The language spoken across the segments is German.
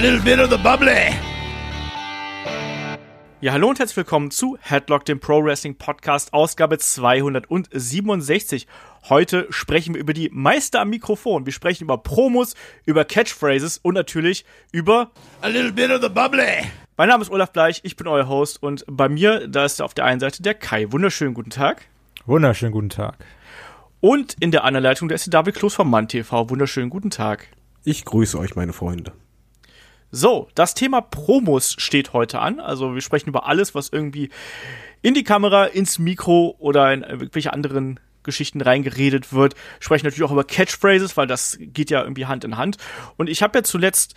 little bit of the bubbly. Ja, hallo und herzlich willkommen zu Headlock, dem Pro Wrestling Podcast, Ausgabe 267. Heute sprechen wir über die Meister am Mikrofon. Wir sprechen über Promos, über Catchphrases und natürlich über A little bit of the bubbly. Mein Name ist Olaf Bleich, ich bin euer Host und bei mir, da ist auf der einen Seite der Kai. Wunderschönen guten Tag. Wunderschönen guten Tag. Und in der anderen Leitung, der ist der David Kloß vom Mann TV. Wunderschönen guten Tag. Ich grüße euch, meine Freunde. So, das Thema Promos steht heute an. Also wir sprechen über alles, was irgendwie in die Kamera, ins Mikro oder in irgendwelche anderen Geschichten reingeredet wird. Sprechen natürlich auch über Catchphrases, weil das geht ja irgendwie Hand in Hand. Und ich habe ja zuletzt,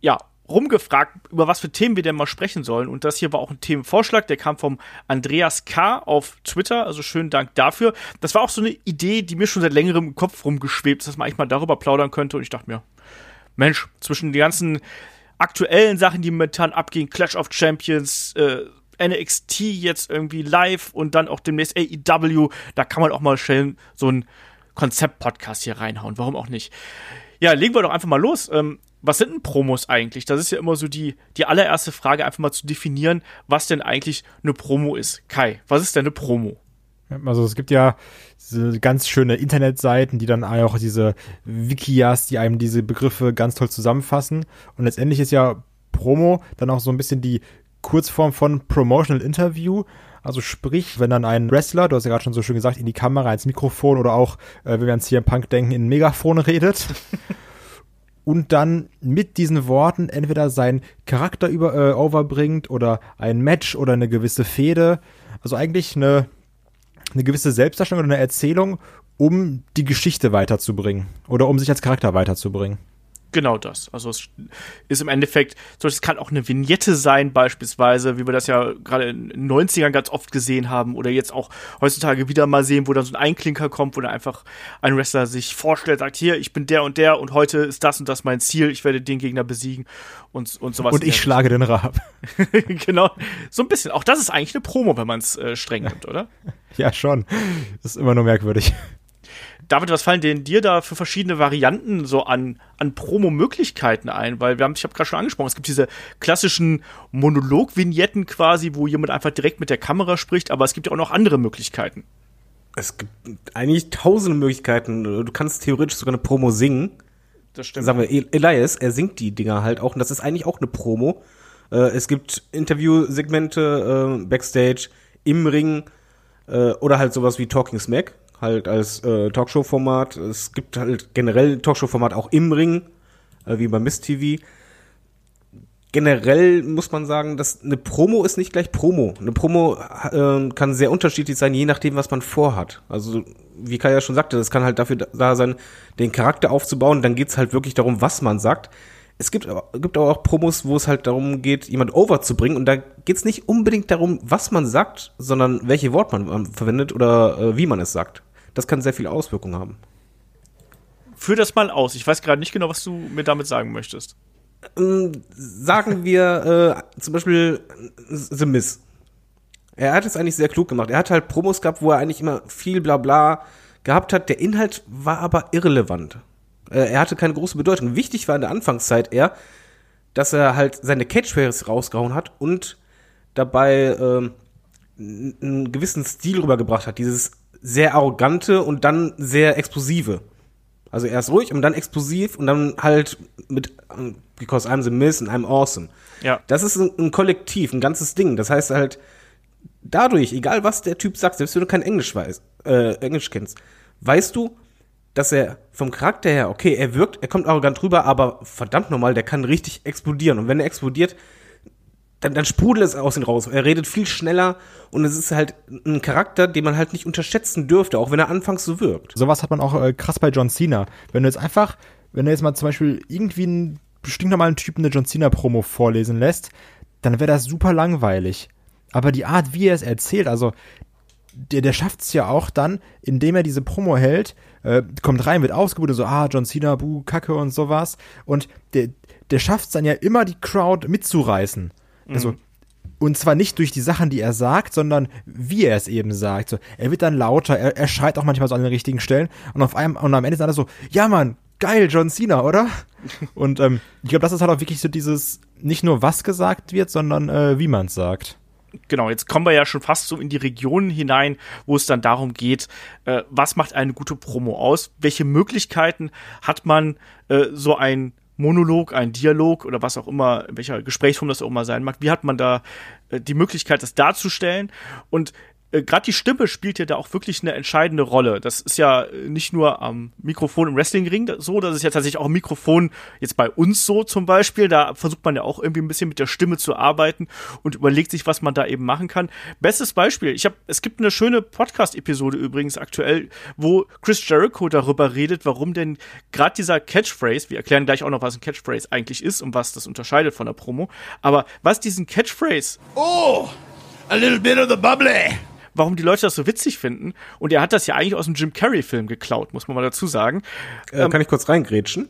ja, rumgefragt, über was für Themen wir denn mal sprechen sollen. Und das hier war auch ein Themenvorschlag, der kam vom Andreas K. auf Twitter. Also schönen Dank dafür. Das war auch so eine Idee, die mir schon seit längerem im Kopf rumgeschwebt ist, dass man eigentlich mal darüber plaudern könnte. Und ich dachte mir, Mensch, zwischen den ganzen aktuellen Sachen, die momentan abgehen, Clash of Champions, äh, NXT jetzt irgendwie live und dann auch demnächst AEW, da kann man auch mal schnell so ein Konzept-Podcast hier reinhauen. Warum auch nicht? Ja, legen wir doch einfach mal los. Ähm, was sind denn Promos eigentlich? Das ist ja immer so die, die allererste Frage, einfach mal zu definieren, was denn eigentlich eine Promo ist. Kai, was ist denn eine Promo? Also es gibt ja ganz schöne Internetseiten, die dann auch diese Wikias, die einem diese Begriffe ganz toll zusammenfassen. Und letztendlich ist ja Promo dann auch so ein bisschen die Kurzform von Promotional Interview. Also sprich, wenn dann ein Wrestler, du hast ja gerade schon so schön gesagt, in die Kamera, ins Mikrofon oder auch, äh, wenn wir ans hier im Punk denken, in ein Megafon redet. und dann mit diesen Worten entweder seinen Charakter über, äh, overbringt oder ein Match oder eine gewisse Fehde. Also eigentlich eine eine gewisse Selbstdarstellung oder eine Erzählung, um die Geschichte weiterzubringen oder um sich als Charakter weiterzubringen. Genau das. Also es ist im Endeffekt, so es kann auch eine Vignette sein, beispielsweise, wie wir das ja gerade in den 90ern ganz oft gesehen haben oder jetzt auch heutzutage wieder mal sehen, wo dann so ein Einklinker kommt, wo dann einfach ein Wrestler sich vorstellt, sagt, hier, ich bin der und der und heute ist das und das mein Ziel, ich werde den Gegner besiegen und, und sowas. Und ich schlage den Rab. genau. So ein bisschen. Auch das ist eigentlich eine Promo, wenn man es äh, streng nimmt, oder? Ja, schon. Das ist immer nur merkwürdig. David, was fallen denn dir da für verschiedene Varianten so an, an Promo-Möglichkeiten ein? Weil wir haben, ich habe gerade schon angesprochen, es gibt diese klassischen Monolog-Vignetten quasi, wo jemand einfach direkt mit der Kamera spricht, aber es gibt ja auch noch andere Möglichkeiten. Es gibt eigentlich tausende Möglichkeiten. Du kannst theoretisch sogar eine Promo singen. Das stimmt. Sagen wir, Elias, er singt die Dinger halt auch und das ist eigentlich auch eine Promo. Äh, es gibt Interview-Segmente äh, backstage, im Ring äh, oder halt sowas wie Talking Smack halt als äh, Talkshow-Format. Es gibt halt generell Talkshow-Format auch im Ring, äh, wie bei Miss TV. Generell muss man sagen, dass eine Promo ist nicht gleich Promo. Eine Promo äh, kann sehr unterschiedlich sein, je nachdem, was man vorhat. Also, wie Kai ja schon sagte, das kann halt dafür da sein, den Charakter aufzubauen. Dann geht's halt wirklich darum, was man sagt. Es gibt, gibt aber auch Promos, wo es halt darum geht, jemand over zu bringen. Und da geht's nicht unbedingt darum, was man sagt, sondern welche Wort man verwendet oder äh, wie man es sagt das kann sehr viele Auswirkungen haben. Führ das mal aus. Ich weiß gerade nicht genau, was du mir damit sagen möchtest. Ähm, sagen wir äh, zum Beispiel The Miss. Er hat es eigentlich sehr klug gemacht. Er hat halt Promos gehabt, wo er eigentlich immer viel Blabla gehabt hat. Der Inhalt war aber irrelevant. Äh, er hatte keine große Bedeutung. Wichtig war in der Anfangszeit eher, dass er halt seine Catchphrases rausgehauen hat und dabei ähm, einen gewissen Stil rübergebracht hat. Dieses sehr arrogante und dann sehr explosive. Also erst ruhig und dann explosiv und dann halt mit because I'm the Miss and I'm awesome. Ja. Das ist ein, ein, Kollektiv, ein ganzes Ding. Das heißt halt, dadurch, egal was der Typ sagt, selbst wenn du kein Englisch weißt, äh, Englisch kennst, weißt du, dass er vom Charakter her, okay, er wirkt, er kommt arrogant rüber, aber verdammt nochmal, der kann richtig explodieren. Und wenn er explodiert, dann, dann sprudelt es aus ihm raus. Er redet viel schneller und es ist halt ein Charakter, den man halt nicht unterschätzen dürfte, auch wenn er anfangs so wirkt. Sowas hat man auch äh, krass bei John Cena. Wenn du jetzt einfach, wenn du jetzt mal zum Beispiel irgendwie einen stinknormalen Typen eine John Cena Promo vorlesen lässt, dann wäre das super langweilig. Aber die Art, wie er es erzählt, also der, der schafft es ja auch dann, indem er diese Promo hält, äh, kommt rein, wird ausgebucht, so, ah, John Cena, buh, Kacke und sowas. Und der, der schafft es dann ja immer, die Crowd mitzureißen. Also, mhm. und zwar nicht durch die Sachen, die er sagt, sondern wie er es eben sagt. So, er wird dann lauter, er, er schreit auch manchmal so an den richtigen Stellen und auf einem, und am Ende ist alles so, ja Mann, geil, John Cena, oder? Und ähm, ich glaube, das ist halt auch wirklich so dieses, nicht nur was gesagt wird, sondern äh, wie man es sagt. Genau, jetzt kommen wir ja schon fast so in die Regionen hinein, wo es dann darum geht, äh, was macht eine gute Promo aus? Welche Möglichkeiten hat man, äh, so ein Monolog, ein Dialog oder was auch immer, welcher Gesprächsform das auch immer sein mag, wie hat man da äh, die Möglichkeit, das darzustellen? Und äh, gerade die Stimme spielt ja da auch wirklich eine entscheidende Rolle. Das ist ja äh, nicht nur am Mikrofon im Wrestlingring so, das ist ja tatsächlich auch am Mikrofon jetzt bei uns so zum Beispiel. Da versucht man ja auch irgendwie ein bisschen mit der Stimme zu arbeiten und überlegt sich, was man da eben machen kann. Bestes Beispiel, ich habe, es gibt eine schöne Podcast-Episode übrigens aktuell, wo Chris Jericho darüber redet, warum denn gerade dieser Catchphrase, wir erklären gleich auch noch, was ein Catchphrase eigentlich ist und was das unterscheidet von der Promo, aber was diesen Catchphrase Oh, a little bit of the bubbly. Warum die Leute das so witzig finden. Und er hat das ja eigentlich aus dem Jim Carrey-Film geklaut, muss man mal dazu sagen. Äh, kann ich kurz reingrätschen?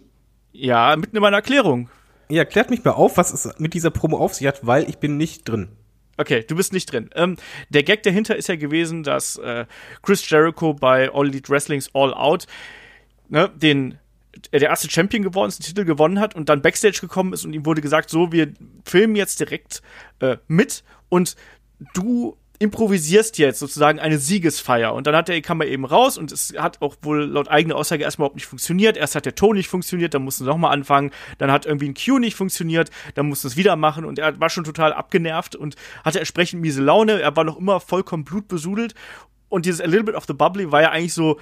Ja, mitten in meiner Erklärung. Ja, klärt mich mal auf, was es mit dieser Promo auf sich hat, weil ich bin nicht drin. Okay, du bist nicht drin. Ähm, der Gag dahinter ist ja gewesen, dass äh, Chris Jericho bei All Elite Wrestlings All Out ne, den der erste Champion geworden ist, den Titel gewonnen hat und dann Backstage gekommen ist und ihm wurde gesagt, so, wir filmen jetzt direkt äh, mit und du improvisierst jetzt sozusagen eine Siegesfeier. Und dann hat der kam er eben raus und es hat auch wohl laut eigener Aussage erstmal überhaupt nicht funktioniert. Erst hat der Ton nicht funktioniert, dann mussten sie nochmal anfangen. Dann hat irgendwie ein Cue nicht funktioniert, dann mussten es wieder machen und er war schon total abgenervt und hatte entsprechend miese Laune. Er war noch immer vollkommen blutbesudelt. Und dieses A Little Bit of the Bubbly war ja eigentlich so,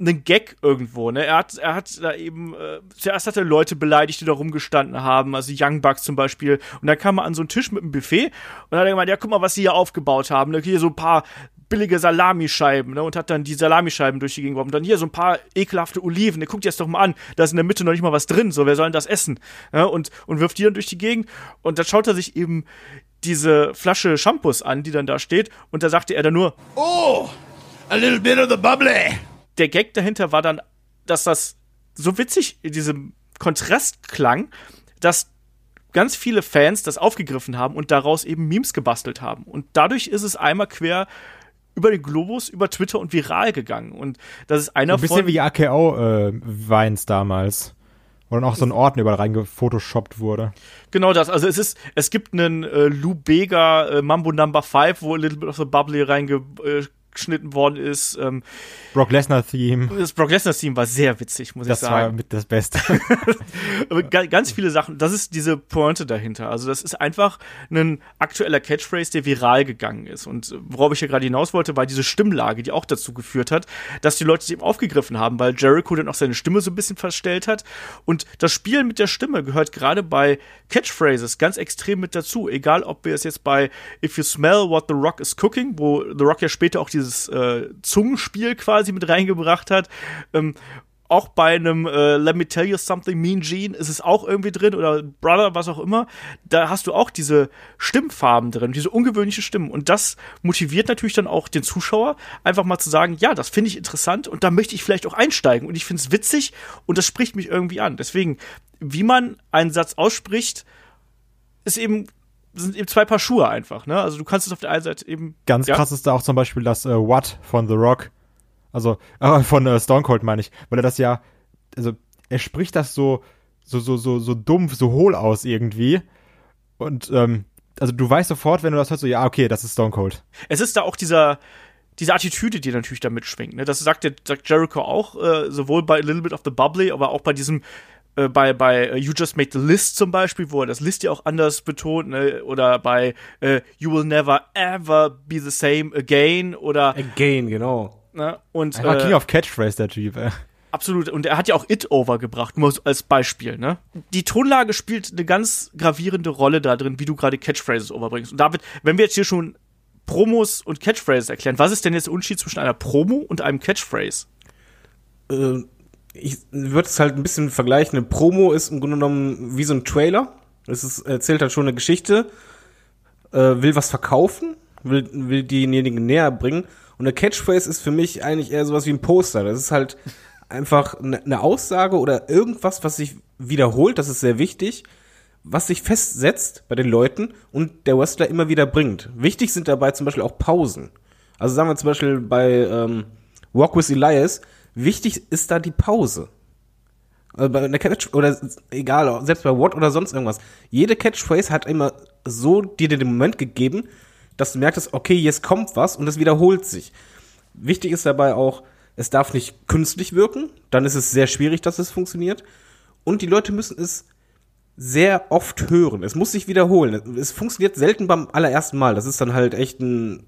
einen Gag irgendwo, ne? Er hat, er hat da eben, äh, zuerst hat er Leute beleidigt, die da rumgestanden haben, also Young Bucks zum Beispiel. Und dann kam er an so einen Tisch mit einem Buffet und hat er gemeint, ja, guck mal, was sie hier aufgebaut haben. Ne? Hier so ein paar billige Salamischeiben, ne? Und hat dann die Salamischeiben durch die Gegend geworfen. Dann hier so ein paar ekelhafte Oliven, ne? Guckt das doch mal an. Da ist in der Mitte noch nicht mal was drin, so, wer soll denn das essen? Ja? Und, und wirft die dann durch die Gegend. Und dann schaut er sich eben diese Flasche Shampoos an, die dann da steht. Und da sagte er dann nur, Oh, a little bit of the bubbly. Der Gag dahinter war dann, dass das so witzig in diesem Kontrast klang, dass ganz viele Fans das aufgegriffen haben und daraus eben Memes gebastelt haben. Und dadurch ist es einmal quer über den Globus, über Twitter und viral gegangen. Und das ist einer Ein bisschen von. wie AKO-Vines damals. Wo dann auch so ein Ordner überall reingefotoshoppt wurde. Genau das. Also es ist, es gibt einen äh, Lou Bega äh, Mambo Number 5, wo a little bit of the bubbly reingeschnitten worden ist. Ähm, Brock Lesnar-Theme. das Brock Lesnar Theme war sehr witzig, muss Das ich war sagen. mit das Beste. Ganz viele Sachen, das ist diese Pointe dahinter. Also das ist einfach ein aktueller Catchphrase, der viral gegangen ist. Und worauf ich ja gerade hinaus wollte, war diese Stimmlage, die auch dazu geführt hat, dass die Leute es eben aufgegriffen haben, weil Jericho dann auch seine Stimme so ein bisschen verstellt hat. Und das Spielen mit der Stimme gehört gerade bei Catchphrases ganz extrem mit dazu. Egal, ob wir es jetzt bei If You Smell What the Rock is Cooking, wo The Rock ja später auch dieses äh, Zungenspiel quasi mit reingebracht hat, ähm, auch bei einem äh, Let Me Tell You Something Mean Gene ist es auch irgendwie drin oder Brother, was auch immer. Da hast du auch diese Stimmfarben drin, diese ungewöhnliche Stimmen. Und das motiviert natürlich dann auch den Zuschauer, einfach mal zu sagen, ja, das finde ich interessant und da möchte ich vielleicht auch einsteigen. Und ich finde es witzig und das spricht mich irgendwie an. Deswegen, wie man einen Satz ausspricht, ist eben sind eben zwei Paar Schuhe einfach, ne? Also du kannst es auf der einen Seite eben Ganz ja, krass ist da auch zum Beispiel das äh, What von The Rock. Also, äh, von äh, Stone Cold meine ich. Weil er das ja, also, er spricht das so, so, so, so, so dumpf, so hohl aus irgendwie. Und, ähm, also du weißt sofort, wenn du das hörst, so, ja, okay, das ist Stone Cold. es ist da auch dieser diese Attitüde, die natürlich da mitschwingt. Ne? Das sagt, der, sagt Jericho auch, äh, sowohl bei A Little Bit of the Bubbly, aber auch bei diesem, äh, bei, bei äh, You Just Made the List zum Beispiel, wo er das List ja auch anders betont, ne? oder bei äh, You Will Never Ever Be the Same Again, oder, Again, genau. Ne? und Einfach King äh, of Catchphrase, der Typ, ey. Absolut. Und er hat ja auch It overgebracht, nur so als Beispiel, ne? Die Tonlage spielt eine ganz gravierende Rolle da drin, wie du gerade Catchphrases overbringst. Und David, wenn wir jetzt hier schon Promos und Catchphrases erklären, was ist denn jetzt der Unterschied zwischen einer Promo und einem Catchphrase? Äh, ich würde es halt ein bisschen vergleichen. Eine Promo ist im Grunde genommen wie so ein Trailer. Es ist, erzählt halt schon eine Geschichte, äh, will was verkaufen, will, will denjenigen näher bringen. Und eine Catchphrase ist für mich eigentlich eher sowas wie ein Poster. Das ist halt einfach eine eine Aussage oder irgendwas, was sich wiederholt, das ist sehr wichtig, was sich festsetzt bei den Leuten und der Wrestler immer wieder bringt. Wichtig sind dabei zum Beispiel auch Pausen. Also sagen wir zum Beispiel bei ähm, Walk with Elias, wichtig ist da die Pause. Also bei einer Catch oder egal, selbst bei What oder sonst irgendwas. Jede Catchphrase hat immer so dir den Moment gegeben, dass du merkst, okay, jetzt kommt was und es wiederholt sich. Wichtig ist dabei auch, es darf nicht künstlich wirken, dann ist es sehr schwierig, dass es funktioniert. Und die Leute müssen es sehr oft hören. Es muss sich wiederholen. Es funktioniert selten beim allerersten Mal. Das ist dann halt echt ein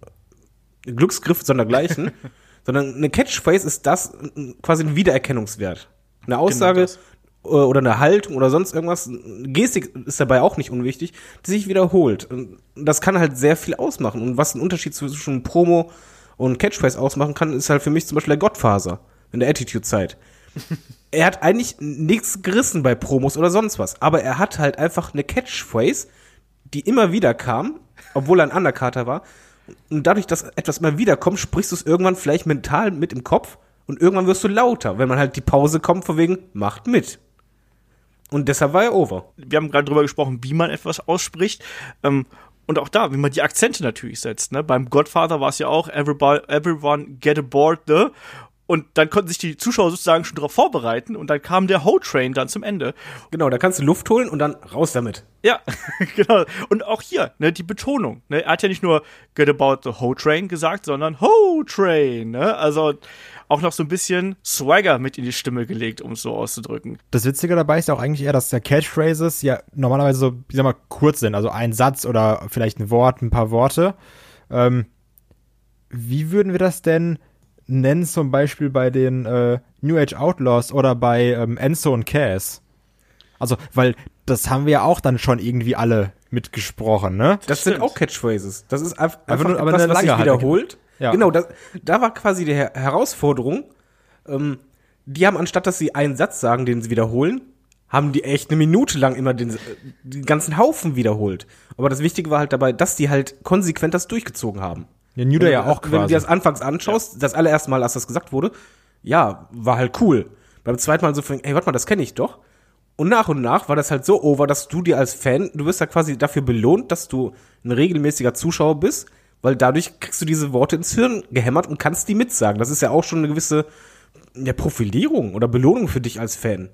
Glücksgriff sondergleichen. Sondern eine Catchphrase ist das quasi ein Wiedererkennungswert. Eine Aussage das. Äh, oder eine Haltung oder sonst irgendwas. Gestik ist dabei auch nicht unwichtig, die sich wiederholt. Und das kann halt sehr viel ausmachen. Und was ein Unterschied zwischen Promo und Catchphrase ausmachen kann, ist halt für mich zum Beispiel der Gottfaser in der Attitude-Zeit. er hat eigentlich nichts gerissen bei Promos oder sonst was, aber er hat halt einfach eine Catchphrase, die immer wieder kam, obwohl er ein Undercarter war. Und dadurch, dass etwas immer wieder kommt, sprichst du es irgendwann vielleicht mental mit im Kopf und irgendwann wirst du lauter, wenn man halt die Pause kommt, von wegen, macht mit. Und deshalb war er over. Wir haben gerade drüber gesprochen, wie man etwas ausspricht. Ähm, und auch da, wie man die Akzente natürlich setzt. Ne? Beim Godfather war es ja auch, everybody, everyone get aboard the. Und dann konnten sich die Zuschauer sozusagen schon darauf vorbereiten und dann kam der Ho Train dann zum Ende. Genau, da kannst du Luft holen und dann raus damit. Ja, genau. Und auch hier, ne, die Betonung. Ne? Er hat ja nicht nur Get about the Ho Train gesagt, sondern Ho Train. Ne? Also auch noch so ein bisschen Swagger mit in die Stimme gelegt, um es so auszudrücken. Das Witzige dabei ist ja auch eigentlich eher, dass der Catchphrases ja normalerweise so, ich sag mal, kurz sind. Also ein Satz oder vielleicht ein Wort, ein paar Worte. Ähm, wie würden wir das denn nennen, zum Beispiel bei den äh, New Age Outlaws oder bei ähm, Enzo und Cass? Also, weil das haben wir ja auch dann schon irgendwie alle mitgesprochen, ne? Das sind Stimmt. auch Catchphrases. Das ist einfach, einfach nur- aber etwas, was sich lange halt. Ja. Genau, das, da war quasi die Her Herausforderung. Ähm, die haben anstatt, dass sie einen Satz sagen, den sie wiederholen, haben die echt eine Minute lang immer den, äh, den ganzen Haufen wiederholt. Aber das Wichtige war halt dabei, dass die halt konsequent das durchgezogen haben. Ja, New Day ja auch Wenn du quasi. dir das anfangs anschaust, das allererste Mal, als das gesagt wurde, ja, war halt cool. Beim zweiten Mal so, von, ey, warte mal, das kenne ich doch. Und nach und nach war das halt so over, dass du dir als Fan, du wirst ja quasi dafür belohnt, dass du ein regelmäßiger Zuschauer bist, weil dadurch kriegst du diese Worte ins Hirn gehämmert und kannst die mitsagen. Das ist ja auch schon eine gewisse ja, Profilierung oder Belohnung für dich als Fan.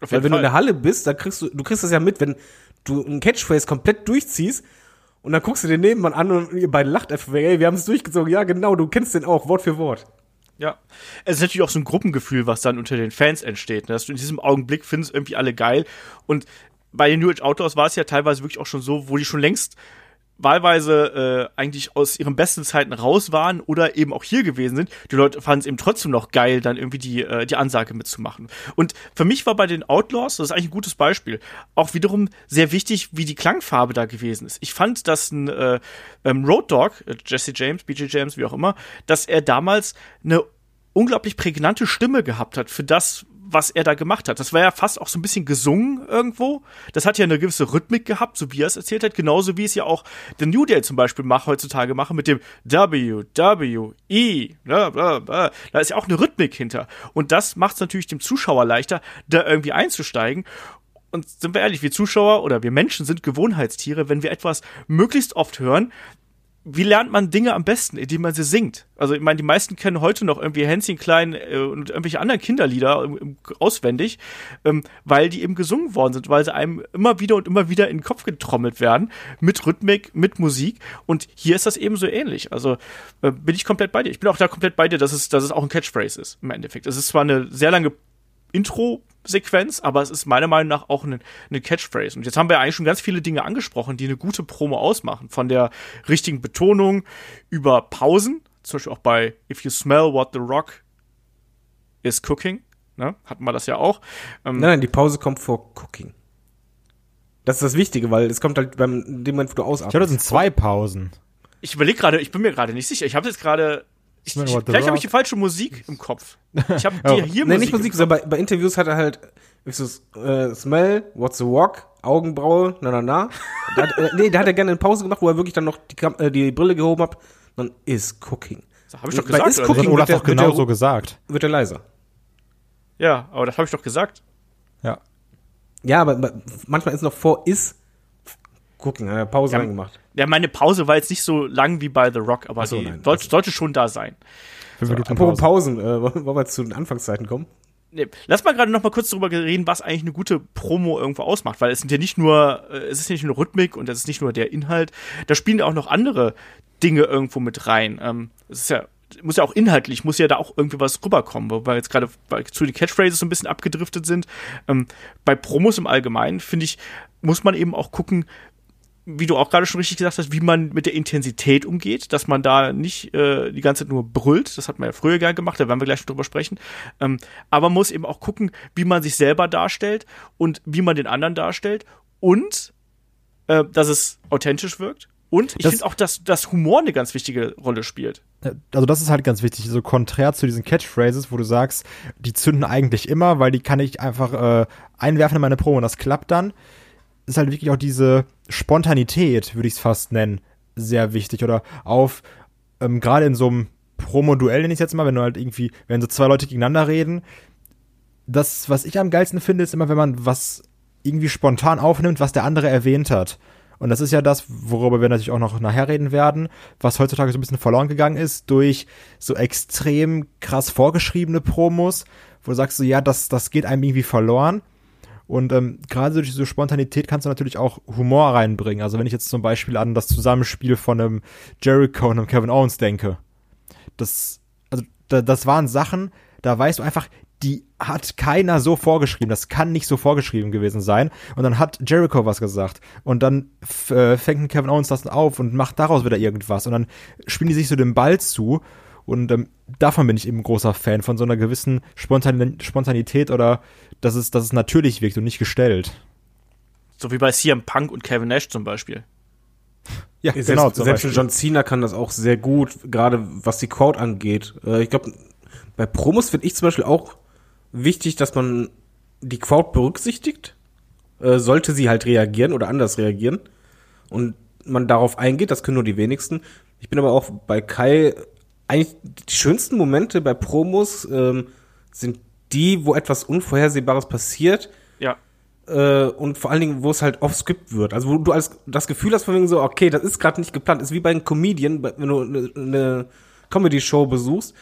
Auf Weil wenn du Fall. in der Halle bist, da kriegst du, du kriegst das ja mit, wenn du einen Catchphrase komplett durchziehst und dann guckst du den Nebenmann an und ihr beide lacht einfach, ey, wir haben es durchgezogen. Ja, genau, du kennst den auch, Wort für Wort. Ja. Es ist natürlich auch so ein Gruppengefühl, was dann unter den Fans entsteht. Ne? Dass du in diesem Augenblick findest irgendwie alle geil. Und bei den New Age Outdoors war es ja teilweise wirklich auch schon so, wo die schon längst wahlweise äh, eigentlich aus ihren besten Zeiten raus waren oder eben auch hier gewesen sind. Die Leute fanden es eben trotzdem noch geil, dann irgendwie die, äh, die Ansage mitzumachen. Und für mich war bei den Outlaws, das ist eigentlich ein gutes Beispiel, auch wiederum sehr wichtig, wie die Klangfarbe da gewesen ist. Ich fand, dass ein äh, ähm, Road Dog, äh, Jesse James, BJ James, wie auch immer, dass er damals eine unglaublich prägnante Stimme gehabt hat für das, was er da gemacht hat. Das war ja fast auch so ein bisschen gesungen irgendwo. Das hat ja eine gewisse Rhythmik gehabt, so wie er es erzählt hat, genauso wie es ja auch der New Day zum Beispiel macht, heutzutage machen mit dem W, W, E, bla, bla, bla. Da ist ja auch eine Rhythmik hinter. Und das macht es natürlich dem Zuschauer leichter, da irgendwie einzusteigen. Und sind wir ehrlich, wir Zuschauer oder wir Menschen sind Gewohnheitstiere, wenn wir etwas möglichst oft hören, wie lernt man Dinge am besten, indem man sie singt? Also ich meine, die meisten kennen heute noch irgendwie Hänschen Klein äh, und irgendwelche anderen Kinderlieder ähm, auswendig, ähm, weil die eben gesungen worden sind, weil sie einem immer wieder und immer wieder in den Kopf getrommelt werden, mit Rhythmik, mit Musik. Und hier ist das eben so ähnlich. Also äh, bin ich komplett bei dir. Ich bin auch da komplett bei dir, dass es, dass es auch ein Catchphrase ist, im Endeffekt. Es ist zwar eine sehr lange Intro-Sequenz, aber es ist meiner Meinung nach auch eine, eine Catchphrase. Und jetzt haben wir eigentlich schon ganz viele Dinge angesprochen, die eine gute Promo ausmachen. Von der richtigen Betonung über Pausen, zum Beispiel auch bei If You Smell What the Rock is Cooking, ne? hatten wir das ja auch. Ähm, Nein, nein, die Pause kommt vor Cooking. Das ist das Wichtige, weil es kommt halt beim dem Moment, wo du Ich glaube, das ausatmest. sind zwei Pausen. Ich überlege gerade, ich bin mir gerade nicht sicher. Ich habe jetzt gerade. Ich, ich, vielleicht habe ich die falsche Musik im Kopf. Ich habe Oh. die hier Nee, Musik nicht Musik, sondern bei, bei Interviews hat er halt ich so, äh, Smell, What's the Walk, Augenbraue, na na na. Da hat, äh, nee, da hat er gerne eine Pause gemacht, wo er wirklich dann noch die, äh, die Brille gehoben hat. Dann is cooking. Kopf. Hab ich doch Bei gesagt. is oder Das hat Cooking? Olaf doch genau so gesagt. Wird er leiser. Ja, aber das habe ich doch gesagt. Ja. Ja, aber aber manchmal ist noch vor is cooking, hat er Pause Ja, reingemacht. Ja, meine Pause war jetzt nicht so lang wie bei The Rock, aber so, die nein. sollte, sollte schon da sein. Fünf Minuten Apropos Pause. Pausen, äh, wollen wir jetzt zu den Anfangszeiten kommen? Nee, lass mal gerade noch mal kurz darüber reden, was eigentlich eine gute Promo irgendwo ausmacht, weil es sind ja nicht nur, äh, es ist nicht nur Rhythmik und es ist nicht nur der Inhalt, da spielen ja auch noch andere Dinge irgendwo mit rein. Ähm, es ist ja muss ja auch inhaltlich, muss ja da auch irgendwie was rüberkommen, weil wir jetzt gerade zu den Catchphrases so ein bisschen abgedriftet sind. Ähm, bei Promos im Allgemeinen, finde ich, muss man eben auch gucken, wie du auch gerade schon richtig gesagt hast, wie man mit der Intensität umgeht, dass man da nicht äh, die ganze Zeit nur brüllt, das hat man ja früher gerne gemacht, da werden wir gleich drüber sprechen, ähm, aber man muss eben auch gucken, wie man sich selber darstellt und wie man den anderen darstellt und äh, dass es authentisch wirkt. Und ich finde auch, dass, dass Humor eine ganz wichtige Rolle spielt. Also das ist halt ganz wichtig, so konträr zu diesen Catchphrases, wo du sagst, die zünden eigentlich immer, weil die kann ich einfach äh, einwerfen in meine Promo und das klappt dann. Ist halt wirklich auch diese Spontanität, würde ich es fast nennen, sehr wichtig. Oder auf, ähm, gerade in so einem Promo-Duell, nenne ich jetzt mal, wenn du halt irgendwie, wenn so zwei Leute gegeneinander reden, das, was ich am geilsten finde, ist immer, wenn man was irgendwie spontan aufnimmt, was der andere erwähnt hat. Und das ist ja das, worüber wir natürlich auch noch nachher reden werden, was heutzutage so ein bisschen verloren gegangen ist durch so extrem krass vorgeschriebene Promos, wo du sagst so, ja, das, das geht einem irgendwie verloren. Und ähm, gerade durch diese Spontanität kannst du natürlich auch Humor reinbringen. Also wenn ich jetzt zum Beispiel an das Zusammenspiel von einem Jericho und einem Kevin Owens denke, das, also da, das waren Sachen, da weißt du einfach, die hat keiner so vorgeschrieben. Das kann nicht so vorgeschrieben gewesen sein. Und dann hat Jericho was gesagt. Und dann äh, fängt Kevin Owens das auf und macht daraus wieder irgendwas. Und dann spielen die sich so den Ball zu. Und ähm, davon bin ich eben großer Fan, von so einer gewissen Spontan Spontanität oder dass es, dass es natürlich wirkt und nicht gestellt. So wie bei CM Punk und Kevin Nash zum Beispiel. Ja, selbst, genau. Selbst Beispiel. John Cena kann das auch sehr gut, gerade was die Crowd angeht. Äh, ich glaube, bei Promos finde ich zum Beispiel auch wichtig, dass man die Crowd berücksichtigt. Äh, sollte sie halt reagieren oder anders reagieren. Und man darauf eingeht, das können nur die wenigsten. Ich bin aber auch bei Kai eigentlich die schönsten Momente bei Promos ähm, sind die, wo etwas Unvorhersehbares passiert. Ja. Äh, und vor allen Dingen, wo es halt off-script wird. Also wo du als das Gefühl hast von wegen so, okay, das ist gerade nicht geplant. Ist wie bei einem Comedian, wenn du eine ne Comedy-Show besuchst.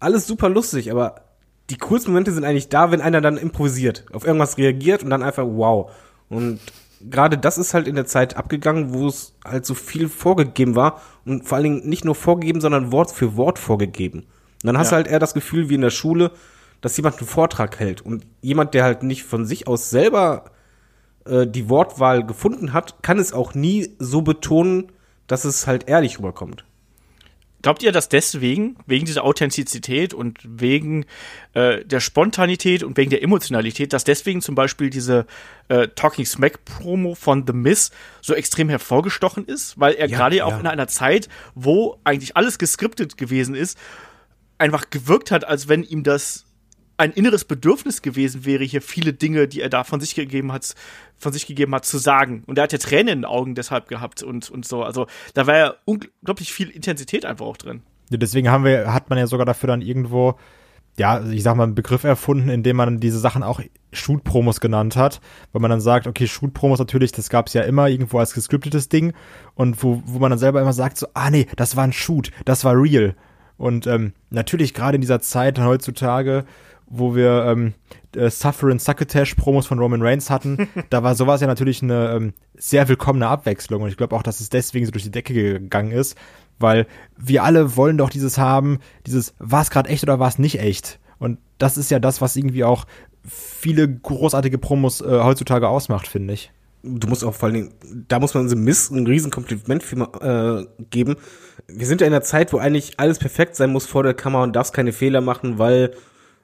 Alles super lustig, aber die coolsten Momente sind eigentlich da, wenn einer dann improvisiert, auf irgendwas reagiert und dann einfach wow. Und gerade das ist halt in der Zeit abgegangen, wo es halt so viel vorgegeben war und vor allen Dingen nicht nur vorgegeben, sondern Wort für Wort vorgegeben. Und dann hast ja. du halt eher das Gefühl wie in der Schule, dass jemand einen Vortrag hält und jemand, der halt nicht von sich aus selber äh, die Wortwahl gefunden hat, kann es auch nie so betonen, dass es halt ehrlich rüberkommt. Glaubt ihr, dass deswegen, wegen dieser Authentizität und wegen äh, der Spontanität und wegen der Emotionalität, dass deswegen zum Beispiel diese äh, Talking Smack Promo von The Miss so extrem hervorgestochen ist? Weil er ja, gerade ja. auch in einer Zeit, wo eigentlich alles geskriptet gewesen ist, einfach gewirkt hat, als wenn ihm das ein inneres Bedürfnis gewesen wäre, hier viele Dinge, die er da von sich gegeben hat, von sich gegeben hat, zu sagen. Und er hat ja Tränen in den Augen deshalb gehabt und, und so. Also da war ja unglaublich viel Intensität einfach auch drin. Deswegen haben wir, hat man ja sogar dafür dann irgendwo, ja, ich sag mal, einen Begriff erfunden, in dem man diese Sachen auch Shoot-Promos genannt hat, weil man dann sagt, okay, Shoot-Promos natürlich, das gab's ja immer irgendwo als gescriptetes Ding und wo, wo man dann selber immer sagt, so, ah nee, das war ein Shoot, das war real. Und ähm, natürlich gerade in dieser Zeit heutzutage, wo wir ähm, äh, Suffering Succotash Promos von Roman Reigns hatten, da war sowas ja natürlich eine ähm, sehr willkommene Abwechslung und ich glaube auch, dass es deswegen so durch die Decke gegangen ist, weil wir alle wollen doch dieses haben, dieses war es gerade echt oder war es nicht echt und das ist ja das, was irgendwie auch viele großartige Promos äh, heutzutage ausmacht, finde ich. Du musst auch vor allen Dingen, da muss man so Mist ein Riesenkompliment für, äh, geben. Wir sind ja in einer Zeit, wo eigentlich alles perfekt sein muss vor der Kamera und darfst keine Fehler machen, weil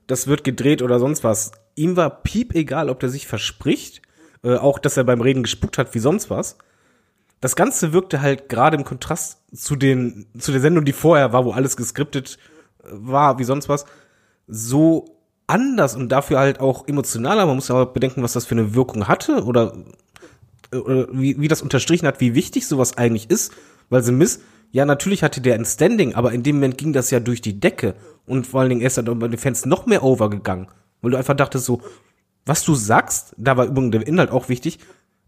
das wird gedreht oder sonst was. Ihm war piep egal, ob der sich verspricht, äh, auch dass er beim Reden gespuckt hat wie sonst was. Das Ganze wirkte halt gerade im Kontrast zu den zu der Sendung, die vorher war, wo alles geskriptet äh, war wie sonst was, so anders und dafür halt auch emotionaler. Man muss aber bedenken, was das für eine Wirkung hatte oder, äh, oder wie, wie das unterstrichen hat, wie wichtig sowas eigentlich ist, weil The Miss ja, natürlich hatte der ein Standing, aber in dem Moment ging das ja durch die Decke. Und vor allen Dingen ist er dann bei den Fans noch mehr overgegangen. Weil du einfach dachtest so, was du sagst, da war übrigens der Inhalt auch wichtig,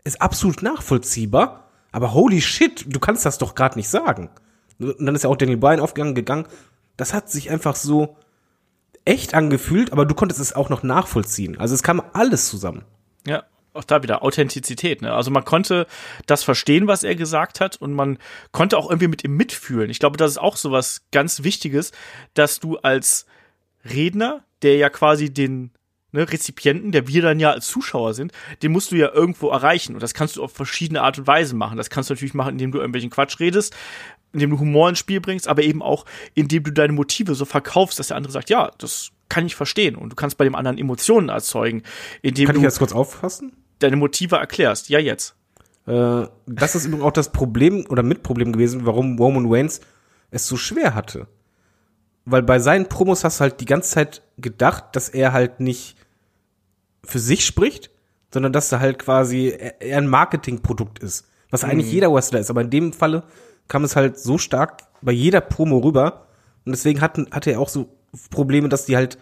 ist absolut nachvollziehbar, aber holy shit, du kannst das doch gerade nicht sagen. Und dann ist ja auch Daniel Bryan aufgegangen, gegangen. Das hat sich einfach so echt angefühlt, aber du konntest es auch noch nachvollziehen. Also es kam alles zusammen. Ja, auch da wieder Authentizität. Ne? Also man konnte das verstehen, was er gesagt hat, und man konnte auch irgendwie mit ihm mitfühlen. Ich glaube, das ist auch so was ganz Wichtiges, dass du als Redner, der ja quasi den ne, Rezipienten, der wir dann ja als Zuschauer sind, den musst du ja irgendwo erreichen. Und das kannst du auf verschiedene Art und Weise machen. Das kannst du natürlich machen, indem du irgendwelchen Quatsch redest, indem du Humor ins Spiel bringst, aber eben auch, indem du deine Motive so verkaufst, dass der andere sagt, ja, das kann ich verstehen. Und du kannst bei dem anderen Emotionen erzeugen, indem Kann du ich jetzt kurz auffassen? Deine Motive erklärst. Ja, jetzt. Äh, das ist übrigens auch das Problem oder Mitproblem gewesen, warum Roman Reigns es so schwer hatte. Weil bei seinen Promos hast du halt die ganze Zeit gedacht, dass er halt nicht für sich spricht, sondern dass er halt quasi eher ein Marketingprodukt ist. Was eigentlich jeder Wrestler ist. Aber in dem Falle kam es halt so stark bei jeder Promo rüber. Und deswegen hatten, hatte er auch so Probleme, dass die halt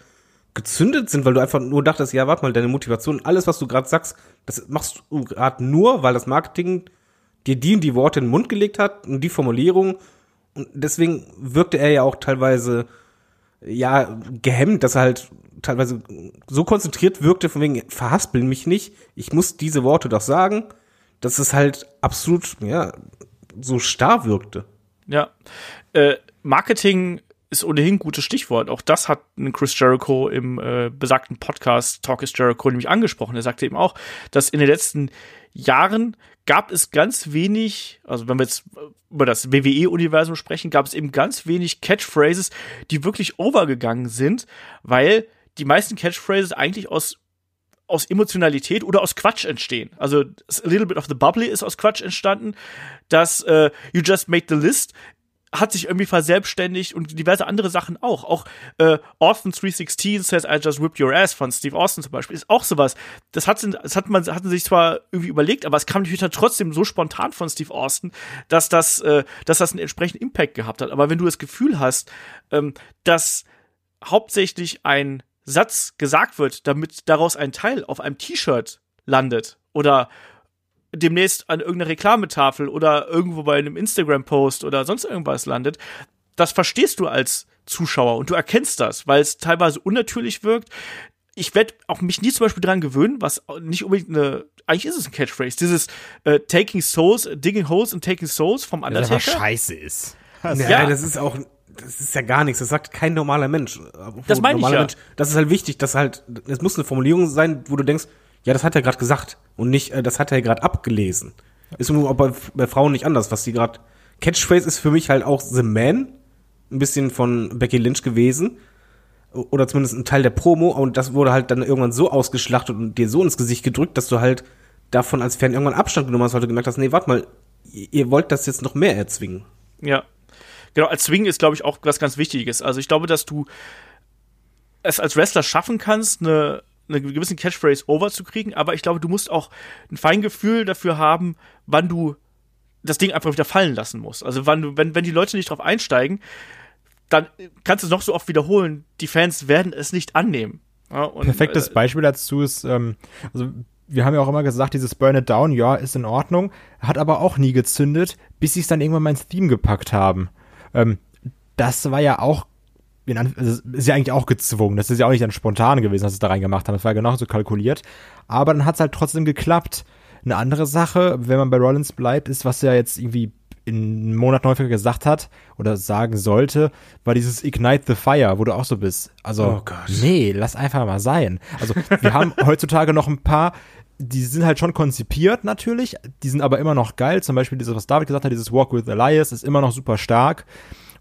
gezündet sind, weil du einfach nur dachtest, ja, warte mal, deine Motivation, alles, was du gerade sagst, das machst du gerade nur, weil das Marketing dir die und die Worte in den Mund gelegt hat und die Formulierung. Und deswegen wirkte er ja auch teilweise, ja, gehemmt, dass er halt teilweise so konzentriert wirkte, von wegen, verhaspeln mich nicht, ich muss diese Worte doch sagen, dass es halt absolut, ja, so starr wirkte. Ja. Äh, Marketing ist ohnehin ein gutes Stichwort. Auch das hat Chris Jericho im äh, besagten Podcast Talk is Jericho nämlich angesprochen. Er sagte eben auch, dass in den letzten Jahren gab es ganz wenig, also wenn wir jetzt über das WWE-Universum sprechen, gab es eben ganz wenig Catchphrases, die wirklich overgegangen sind, weil die meisten Catchphrases eigentlich aus aus Emotionalität oder aus Quatsch entstehen. Also a little bit of the bubbly ist aus Quatsch entstanden. Das äh, You just made the list hat sich irgendwie verselbstständigt und diverse andere Sachen auch. Auch äh, Austin 316 says I just whipped your ass von Steve Austin zum Beispiel ist auch sowas. Das hat, das hat man hatten sich zwar irgendwie überlegt, aber es kam natürlich dann trotzdem so spontan von Steve Austin, dass das, äh, dass das einen entsprechenden Impact gehabt hat. Aber wenn du das Gefühl hast, ähm, dass hauptsächlich ein Satz gesagt wird, damit daraus ein Teil auf einem T-Shirt landet oder demnächst an irgendeiner Reklametafel oder irgendwo bei einem Instagram-Post oder sonst irgendwas landet, das verstehst du als Zuschauer und du erkennst das, weil es teilweise unnatürlich wirkt. Ich werde auch mich nie zum Beispiel dran gewöhnen, was nicht unbedingt eine, eigentlich ist es ein Catchphrase, dieses äh, Taking Souls, Digging Holes and Taking Souls vom Das Undertaker. einfach scheiße ist. Ja, Ja. das ist auch, das ist ja gar nichts. Das sagt kein normaler Mensch. Das meine ich ja. Mensch, das ist halt wichtig, dass halt, es muss eine Formulierung sein, wo du denkst, ja, das hat er gerade gesagt und nicht, äh, das hat er gerade abgelesen. Ist nur bei, bei Frauen nicht anders, was die gerade. Catchphrase ist für mich halt auch The Man, ein bisschen von Becky Lynch gewesen. Oder zumindest ein Teil der Promo und das wurde halt dann irgendwann so ausgeschlachtet und dir so ins Gesicht gedrückt, dass du halt davon als Fan irgendwann Abstand genommen hast, weil du gemerkt hast, nee, warte mal, ihr wollt das jetzt noch mehr erzwingen. Ja. Genau, Swing ist, glaube ich, auch was ganz Wichtiges. Also ich glaube, dass du es als Wrestler schaffen kannst, eine, eine gewisse Catchphrase overzukriegen, aber ich glaube, du musst auch ein Feingefühl dafür haben, wann du das Ding einfach wieder fallen lassen musst. Also wann du, wenn, wenn die Leute nicht drauf einsteigen, dann kannst du es noch so oft wiederholen, die Fans werden es nicht annehmen. Ja, und, Perfektes äh, Beispiel dazu ist, ähm, also wir haben ja auch immer gesagt, dieses Burn It Down, ja, ist in Ordnung, hat aber auch nie gezündet, bis sie es dann irgendwann mal ins Theme gepackt haben. Ähm, das war ja auch, also ist ja eigentlich auch gezwungen, das ist ja auch nicht dann spontan gewesen, dass sie es da reingemacht haben, das war genauso kalkuliert, aber dann hat es halt trotzdem geklappt. Eine andere Sache, wenn man bei Rollins bleibt, ist, was er jetzt irgendwie in Monat häufiger gesagt hat oder sagen sollte, war dieses Ignite the Fire, wo du auch so bist. Also, Oh nee, lass einfach mal sein. Also, wir haben heutzutage noch ein paar, die sind halt schon konzipiert natürlich, die sind aber immer noch geil. Zum Beispiel dieses, was David gesagt hat, dieses Walk with Elias ist immer noch super stark.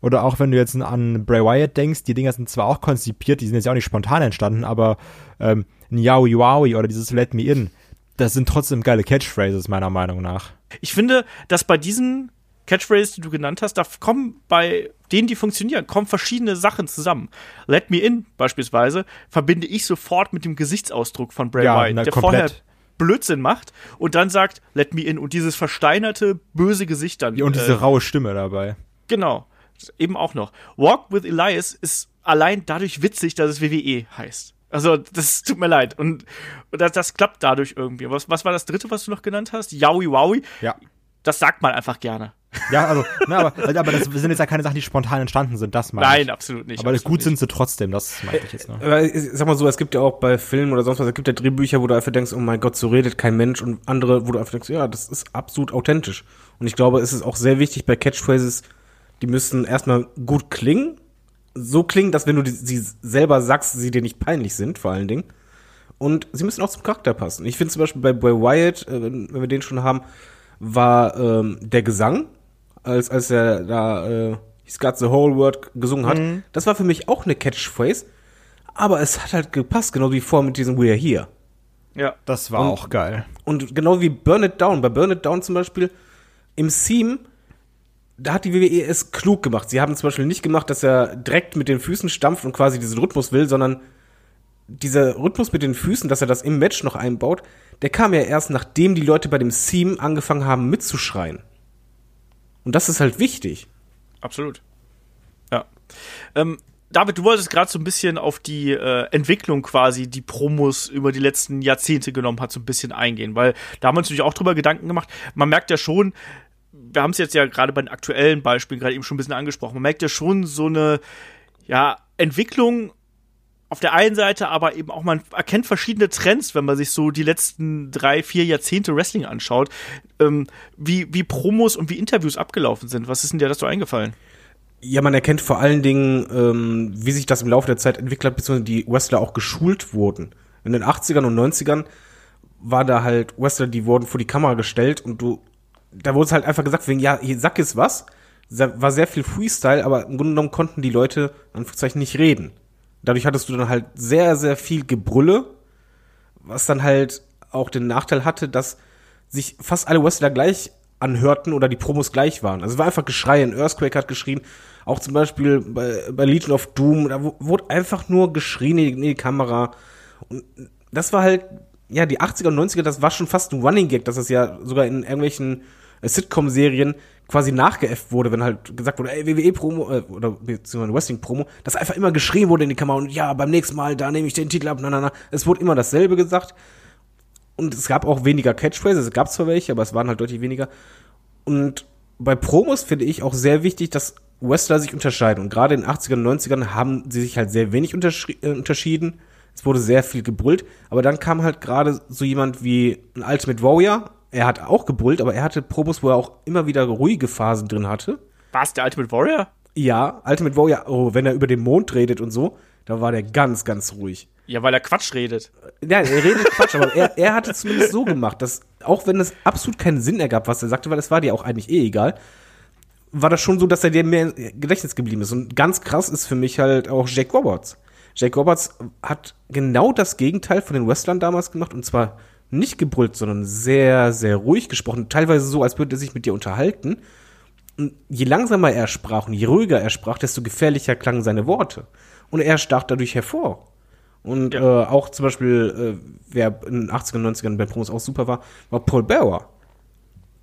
Oder auch wenn du jetzt an Bray Wyatt denkst, die Dinger sind zwar auch konzipiert, die sind jetzt ja auch nicht spontan entstanden, aber ähm, ein Yowie Wowie oder dieses Let Me In, das sind trotzdem geile Catchphrases, meiner Meinung nach. Ich finde, dass bei diesen Catchphrases, die du genannt hast, da kommen bei denen, die funktionieren, kommen verschiedene Sachen zusammen. Let me in beispielsweise verbinde ich sofort mit dem Gesichtsausdruck von Bray Ja, Wyatt, na, der komplett. vorher Blödsinn macht und dann sagt, let me in und dieses versteinerte, böse Gesicht dann. Und diese äh, raue Stimme dabei. Genau. Eben auch noch. Walk with Elias ist allein dadurch witzig, dass es WWE heißt. Also, das tut mir leid. Und, und das, das klappt dadurch irgendwie. Was, was war das dritte, was du noch genannt hast? Yowie Wowie. Ja. das sagt man einfach gerne. Ja, also, na, aber, aber das sind jetzt ja keine Sachen, die spontan entstanden sind, das meine Nein, ich. absolut nicht. Aber absolut gut nicht. sind sie trotzdem, das meinte ich jetzt noch. Aber ich sag mal so, es gibt ja auch bei Filmen oder sonst was, es gibt ja Drehbücher, wo du einfach denkst, oh mein Gott, so redet kein Mensch und andere, wo du einfach denkst, ja, das ist absolut authentisch. Und ich glaube, es ist auch sehr wichtig bei Catchphrases, die müssen erstmal gut klingen, so klingen, dass wenn du die, sie selber sagst, sie dir nicht peinlich sind, vor allen Dingen. Und sie müssen auch zum Charakter passen. Ich finde zum Beispiel bei Bray Wyatt, äh, wenn wir den schon haben, war ähm, der Gesang, als, als er da äh, He's Got the Whole World gesungen hat, das war für mich auch eine Catchphrase, aber es hat halt gepasst, genau wie vorher mit diesem We're Here. Ja. Das war auch geil. Und genau wie Burn It Down, bei Burn It Down zum Beispiel, im Theme, da hat die WWE es klug gemacht. Sie haben zum Beispiel nicht gemacht, dass er direkt mit den Füßen stampft und quasi diesen Rhythmus will, sondern dieser Rhythmus mit den Füßen, dass er das im Match noch einbaut, der kam ja erst, nachdem die Leute bei dem Theme angefangen haben mitzuschreien. Und das ist halt wichtig. Absolut. Ja. Ähm, David, du wolltest gerade so ein bisschen auf die äh, Entwicklung quasi, die Promos über die letzten Jahrzehnte genommen hat, so ein bisschen eingehen, weil da haben wir uns natürlich auch drüber Gedanken gemacht. Man merkt ja schon, wir haben es jetzt ja gerade bei den aktuellen Beispielen gerade eben schon ein bisschen angesprochen, man merkt ja schon so eine ja, Entwicklung auf der einen Seite, aber eben auch man erkennt verschiedene Trends, wenn man sich so die letzten drei, vier Jahrzehnte Wrestling anschaut, ähm, wie, wie Promos und wie Interviews abgelaufen sind. Was ist denn dir so eingefallen? Ja, man erkennt vor allen Dingen, ähm, wie sich das im Laufe der Zeit entwickelt hat, beziehungsweise die Wrestler auch geschult wurden. In den 80ern und 90ern war da halt Wrestler, die wurden vor die Kamera gestellt und du, da wurde es halt einfach gesagt, wegen, ja, hier sag jetzt was. War sehr viel Freestyle, aber im Grunde genommen konnten die Leute, Anführungszeichen, nicht reden. Dadurch hattest du dann halt sehr, sehr viel Gebrülle, was dann halt auch den Nachteil hatte, dass sich fast alle Wrestler gleich anhörten oder die Promos gleich waren. Also es war einfach Geschrei. Ein Earthquake hat geschrien. Auch zum Beispiel bei, bei Legion of Doom, da wu- wurde einfach nur geschrien in die, Kamera. Und das war halt, ja, die 80er und 90er, das war schon fast ein Running Gag, dass das ja sogar in irgendwelchen Sitcom-Serien quasi nachgeäfft wurde, wenn halt gesagt wurde, ey, WWE-Promo, äh, oder beziehungsweise Wrestling-Promo, dass einfach immer geschrien wurde in die Kamera und ja, beim nächsten Mal, da nehme ich den Titel ab, na, na, na. Es wurde immer dasselbe gesagt. Und es gab auch weniger Catchphrases, es gab zwar welche, aber es waren halt deutlich weniger. Und bei Promos finde ich auch sehr wichtig, dass Wrestler sich unterscheiden. Und gerade in den 80ern und 90ern haben sie sich halt sehr wenig äh, unterschieden. Es wurde sehr viel gebrüllt. Aber dann kam halt gerade so jemand wie ein Ultimate Warrior. Er hat auch gebrüllt, aber er hatte Promos, wo er auch immer wieder ruhige Phasen drin hatte. War es der Ultimate Warrior? Ja, Ultimate Warrior, oh, wenn er über den Mond redet und so, da war der ganz, ganz ruhig. Ja, weil er Quatsch redet. Ja, er redet Quatsch, aber er, er hat es zumindest so gemacht, dass, auch wenn es absolut keinen Sinn ergab, was er sagte, weil es war dir auch eigentlich eh egal, war das schon so, dass er dir mehr im Gedächtnis geblieben ist. Und ganz krass ist für mich halt auch Jake Roberts. Jake Roberts hat genau das Gegenteil von den Wrestlern damals gemacht, und zwar nicht gebrüllt, sondern sehr, sehr ruhig gesprochen. Teilweise so, als würde er sich mit dir unterhalten. Und je langsamer er sprach und je ruhiger er sprach, desto gefährlicher klangen seine Worte. Und er stach dadurch hervor. Und Ja. äh, auch zum Beispiel, äh, wer in den 80ern, 90ern bei Promos auch super war, war Paul Bearer.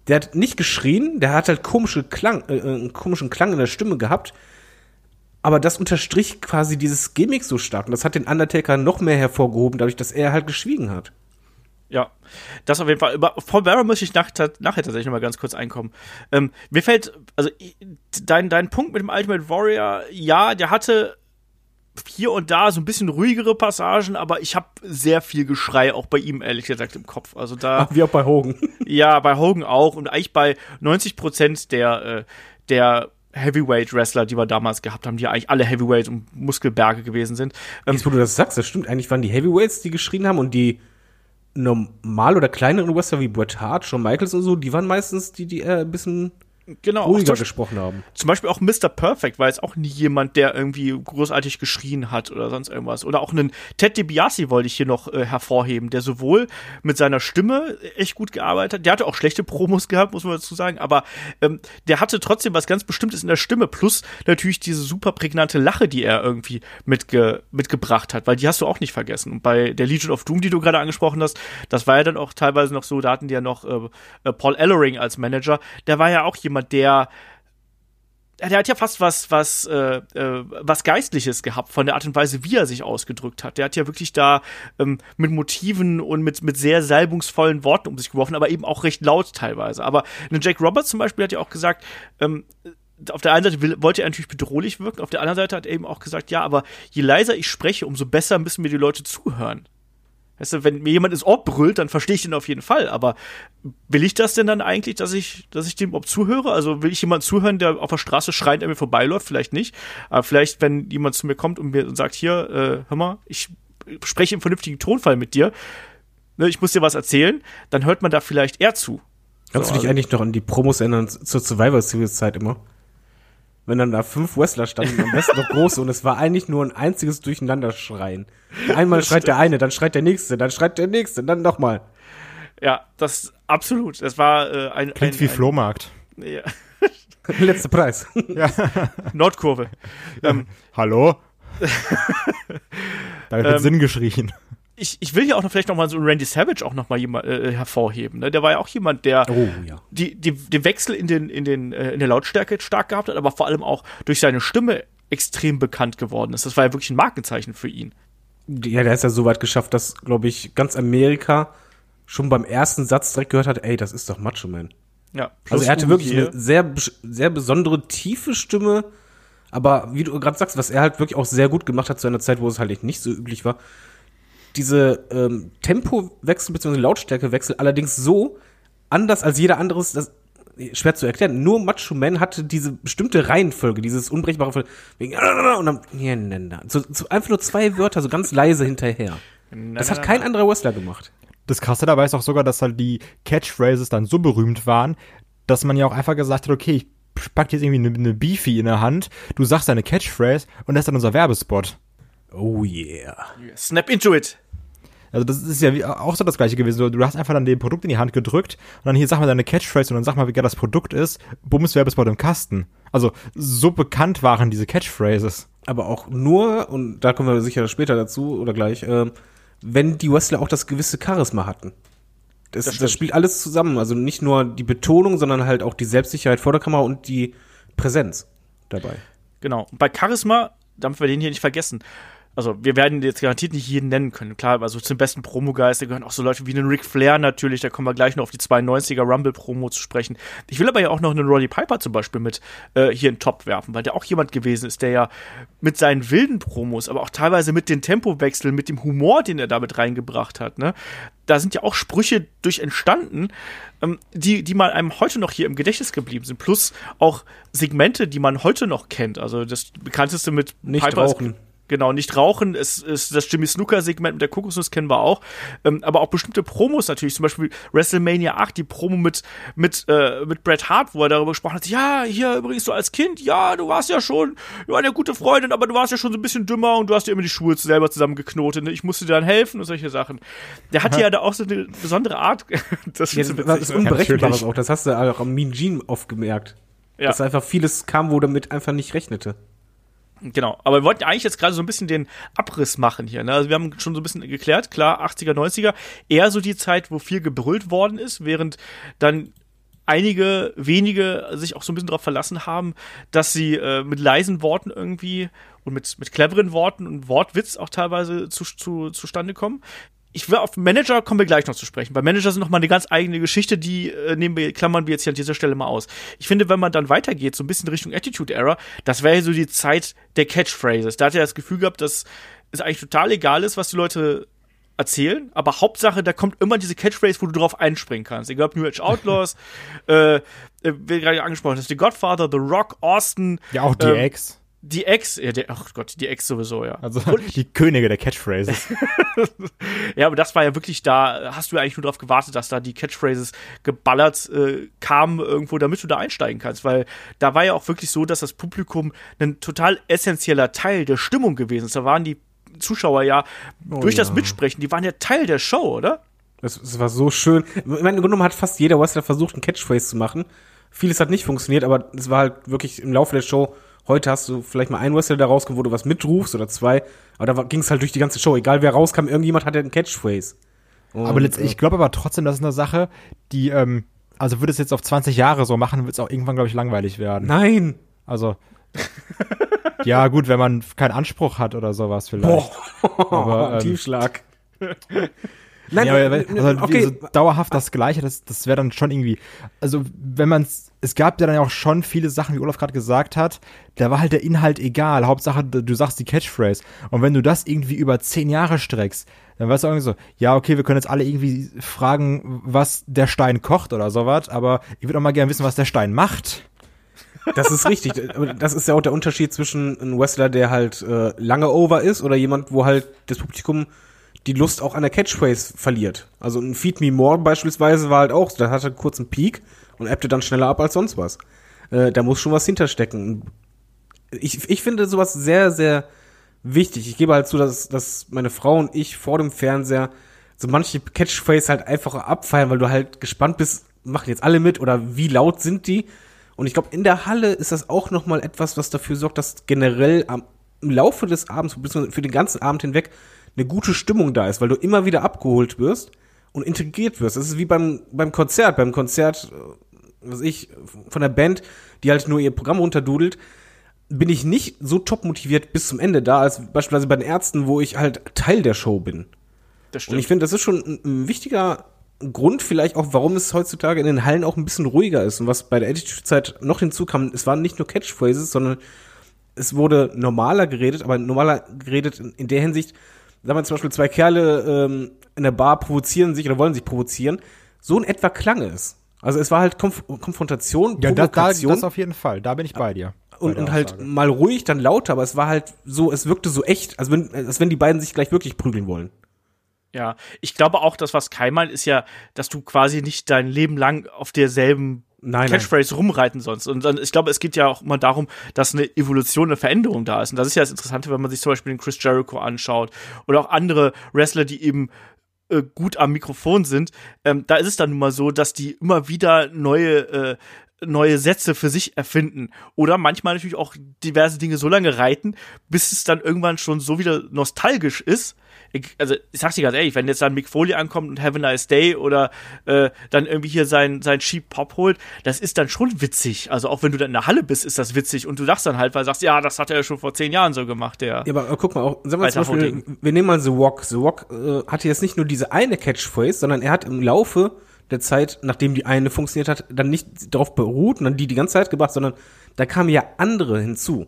Der hat nicht geschrien, der hat halt komische Klang, äh, einen komischen Klang in der Stimme gehabt. Aber das unterstrich quasi dieses Gimmick so stark. Und das hat den Undertaker noch mehr hervorgehoben, dadurch, dass er halt geschwiegen hat. Ja, das auf jeden Fall. Über Paul Bearer muss ich nach, nachher tatsächlich noch mal ganz kurz einkommen. Ähm, mir fällt, also dein, dein Punkt mit dem Ultimate Warrior, ja, der hatte hier und da so ein bisschen ruhigere Passagen, aber ich habe sehr viel Geschrei auch bei ihm ehrlich gesagt im Kopf. Also da Wie auch bei Hogan. ja, bei Hogan auch und eigentlich bei 90 Prozent der äh, der Heavyweight Wrestler, die wir damals gehabt haben, die eigentlich alle Heavyweight und Muskelberge gewesen sind. Ähm, Jetzt, wo du das sagst, das stimmt. Eigentlich waren die Heavyweights, die geschrien haben und die normal oder kleineren Wrestler wie Bret Hart, Shawn Michaels und so, die waren meistens die, die eher ein bisschen genau, ruhiger gesprochen haben. Zum Beispiel auch Mr. Perfect war jetzt auch nie jemand, der irgendwie großartig geschrien hat oder sonst irgendwas. Oder auch einen Ted DiBiase wollte ich hier noch äh, hervorheben, der sowohl mit seiner Stimme echt gut gearbeitet hat, der hatte auch schlechte Promos gehabt, muss man dazu sagen, aber ähm, der hatte trotzdem was ganz Bestimmtes in der Stimme, plus natürlich diese super prägnante Lache, die er irgendwie mitge mitgebracht hat, weil die hast du auch nicht vergessen. Und bei der Legion of Doom, die du gerade angesprochen hast, das war ja dann auch teilweise noch so, da hatten die ja noch äh, äh, Paul Ellering als Manager, der war ja auch jemand, der der hat ja fast was, was, äh, äh, was Geistliches gehabt von der Art und Weise, wie er sich ausgedrückt hat. Der hat ja wirklich da ähm, mit Motiven und mit, mit sehr salbungsvollen Worten um sich geworfen, aber eben auch recht laut teilweise. Aber Jake Roberts zum Beispiel hat ja auch gesagt, ähm, auf der einen Seite will, wollte er natürlich bedrohlich wirken, auf der anderen Seite hat er eben auch gesagt, ja, aber je leiser ich spreche, umso besser müssen mir die Leute zuhören. Weißt du, wenn mir jemand ins Ohr brüllt, dann verstehe ich den auf jeden Fall. Aber will ich das denn dann eigentlich, dass ich, dass ich dem überhaupt zuhöre? Also will ich jemand zuhören, der auf der Straße schreiend an mir vorbeiläuft? Vielleicht nicht. Aber vielleicht, wenn jemand zu mir kommt und mir sagt, hier, äh, hör mal, ich spreche im vernünftigen Tonfall mit dir, ne, ich muss dir was erzählen, dann hört man da vielleicht eher zu. Kannst So, du dich also- eigentlich noch an die Promos erinnern zur Survivor Series Zeit immer? Wenn dann da fünf Wrestler standen, am besten noch große, und es war eigentlich nur ein einziges Durcheinanderschreien. Einmal schreit der eine, dann schreit der nächste, dann schreit der nächste, dann nochmal. Ja, das absolut. Das war äh, ein, Klingt ein, wie ein, Flohmarkt. Ja, Letzter Preis. Nordkurve. ähm, Hallo? Damit wird Ähm, Sinn geschrien. Ich, ich will hier auch noch vielleicht noch mal so einen Randy Savage auch noch mal jemand, äh, hervorheben. Ne? Der war ja auch jemand, der Oh, ja. die, die, den Wechsel in, den, in, den, äh, in der Lautstärke stark gehabt hat, aber vor allem auch durch seine Stimme extrem bekannt geworden ist. Das war ja wirklich ein Markenzeichen für ihn. Ja, der ist ja so weit geschafft, dass, glaube ich, ganz Amerika schon beim ersten Satz direkt gehört hat, ey, das ist doch Macho Man. Ja, Also er hatte wirklich eine sehr, sehr besondere tiefe Stimme, aber wie du gerade sagst, was er halt wirklich auch sehr gut gemacht hat zu einer Zeit, wo es halt nicht so üblich war, diese ähm, Tempowechsel bzw. Lautstärkewechsel allerdings so anders als jeder anderes, das schwer zu erklären. Nur Macho Man hatte diese bestimmte Reihenfolge, dieses unbrechbare Vol- wegen und dann ne, ne. So, so einfach nur zwei Wörter so ganz leise hinterher. Das hat kein anderer Wrestler gemacht. Das Krasse dabei ist auch sogar, dass halt die Catchphrases dann so berühmt waren, dass man ja auch einfach gesagt hat, okay, ich pack dir jetzt irgendwie eine, eine Beefy in der Hand, du sagst deine Catchphrase und das ist dann unser Werbespot. Oh yeah. Snap into it. Also das ist ja auch so das gleiche gewesen. Du, hast einfach dann dem Produkt in die Hand gedrückt und dann hier sag mal deine Catchphrase und dann sag mal, wie geil das Produkt ist. Bums Werbespot im Kasten. Also so bekannt waren diese Catchphrases. aber auch nur, und da kommen wir sicher später dazu oder gleich, ähm, wenn die Wrestler auch das gewisse Charisma hatten. Das, das, spielt alles zusammen. Also nicht nur die Betonung, sondern halt auch die Selbstsicherheit vor der Kamera und die Präsenz dabei. Genau. Und bei Charisma, damit wir den hier nicht vergessen, also wir werden jetzt garantiert nicht jeden nennen können. Klar, also zum besten Promo-Geist, da gehören auch so Leute wie einen Ric Flair natürlich, da kommen wir gleich noch auf die 92er Rumble-Promo zu sprechen. Ich will aber ja auch noch einen Roddy Piper zum Beispiel mit äh, hier in Top werfen, weil der auch jemand gewesen ist, der ja mit seinen wilden Promos, aber auch teilweise mit den Tempowechseln, mit dem Humor, den er damit reingebracht hat, ne? Da sind ja auch Sprüche durch entstanden, ähm, die, die mal einem heute noch hier im Gedächtnis geblieben sind. Plus auch Segmente, die man heute noch kennt. Also das bekannteste mit Nicht Piper ist- rauchen. Genau, nicht rauchen. Es ist das Jimmy Snooker-Segment mit der Kokosnuss kennen wir auch. Ähm, aber auch bestimmte Promos natürlich, zum Beispiel WrestleMania 8, die Promo mit, mit, äh, mit Bret Hart, wo er darüber gesprochen hat, ja, hier übrigens so als Kind, ja, du warst ja schon, du warst eine gute Freundin, aber du warst ja schon so ein bisschen dümmer und du hast dir immer die Schuhe selber zusammengeknotet. Ne? Ich musste dir dann helfen und solche Sachen. Der hatte ja da auch so eine besondere Art. das Ja, ist das witzig, ne? Unberechenbares auch. Das hast du auch am Mean Gene oft gemerkt. Ja. Dass einfach vieles kam, wo damit einfach nicht rechnete. Genau, aber wir wollten eigentlich jetzt gerade so ein bisschen den Abriss machen hier. Ne? Also wir haben schon so ein bisschen geklärt, klar, 80er, 90er, eher so die Zeit, wo viel gebrüllt worden ist, während dann einige wenige sich auch so ein bisschen darauf verlassen haben, dass sie äh, mit leisen Worten irgendwie und mit, mit cleveren Worten und Wortwitz auch teilweise zu, zu, zustande kommen. Ich will auf Manager kommen wir gleich noch zu sprechen. Bei Manager sind noch mal eine ganz eigene Geschichte, die äh, nehmen wir, klammern wir jetzt hier an dieser Stelle mal aus. Ich finde, wenn man dann weitergeht, so ein bisschen Richtung Attitude Era, das wäre ja so die Zeit der Catchphrases. Da hat er das Gefühl gehabt, dass es eigentlich total egal ist, was die Leute erzählen, aber Hauptsache, da kommt immer diese Catchphrase, wo du drauf einspringen kannst. Egal ob New Age Outlaws, äh, äh, wie gerade angesprochen hast, The Godfather, The Rock, Austin, Ja, auch die Ähm, Ex. Die Ex, ja, der, ach Gott, die Ex sowieso, ja. Also die Könige der Catchphrases. Ja, aber das war ja wirklich da, hast du ja eigentlich nur darauf gewartet, dass da die Catchphrases geballert äh, kamen irgendwo, damit du da einsteigen kannst, weil da war ja auch wirklich so, dass das Publikum ein total essentieller Teil der Stimmung gewesen ist. Da waren die Zuschauer ja durch das ja. Mitsprechen, die waren ja Teil der Show, oder? Das, das war so schön. Ich meine, im Grunde genommen hat fast jeder Wrestler versucht, einen Catchphrase zu machen. Vieles hat nicht funktioniert, aber es war halt wirklich im Laufe der Show. Heute hast du vielleicht mal einen Wrestler, der rauskommt, wo du was mitrufst oder zwei. Aber da ging es halt durch die ganze Show. Egal wer rauskam, irgendjemand hatte einen Catchphrase. Und, aber letztendlich, ich glaube aber trotzdem, das ist eine Sache, die, ähm, also würde es jetzt auf 20 Jahre so machen, wird es auch irgendwann, glaube ich, langweilig werden. Nein. Also, ja, gut, wenn man keinen Anspruch hat oder sowas vielleicht. Aber, ähm, Tiefschlag. Nein, ja, aber, äh, also, okay. so dauerhaft das Gleiche, das, das wäre dann schon irgendwie, also wenn man es gab ja dann auch schon viele Sachen, wie Olaf gerade gesagt hat, da war halt der Inhalt egal, Hauptsache du sagst die Catchphrase und wenn du das irgendwie über zehn Jahre streckst, dann weißt du irgendwie so, ja okay, wir können jetzt alle irgendwie fragen, was der Stein kocht oder sowas, aber ich würde auch mal gerne wissen, was der Stein macht. Das ist richtig. Das ist ja auch der Unterschied zwischen einem Wrestler, der halt äh, lange over ist oder jemand, wo halt das Publikum die Lust auch an der Catchphrase verliert. Also ein Feed Me More beispielsweise war halt auch, da hatte einen kurzen Peak und ebbte dann schneller ab als sonst was. Äh, da muss schon was hinterstecken. Ich, ich finde sowas sehr, sehr wichtig. Ich gebe halt zu, dass, dass meine Frau und ich vor dem Fernseher so manche Catchphrase halt einfach abfeiern, weil du halt gespannt bist, machen jetzt alle mit oder wie laut sind die? Und ich glaube, in der Halle ist das auch noch mal etwas, was dafür sorgt, dass generell am, im Laufe des Abends, beziehungsweise für den ganzen Abend hinweg, eine gute Stimmung da ist, weil du immer wieder abgeholt wirst und integriert wirst. Das ist wie beim, beim Konzert. Beim Konzert, äh, was ich, von der Band, die halt nur ihr Programm runterdudelt, bin ich nicht so top motiviert bis zum Ende da, als beispielsweise bei den Ärzten, wo ich halt Teil der Show bin. Das Und ich finde, das ist schon ein, ein wichtiger Grund vielleicht auch, warum es heutzutage in den Hallen auch ein bisschen ruhiger ist. Und was bei der Attitude-Zeit noch hinzukam, es waren nicht nur Catchphrases, sondern es wurde normaler geredet, aber normaler geredet in, in der Hinsicht, sagen wir zum Beispiel zwei Kerle ähm, in der Bar provozieren sich oder wollen sich provozieren, so in etwa klang es. Also es war halt Konf Konfrontation, Ja, da, da, Provokation das auf jeden Fall, da bin ich bei dir. bei und, und halt mal ruhig, dann lauter, aber es war halt so, es wirkte so echt, als wenn, als wenn die beiden sich gleich wirklich prügeln wollen. Ja, ich glaube auch, das, was Kai meint, ist ja, dass du quasi nicht dein Leben lang auf derselben Nein, nein. Catchphrase rumreiten sollst. Und dann, ich glaube, es geht ja auch immer darum, dass eine Evolution, eine Veränderung da ist. Und das ist ja das Interessante, wenn man sich zum Beispiel den Chris Jericho anschaut oder auch andere Wrestler, die eben äh, gut am Mikrofon sind. Ähm, da ist es dann nun mal so, dass die immer wieder neue äh, neue Sätze für sich erfinden oder manchmal natürlich auch diverse Dinge so lange reiten, bis es dann irgendwann schon so wieder nostalgisch ist. Ich, also ich sag's dir ganz ehrlich, wenn jetzt dann Mick Foley ankommt und Have a Nice Day oder äh, dann irgendwie hier sein sein Cheap Pop holt, das ist dann schon witzig. Also auch wenn du dann in der Halle bist, ist das witzig und du lachst dann halt, weil du sagst, ja, das hat er ja schon vor zehn Jahren so gemacht, der. Ja, aber äh, guck mal, auch, sagen wir zum Alter Beispiel, wir nehmen mal The Walk. The Walk äh, hatte jetzt nicht nur diese eine Catchphrase, sondern er hat im Laufe der Zeit, nachdem die eine funktioniert hat, dann nicht darauf beruht und dann die die ganze Zeit gebracht, sondern da kamen ja andere hinzu.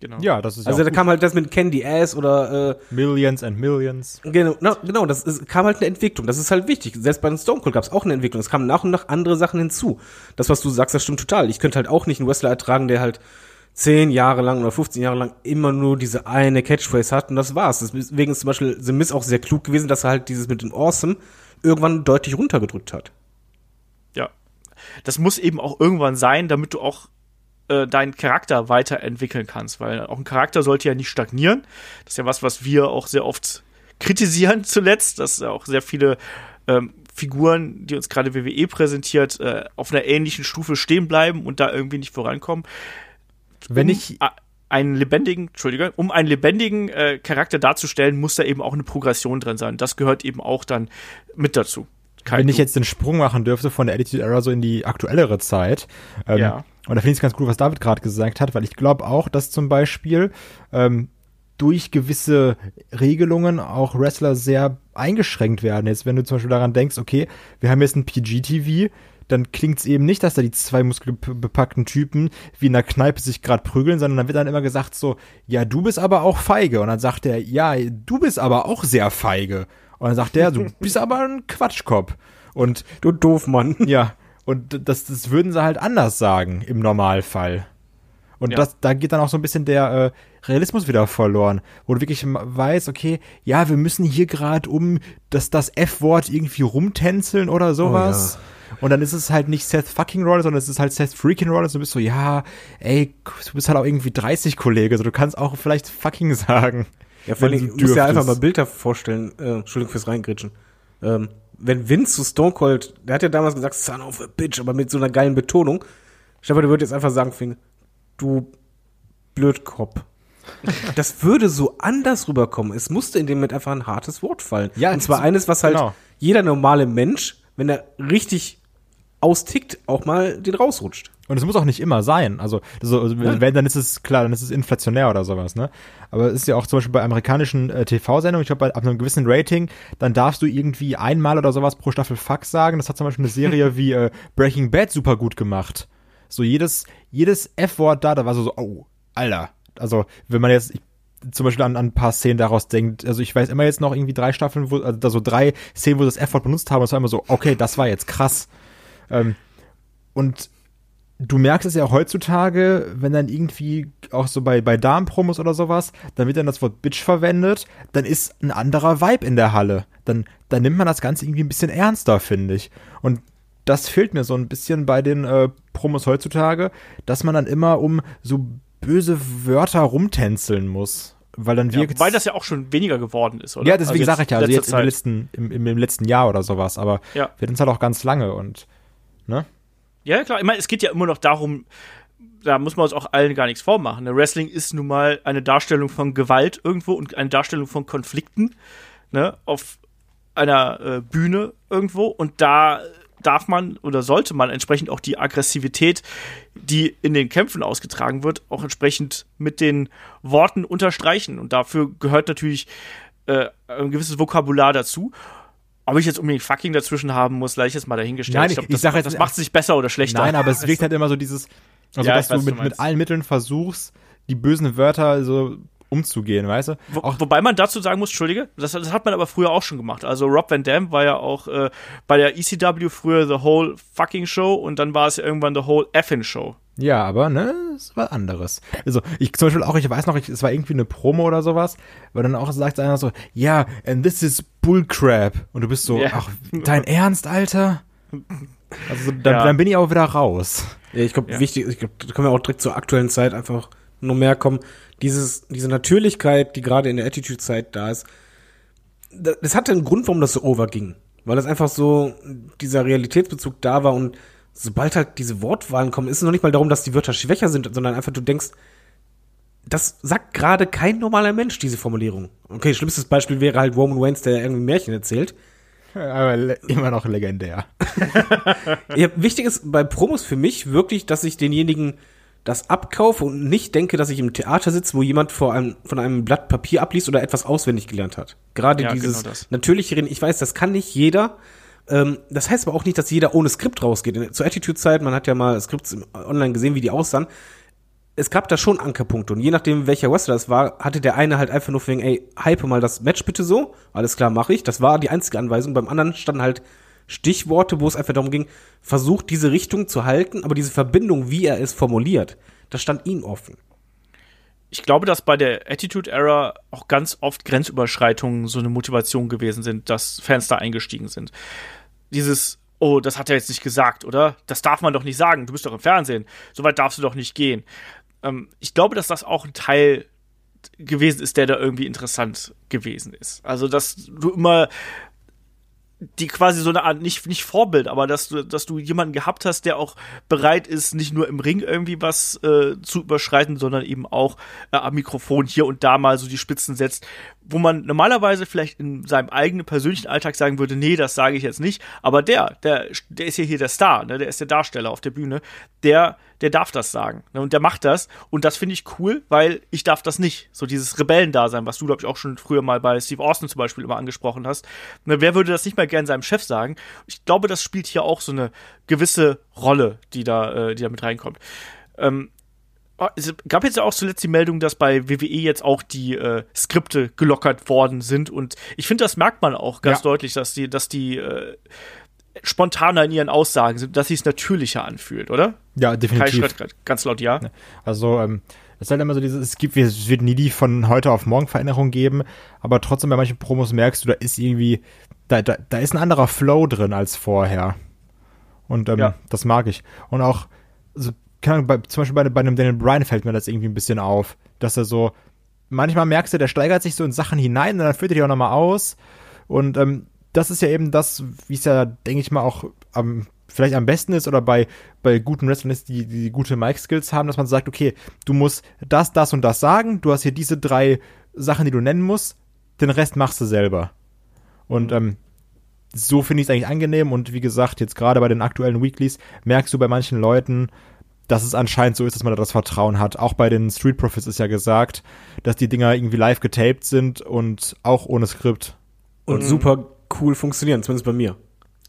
Genau. Ja, das ist Also ja da auch kam halt das mit Candy Ass oder äh, Millions and Millions. Genau, na, genau, das ist, kam halt eine Entwicklung. Das ist halt wichtig. Selbst bei den Stone Cold gab es auch eine Entwicklung. Es kamen nach und nach andere Sachen hinzu. Das, was du sagst, das stimmt total. Ich könnte halt auch nicht einen Wrestler ertragen, der halt zehn Jahre lang oder 15 Jahre lang immer nur diese eine Catchphrase hat und das war's. Deswegen ist zum Beispiel The Miz auch sehr klug gewesen, dass er halt dieses mit dem Awesome irgendwann deutlich runtergedrückt hat. Ja. Das muss eben auch irgendwann sein, damit du auch äh, deinen Charakter weiterentwickeln kannst, weil auch ein Charakter sollte ja nicht stagnieren. Das ist ja was, was wir auch sehr oft kritisieren zuletzt, dass auch sehr viele ähm, Figuren, die uns gerade WWE präsentiert, äh, auf einer ähnlichen Stufe stehen bleiben und da irgendwie nicht vorankommen. Wenn um ich, einen lebendigen, Entschuldige, um einen lebendigen äh, Charakter darzustellen, muss da eben auch eine Progression drin sein. Das gehört eben auch dann mit dazu. Kai, wenn ich jetzt den Sprung machen dürfte von der Attitude Era so in die aktuellere Zeit. Ähm, Ja. Und da finde ich es ganz gut, was David gerade gesagt hat, weil ich glaube auch, dass zum Beispiel ähm, durch gewisse Regelungen auch Wrestler sehr eingeschränkt werden. Jetzt, wenn du zum Beispiel daran denkst, okay, wir haben jetzt ein PG-TV, dann klingt es eben nicht, dass da die zwei muskelbepackten Typen wie in der Kneipe sich gerade prügeln, sondern dann wird dann immer gesagt so, ja, du bist aber auch feige. Und dann sagt er, ja, du bist aber auch sehr feige. Und dann sagt er, du bist aber ein Quatschkopf. Und Du doof, Mann. ja, und das, das würden sie halt anders sagen im Normalfall. Und Ja. das, da geht dann auch so ein bisschen der äh, Realismus wieder verloren, wo du wirklich weißt, okay, ja, wir müssen hier gerade um das, das F-Wort irgendwie rumtänzeln oder sowas. Und dann ist es halt nicht Seth fucking Rollins, sondern es ist halt Seth freaking Rollins. Du bist so, ja, ey, du bist halt auch irgendwie 30 Kollege, so du kannst auch vielleicht fucking sagen. Ja, vor wenn allem, du musst ja einfach mal Bilder vorstellen. Äh, Entschuldigung fürs Reingritschen. Ähm, wenn Vince zu Stone Cold, der hat ja damals gesagt, son of a bitch, aber mit so einer geilen Betonung. Stefan, der würde jetzt einfach sagen, Fing, du Blödkopf. Das würde so anders rüberkommen. Es musste in dem Moment einfach ein hartes Wort fallen. Ja, Und zwar eines, was halt genau. jeder normale Mensch, wenn er richtig austickt, auch mal den rausrutscht. Und es muss auch nicht immer sein. Also, so, also wenn, dann ist es klar, dann ist es inflationär oder sowas, ne? Aber es ist ja auch zum Beispiel bei amerikanischen äh, TV-Sendungen, ich glaube, ab einem gewissen Rating, dann darfst du irgendwie einmal oder sowas pro Staffel Fuck sagen. Das hat zum Beispiel eine Serie wie äh, Breaking Bad super gut gemacht. So jedes, jedes F-Wort da, da war so, so, oh, Alter. Also, wenn man jetzt, ich, zum Beispiel an, an ein paar Szenen daraus denkt, also ich weiß immer jetzt noch irgendwie drei Staffeln, wo, also da so drei Szenen, wo das F-Wort benutzt haben, und es war immer so, okay, das war jetzt krass. Ähm, und du merkst es ja auch heutzutage, wenn dann irgendwie auch so bei, bei Darmpromos oder sowas, dann wird dann das Wort Bitch verwendet, dann ist ein anderer Vibe in der Halle. Dann, dann nimmt man das Ganze irgendwie ein bisschen ernster, finde ich. Und das fehlt mir so ein bisschen bei den äh, Promos heutzutage, dass man dann immer um so böse Wörter rumtänzeln muss. Weil dann wirkt ja, Weil das ja auch schon weniger geworden ist, oder? Ja, deswegen also sage ich ja, also jetzt im letzten, im, im, im, letzten Jahr oder sowas, aber ja. wir hatten es halt auch ganz lange und, ne? Ja, klar. Ich meine, es geht ja immer noch darum, da muss man uns auch allen gar nichts vormachen. Ne? Wrestling ist nun mal eine Darstellung von Gewalt irgendwo und eine Darstellung von Konflikten ne? auf einer äh, Bühne irgendwo. Und da darf man oder sollte man entsprechend auch die Aggressivität, die in den Kämpfen ausgetragen wird, auch entsprechend mit den Worten unterstreichen. Und dafür gehört natürlich äh, ein gewisses Vokabular dazu. Ob ich jetzt unbedingt fucking dazwischen haben muss, gleich jetzt mal dahingestellt. Nein, ich, glaub, ich das, sag jetzt, das macht es nicht besser oder schlechter. Nein, aber es wirkt halt immer so dieses, also Ja, dass weiß, du mit, du mit allen Mitteln versuchst, die bösen Wörter so umzugehen, weißt du? Wo, wobei man dazu sagen muss, Entschuldige, das, das hat man aber früher auch schon gemacht. Also Rob Van Dam war ja auch äh, bei der ECW früher The Whole Fucking Show und dann war es ja irgendwann The Whole Effin Show. Ja, aber ne, es war anderes. Also ich zum Beispiel auch, ich weiß noch, ich, es war irgendwie eine Promo oder sowas, weil dann auch sagt einer so, ja, and this is Bullcrap. Und du bist so, Ja. ach, dein Ernst, Alter? Also dann, Ja. dann bin ich auch wieder raus. Ja, ich glaube, Ja. wichtig, ich glaube, da können wir auch direkt zur aktuellen Zeit einfach nur mehr kommen. Dieses, diese Natürlichkeit, die gerade in der Attitude-Zeit da ist, da- das hatte einen Grund, warum das so overging. Weil das einfach so dieser Realitätsbezug da war und sobald halt diese Wortwahlen kommen, ist es noch nicht mal darum, dass die Wörter schwächer sind, sondern einfach du denkst, das sagt gerade kein normaler Mensch, diese Formulierung. Okay, schlimmstes Beispiel wäre halt Roman Reigns, der irgendwie Märchen erzählt. Aber immer noch legendär. Ja, wichtig ist bei Promos für mich wirklich, dass ich denjenigen das abkaufe und nicht denke, dass ich im Theater sitze, wo jemand vor einem, von einem Blatt Papier abliest oder etwas auswendig gelernt hat. Gerade Ja, dieses genau das. natürliche Reden, ich weiß, das kann nicht jeder. Ähm, das heißt aber auch nicht, dass jeder ohne Skript rausgeht. Zur Attitude-Zeit, man hat ja mal Skripts online gesehen, wie die aussahen. Es gab da schon Ankerpunkte und je nachdem, welcher Wrestler es war, hatte der eine halt einfach nur wegen, ey, hype mal das Match bitte so. Alles klar, mache ich. Das war die einzige Anweisung. Beim anderen standen halt Stichworte, wo es einfach darum ging, versucht diese Richtung zu halten, aber diese Verbindung, wie er es formuliert, das stand ihm offen. Ich glaube, dass bei der Attitude Era auch ganz oft Grenzüberschreitungen so eine Motivation gewesen sind, dass Fans da eingestiegen sind. Dieses, oh, das hat er jetzt nicht gesagt, oder? Das darf man doch nicht sagen. Du bist doch im Fernsehen. So weit darfst du doch nicht gehen. Ähm, ich glaube, dass das auch ein Teil gewesen ist, der da irgendwie interessant gewesen ist. Also, dass du immer die quasi so eine Art, nicht, nicht Vorbild, aber dass du, dass du jemanden gehabt hast, der auch bereit ist, nicht nur im Ring irgendwie was äh, zu überschreiten, sondern eben auch äh, am Mikrofon hier und da mal so die Spitzen setzt, wo man normalerweise vielleicht in seinem eigenen persönlichen Alltag sagen würde, nee, das sage ich jetzt nicht, aber der, der, der ist ja hier der Star, ne, der ist der Darsteller auf der Bühne, der, der darf das sagen, ne, und der macht das. Und das finde ich cool, weil ich darf das nicht, so dieses Rebellendasein, was du, glaube ich, auch schon früher mal bei Steve Austin zum Beispiel immer angesprochen hast, ne, wer würde das nicht mal gern seinem Chef sagen? Ich glaube, das spielt hier auch so eine gewisse Rolle, die da, äh, die da mit reinkommt. Ähm, Es gab jetzt ja auch zuletzt die Meldung, dass bei WWE jetzt auch die äh, Skripte gelockert worden sind und ich finde, das merkt man auch ganz Ja. deutlich, dass die, dass die äh, spontaner in ihren Aussagen sind, dass sie es natürlicher anfühlt, oder? Ja, Kai definitiv. schreit grad ganz laut ja. Also, ähm, es ist halt immer so dieses, es gibt, es wird nie die von heute auf morgen Veränderung geben, aber trotzdem bei manchen Promos merkst du, da ist irgendwie, da, da, da ist ein anderer Flow drin als vorher. Und ähm, Ja. das mag ich. Und auch, also, keine Ahnung, bei, zum Beispiel bei, bei einem Daniel Bryan fällt mir das irgendwie ein bisschen auf, dass er so, manchmal merkst du, der steigert sich so in Sachen hinein und dann führt er die auch nochmal aus. Und ähm, das ist ja eben das, wie es ja, denke ich mal, auch am, vielleicht am besten ist oder bei, bei guten Wrestlern ist, die, die gute Mic-Skills haben, dass man sagt, okay, du musst das, das und das sagen, du hast hier diese drei Sachen, die du nennen musst, den Rest machst du selber. Und ähm, so finde ich es eigentlich angenehm und wie gesagt, jetzt gerade bei den aktuellen Weeklies merkst du bei manchen Leuten, dass es anscheinend so ist, dass man da das Vertrauen hat. Auch bei den Street Profits ist ja gesagt, dass die Dinger irgendwie live getaped sind und auch ohne Skript. Und super cool funktionieren, zumindest bei mir.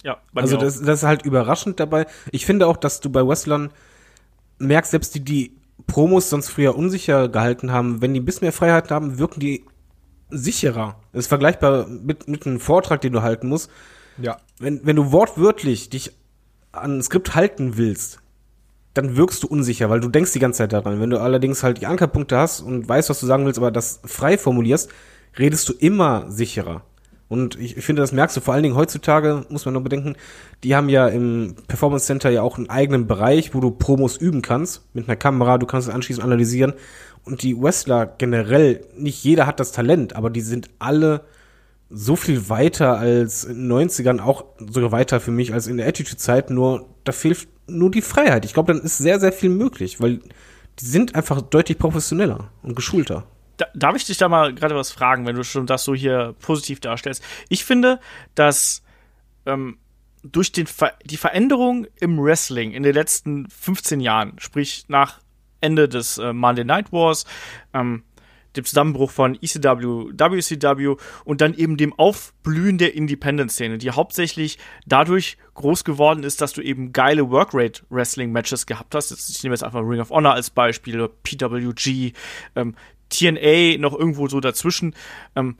Ja, bei Also mir auch. das, das ist halt überraschend dabei. Ich finde auch, dass du bei Wrestlern merkst, selbst die, die Promos sonst früher unsicher gehalten haben, wenn die ein bisschen mehr Freiheit haben, wirken die sicherer. Das ist vergleichbar mit, mit einem Vortrag, den du halten musst. Ja. Wenn, wenn du wortwörtlich dich an ein Skript halten willst, dann wirkst du unsicher, weil du denkst die ganze Zeit daran. Wenn du allerdings halt die Ankerpunkte hast und weißt, was du sagen willst, aber das frei formulierst, redest du immer sicherer. Und ich, ich finde, das merkst du vor allen Dingen heutzutage, muss man nur bedenken, die haben ja im Performance Center ja auch einen eigenen Bereich, wo du Promos üben kannst, mit einer Kamera, du kannst es anschließend analysieren. Und die Wrestler generell, nicht jeder hat das Talent, aber die sind alle so viel weiter als in den 90ern, auch sogar weiter für mich als in der Attitude-Zeit, nur da fehlt nur die Freiheit. Ich glaube, dann ist sehr, sehr viel möglich, weil die sind einfach deutlich professioneller und geschulter. da, darf ich dich da mal gerade was fragen, wenn du schon das so hier positiv darstellst? Ich finde, dass ähm, durch den Ver die Veränderung im Wrestling in den letzten 15 Jahren, sprich nach Ende des äh, Monday Night Wars, ähm, dem Zusammenbruch von ECW, WCW und dann eben dem Aufblühen der Independent-Szene, die hauptsächlich dadurch groß geworden ist, dass du eben geile Workrate-Wrestling-Matches gehabt hast. Jetzt, ich nehme jetzt einfach Ring of Honor als Beispiel, PWG, ähm, TNA noch irgendwo so dazwischen. Ähm,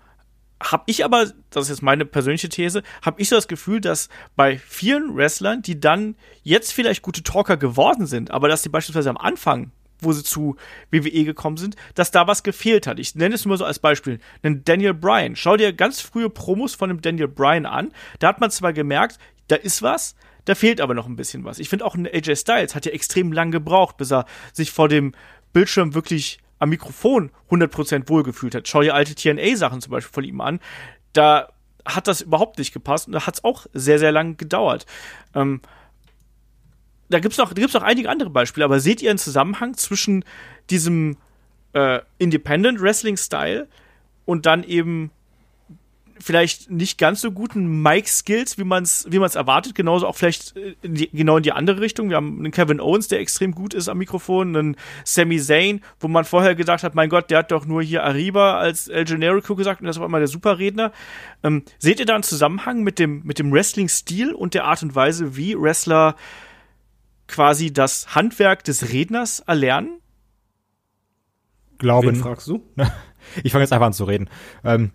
hab ich aber, das ist jetzt meine persönliche These, habe ich so das Gefühl, dass bei vielen Wrestlern, die dann jetzt vielleicht gute Talker geworden sind, aber dass die beispielsweise am Anfang, wo sie zu WWE gekommen sind, dass da was gefehlt hat. Ich nenne es nur so als Beispiel. Einen Daniel Bryan. Schau dir ganz frühe Promos von dem Daniel Bryan an. Da hat man zwar gemerkt, da ist was, da fehlt aber noch ein bisschen was. Ich finde auch ein AJ Styles hat ja extrem lang gebraucht, bis er sich vor dem Bildschirm wirklich am Mikrofon 100% wohlgefühlt hat. Schau dir alte TNA-Sachen zum Beispiel von ihm an. Da hat das überhaupt nicht gepasst und da hat es auch sehr, sehr lang gedauert. Ähm, da gibt's noch, da gibt's noch einige andere Beispiele, aber seht ihr einen Zusammenhang zwischen diesem äh, Independent Wrestling Style und dann eben vielleicht nicht ganz so guten Mic-Skills, wie man es wie man's erwartet, genauso auch vielleicht äh, in die, genau in die andere Richtung. Wir haben einen Kevin Owens, der extrem gut ist am Mikrofon, einen Sami Zayn, wo man vorher gedacht hat, mein Gott, der hat doch nur hier Arriba als El Generico gesagt und das war immer der Superredner. Ähm, seht ihr da einen Zusammenhang mit dem, mit dem Wrestling-Stil und der Art und Weise, wie Wrestler quasi das Handwerk des Redners erlernen? Glaube, Wen fragst du? ich fange jetzt einfach an zu reden. Ähm,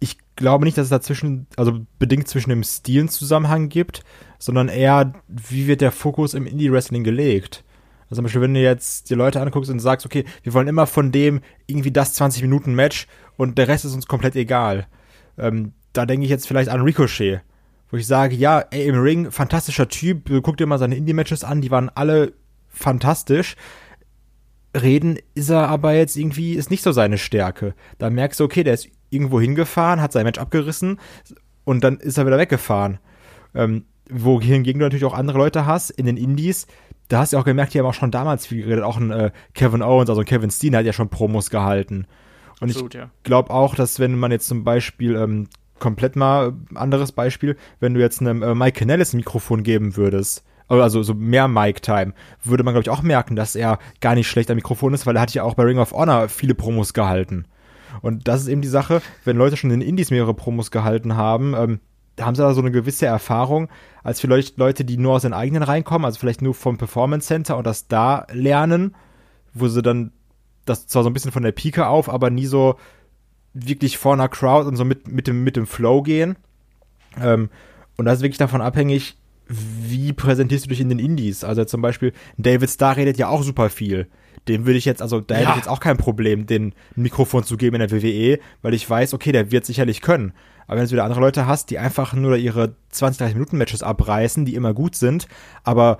ich glaube nicht, dass es dazwischen, also bedingt zwischen dem Stil einen Zusammenhang gibt, sondern eher, wie wird der Fokus im Indie-Wrestling gelegt. Also zum Beispiel, wenn du jetzt die Leute anguckst und sagst, okay, wir wollen immer von dem irgendwie das 20-Minuten-Match und der Rest ist uns komplett egal. Ähm, da denke ich jetzt vielleicht an Ricochet, wo ich sage, ja, ey, im Ring, fantastischer Typ, guck dir mal seine Indie-Matches an, die waren alle fantastisch. Reden ist er aber jetzt irgendwie, ist nicht so seine Stärke. Da merkst du, okay, der ist irgendwo hingefahren, hat sein Match abgerissen und dann ist er wieder weggefahren. Ähm, wohingegen du natürlich auch andere Leute hast in den Indies, da hast du auch gemerkt, die haben auch schon damals viel geredet, auch ein äh, Kevin Owens, also Kevin Steen hat ja schon Promos gehalten. Und Absolut, ich ja. glaube auch, dass wenn man jetzt zum Beispiel ähm, komplett mal äh, anderes Beispiel, wenn du jetzt einem äh, Mike Canellis ein Mikrofon geben würdest, also so mehr Mic-Time, würde man, glaube ich, auch merken, dass er gar nicht schlecht am Mikrofon ist, weil er hat ja auch bei Ring of Honor viele Promos gehalten. Und das ist eben die Sache, wenn Leute schon in Indies mehrere Promos gehalten haben, ähm, haben sie da so eine gewisse Erfahrung, als vielleicht Leute, die nur aus den eigenen reinkommen, also vielleicht nur vom Performance Center und das da lernen, wo sie dann das zwar so ein bisschen von der Pike auf, aber nie so wirklich vor einer Crowd und so mit, mit, dem, mit dem Flow gehen. Ähm, und das ist wirklich davon abhängig, wie präsentierst du dich in den Indies? Also zum Beispiel, David Starr redet ja auch super viel. Dem würde ich jetzt, also da hätte Ja. ich jetzt auch kein Problem, den Mikrofon zu geben in der WWE, weil ich weiß, okay, der wird sicherlich können. Aber wenn du wieder andere Leute hast, die einfach nur ihre 20, 30 Minuten Matches abreißen, die immer gut sind, aber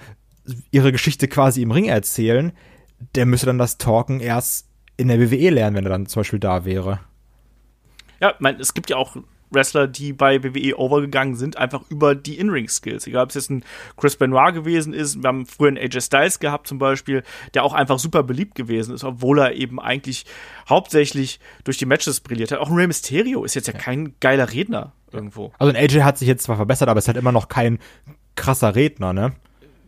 ihre Geschichte quasi im Ring erzählen, der müsste dann das Talken erst in der WWE lernen, wenn er dann zum Beispiel da wäre. Ja, mein, es gibt ja auch Wrestler, die bei WWE overgegangen sind, einfach über die In-Ring-Skills. Egal, ob es jetzt ein Chris Benoit gewesen ist, wir haben früher einen AJ Styles gehabt zum Beispiel, der auch einfach super beliebt gewesen ist, obwohl er eben eigentlich hauptsächlich durch die Matches brilliert hat. Auch ein Rey Mysterio ist jetzt ja, kein geiler Redner irgendwo. Also ein AJ hat sich jetzt zwar verbessert, aber ist halt immer noch kein krasser Redner, ne?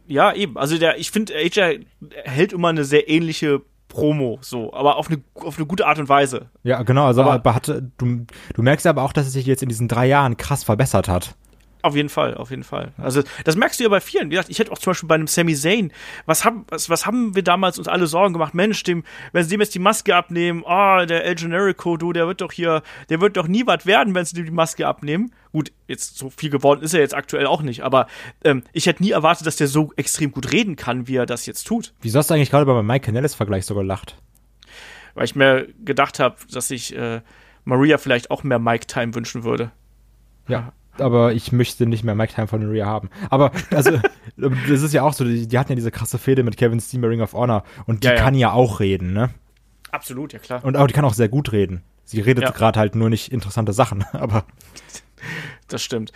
Ja, eben. Also der, ich finde, AJ hält immer eine sehr ähnliche Promo, so, aber auf eine, auf eine gute Art und Weise. Ja, genau. Also Aber- aber hatte, du, du merkst aber auch, dass es sich jetzt in diesen drei Jahren krass verbessert hat. Auf jeden Fall, auf jeden Fall. Also das merkst du ja bei vielen. Wie gesagt, ich hätte auch zum Beispiel bei einem Sami Zayn, was haben, was, was haben wir damals uns alle Sorgen gemacht? Mensch, dem, wenn sie dem jetzt die Maske abnehmen, oh, der El Generico, du, der wird doch hier, der wird doch nie was werden, wenn sie dem die Maske abnehmen. Gut, jetzt so viel geworden ist er jetzt aktuell auch nicht, aber ähm, ich hätte nie erwartet, dass der so extrem gut reden kann, wie er das jetzt tut. Wieso hast du eigentlich gerade beim Mike Canellis-Vergleich so gelacht? Weil ich mir gedacht habe, dass ich äh, Maria vielleicht auch mehr Mike-Time wünschen würde. Ja. Aber ich möchte nicht mehr Mike Time von Maria haben. Aber, also, das ist ja auch so, die, die hatten ja diese krasse Fehde mit Kevin Steen bei Ring of Honor. Und die Ja, ja. kann ja auch reden, ne? Absolut, ja klar. Und auch, die kann auch sehr gut reden. Sie redet Ja. gerade halt nur nicht interessante Sachen, aber das stimmt.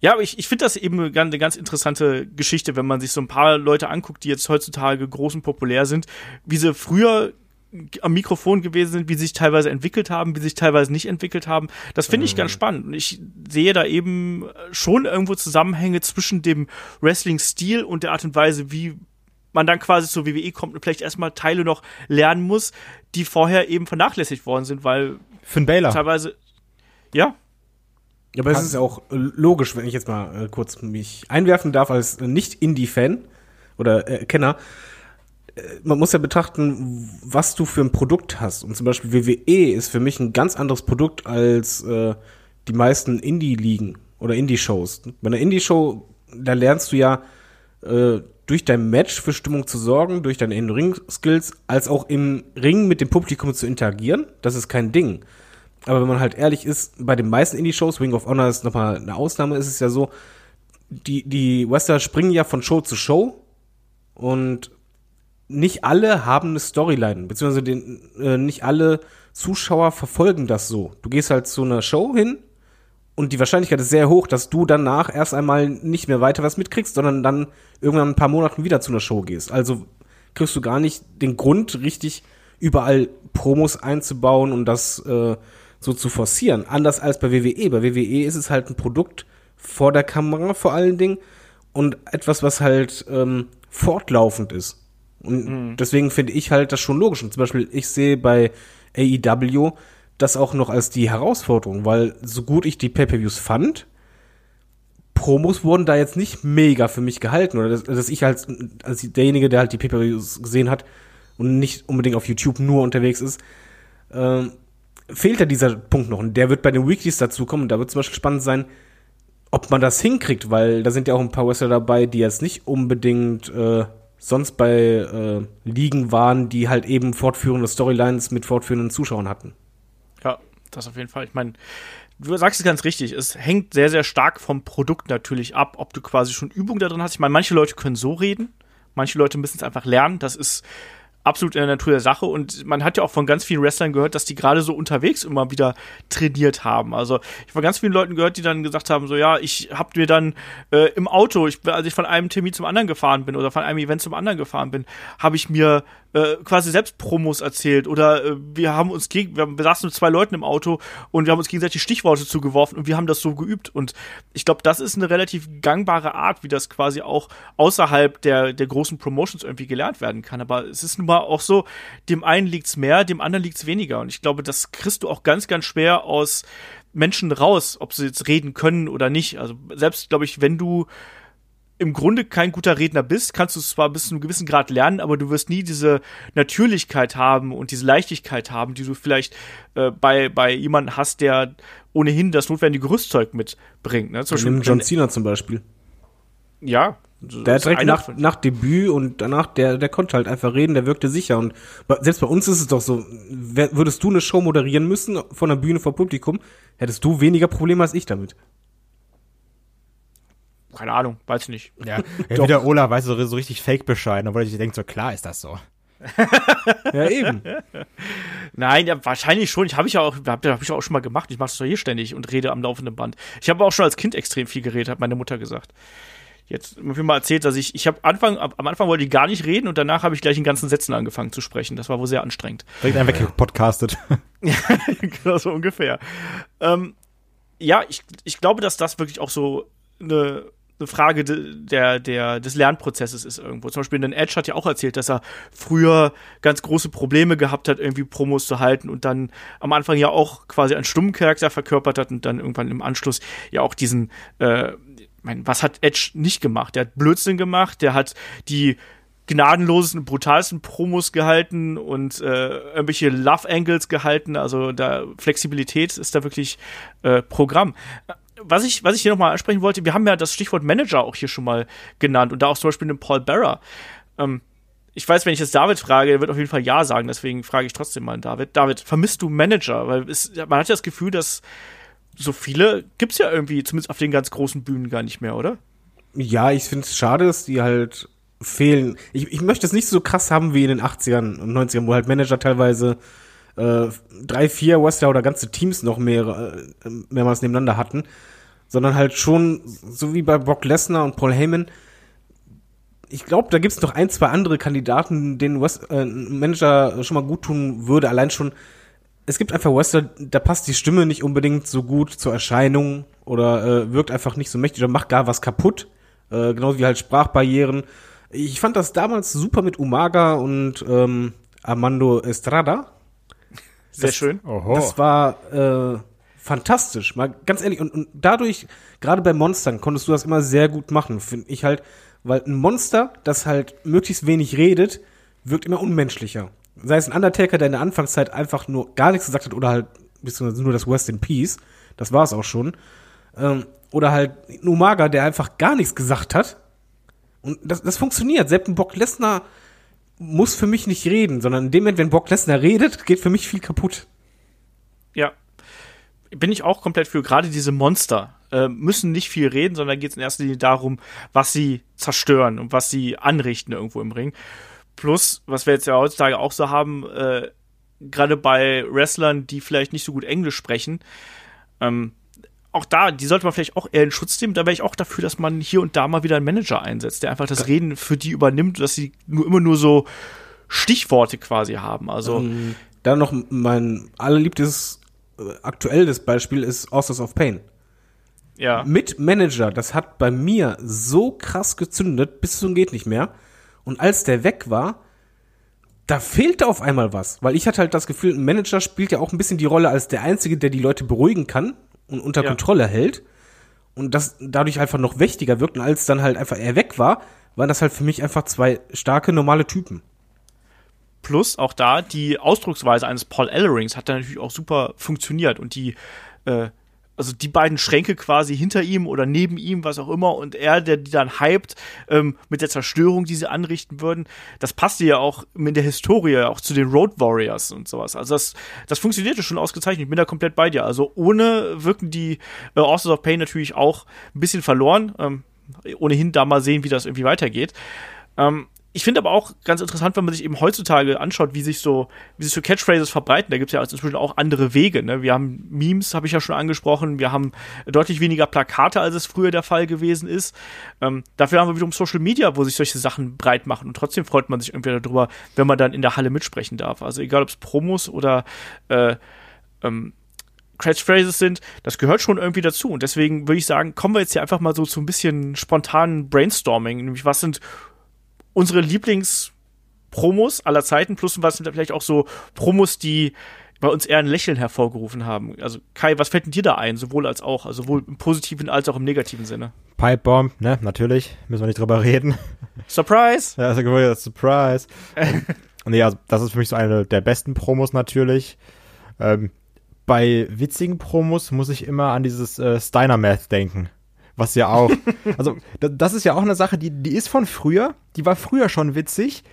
Ja, aber ich, ich finde das eben eine ganz interessante Geschichte, wenn man sich so ein paar Leute anguckt, die jetzt heutzutage groß und populär sind, wie sie früher am Mikrofon gewesen sind, wie sie sich teilweise entwickelt haben, wie sie sich teilweise nicht entwickelt haben. Das finde ich ganz spannend. Und ich sehe da eben schon irgendwo Zusammenhänge zwischen dem Wrestling-Stil und der Art und Weise, wie man dann quasi zur WWE kommt und vielleicht erstmal Teile noch lernen muss, die vorher eben vernachlässigt worden sind, weil Finn Baylor. teilweise, ja, Aber es ist ja auch äh, logisch, wenn ich jetzt mal äh, kurz mich einwerfen darf als äh, Nicht-Indie-Fan oder äh, Kenner. Man muss ja betrachten, was du für ein Produkt hast. Und zum Beispiel WWE ist für mich ein ganz anderes Produkt als äh, die meisten Indie-Ligen oder Indie-Shows. Bei einer Indie-Show, da lernst du ja äh, durch dein Match für Stimmung zu sorgen, durch deine In-Ring-Skills, als auch im Ring mit dem Publikum zu interagieren. Das ist kein Ding. Aber wenn man halt ehrlich ist, bei den meisten Indie-Shows, Ring of Honor ist nochmal eine Ausnahme, ist es ja so, die, die Wrestler springen ja von Show zu Show und nicht alle haben eine Storyline, beziehungsweise den, äh, nicht alle Zuschauer verfolgen das so. Du gehst halt zu einer Show hin und die Wahrscheinlichkeit ist sehr hoch, dass du danach erst einmal nicht mehr weiter was mitkriegst, sondern dann irgendwann ein paar Monaten wieder zu einer Show gehst. Also kriegst du gar nicht den Grund, richtig überall Promos einzubauen und das äh, so zu forcieren. Anders als bei WWE. Bei WWE ist es halt ein Produkt vor der Kamera vor allen Dingen und etwas, was halt ähm, fortlaufend ist. Und deswegen finde ich halt das schon logisch. Und zum Beispiel, ich sehe bei AEW das auch noch als die Herausforderung, weil so gut ich die Pay-Per-Views fand, Promos wurden da jetzt nicht mega für mich gehalten. Oder dass, dass ich als, als derjenige, der halt die Pay-Per-Views gesehen hat und nicht unbedingt auf YouTube nur unterwegs ist, ähm, fehlt ja dieser Punkt noch. Und der wird bei den Weeklies dazukommen. Und da wird zum Beispiel spannend sein, ob man das hinkriegt, weil da sind ja auch ein paar Wrestler dabei, die jetzt nicht unbedingt äh, sonst bei äh, Ligen waren, die halt eben fortführende Storylines mit fortführenden Zuschauern hatten. Ja, das auf jeden Fall. Ich meine, du sagst es ganz richtig. Es hängt sehr, sehr stark vom Produkt natürlich ab, ob du quasi schon Übung da drin hast. Ich meine, manche Leute können so reden, manche Leute müssen es einfach lernen. Das ist absolut in der Natur der Sache. Und man hat ja auch von ganz vielen Wrestlern gehört, dass die gerade so unterwegs immer wieder trainiert haben. Also ich von ganz vielen Leuten gehört, die dann gesagt haben, so ja, ich hab mir dann äh, im Auto, ich, als ich von einem Termin zum anderen gefahren bin oder von einem Event zum anderen gefahren bin, habe ich mir äh, quasi selbst Promos erzählt oder äh, wir haben uns gegen, wir, wir saßen mit zwei Leuten im Auto und wir haben uns gegenseitig Stichworte zugeworfen und wir haben das so geübt und ich glaube, das ist eine relativ gangbare Art, wie das quasi auch außerhalb der, der großen Promotions irgendwie gelernt werden kann. Aber es ist nun mal auch so, dem einen liegt's mehr, dem anderen liegt's weniger und ich glaube, das kriegst du auch ganz, ganz schwer aus Menschen raus, ob sie jetzt reden können oder nicht. Also selbst, glaube ich, wenn du im Grunde kein guter Redner bist, kannst du es zwar bis zu einem gewissen Grad lernen, aber du wirst nie diese Natürlichkeit haben und diese Leichtigkeit haben, die du vielleicht äh, bei, bei jemandem hast, der ohnehin das notwendige Rüstzeug mitbringt. Ne? Zum Beispiel, John Cena zum Beispiel. ja. Der hat direkt nach, nach Debüt und danach, der, der konnte halt einfach reden, der wirkte sicher. Und selbst bei uns ist es doch so, würdest du eine Show moderieren müssen von der Bühne vor Publikum, hättest du weniger Probleme als ich damit. Keine Ahnung, weiß ich nicht. Ja, ja wieder Ola, weißt du, so, so richtig fake bescheiden, obwohl ich denke, so klar ist das so. Ja, eben. Nein, ja, wahrscheinlich schon. Ich habe ich ja auch, hab, hab ich auch schon mal gemacht. Ich mache das doch hier ständig und rede am laufenden Band. Ich habe auch schon als Kind extrem viel geredet, hat meine Mutter gesagt. Jetzt ich mal erzählt, dass ich, ich habe Anfang, ab- am Anfang wollte ich gar nicht reden und danach habe ich gleich in ganzen Sätzen angefangen zu sprechen. Das war wohl sehr anstrengend. Direkt einfach weggepodcastet. genau so ungefähr. Ähm, ja, ich, ich glaube, dass das wirklich auch so eine, eine Frage de, der, der, des Lernprozesses ist irgendwo. Zum Beispiel ein Edge hat ja auch erzählt, dass er früher ganz große Probleme gehabt hat, irgendwie Promos zu halten und dann am Anfang ja auch quasi einen stummen Charakter verkörpert hat und dann irgendwann im Anschluss ja auch diesen, äh, mein, was hat Edge nicht gemacht? Der hat Blödsinn gemacht, der hat die gnadenlosesten, brutalsten Promos gehalten und äh, irgendwelche Love Angles gehalten. Also da Flexibilität ist da wirklich äh, Programm. Was ich, was ich hier nochmal ansprechen wollte, wir haben ja das Stichwort Manager auch hier schon mal genannt und da auch zum Beispiel den Paul Barra. Ähm, ich weiß, wenn ich jetzt David frage, er wird auf jeden Fall Ja sagen, deswegen frage ich trotzdem mal David. David, vermisst du Manager? Weil es, man hat ja das Gefühl, dass so viele gibt's ja irgendwie, zumindest auf den ganz großen Bühnen gar nicht mehr, oder? Ja, ich finde es schade, dass die halt fehlen. Ich, ich möchte es nicht so krass haben wie in den 80ern und 90ern, wo halt Manager teilweise äh, drei, vier Wrestler oder ganze Teams noch mehr, äh, mehrmals nebeneinander hatten, sondern halt schon, so wie bei Brock Lesnar und Paul Heyman, ich glaube, da gibt's noch ein, zwei andere Kandidaten, denen West, äh, ein Manager schon mal gut tun würde. Allein schon, es gibt einfach Wrestler, da passt die Stimme nicht unbedingt so gut zur Erscheinung oder äh, wirkt einfach nicht so mächtig oder macht gar was kaputt. Äh, genauso wie halt Sprachbarrieren. Ich fand das damals super mit Umaga und ähm, Armando Estrada. Sehr das, schön. Oho. Das war äh, fantastisch, mal ganz ehrlich. Und, und dadurch, gerade bei Monstern, konntest du das immer sehr gut machen, finde ich halt. Weil ein Monster, das halt möglichst wenig redet, wirkt immer unmenschlicher. Sei es ein Undertaker, der in der Anfangszeit einfach nur gar nichts gesagt hat oder halt beziehungsweise nur das West in Peace. Das war es auch schon. Ähm, oder halt ein Umaga, der einfach gar nichts gesagt hat. Und das, das funktioniert. Selbst ein Brock Lesnar muss für mich nicht reden, sondern in dem Moment, wenn Brock Lesnar redet, geht für mich viel kaputt. Ja. Bin ich auch komplett für. Gerade diese Monster äh, müssen nicht viel reden, sondern geht es in erster Linie darum, was sie zerstören und was sie anrichten irgendwo im Ring. Plus, was wir jetzt ja heutzutage auch so haben, äh, gerade bei Wrestlern, die vielleicht nicht so gut Englisch sprechen, ähm, auch da, die sollte man vielleicht auch eher in Schutz nehmen. Da wäre ich auch dafür, dass man hier und da mal wieder einen Manager einsetzt, der einfach das Reden für die übernimmt, dass sie nur immer nur so Stichworte quasi haben. Also Ähm, Dann noch mein allerliebstes äh, aktuelles Beispiel ist Authors of Pain. ja, Mit Manager, das hat bei mir so krass gezündet, bis zum geht nicht mehr. Und als der weg war, da fehlte auf einmal was, weil ich hatte halt das Gefühl, ein Manager spielt ja auch ein bisschen die Rolle als der einzige, der die Leute beruhigen kann und unter Ja. Kontrolle hält und das dadurch einfach noch mächtiger wirkt und als dann halt einfach er weg war, waren das halt für mich einfach zwei starke normale Typen. plus auch da die Ausdrucksweise eines Paul Ellerings hat da natürlich auch super funktioniert und die äh, also die beiden Schränke quasi hinter ihm oder neben ihm, was auch immer, und er, der die dann hypt ähm, mit der Zerstörung, die sie anrichten würden, das passte ja auch in der Historie auch zu den Road Warriors und sowas. Also das, das funktionierte schon ausgezeichnet. Ich bin da komplett bei dir. Also ohne wirken die äh, Authors of Pain natürlich auch ein bisschen verloren. Ähm, ohnehin da mal sehen, wie das irgendwie weitergeht. Ähm, ich finde aber auch ganz interessant, wenn man sich eben heutzutage anschaut, wie sich so, wie sich so Catchphrases verbreiten. Da gibt es ja inzwischen auch andere Wege. Ne? Wir haben Memes, habe ich ja schon angesprochen. Wir haben deutlich weniger Plakate, als es früher der Fall gewesen ist. Ähm, dafür haben wir wiederum Social Media, wo sich solche Sachen breit machen. Und trotzdem freut man sich irgendwie darüber, wenn man dann in der Halle mitsprechen darf. Also egal, ob es Promos oder äh, ähm, Catchphrases sind, das gehört schon irgendwie dazu. Und deswegen würde ich sagen, kommen wir jetzt hier einfach mal so zu ein bisschen spontanen Brainstorming. Nämlich, was sind unsere Lieblingspromos aller Zeiten, plus was sind da vielleicht auch so Promos, die bei uns eher ein Lächeln hervorgerufen haben. Also Kai, was fällt denn dir da ein, sowohl als auch, also sowohl im positiven als auch im negativen Sinne? Pipe Bomb, ne, natürlich, müssen wir nicht drüber reden. Surprise! Ja, also Surprise. Und ja, das ist für mich so eine der besten Promos natürlich. Ähm, bei witzigen Promos muss ich immer an dieses äh, Steiner Math denken. Was ja auch, also da- das ist ja auch eine Sache, die, die ist von früher, die war früher schon witzig,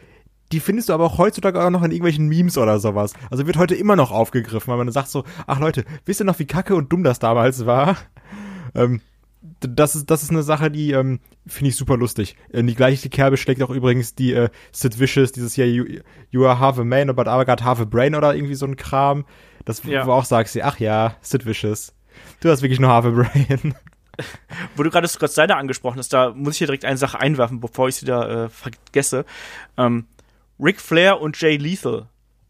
die findest du aber auch heutzutage auch noch in irgendwelchen Memes oder sowas. Also wird heute immer noch aufgegriffen, weil man sagt so, ach Leute, wisst ihr noch, wie kacke und dumm das damals war? Ähm, das ist, das ist eine Sache, die ähm, finde ich super lustig. In die gleiche Kerbe schlägt auch übrigens die äh, Sid Vicious, dieses hier, you, you are half a man, but I got half a brain oder irgendwie so ein Kram. Das, Ja. wo auch sagst du, ach ja, Sid Vicious. Du hast wirklich nur half a brain. Wo du gerade Scott Steiner angesprochen hast, da muss ich hier direkt eine Sache einwerfen, bevor ich es wieder äh, vergesse. Ähm, Ric Flair und Jay Lethal.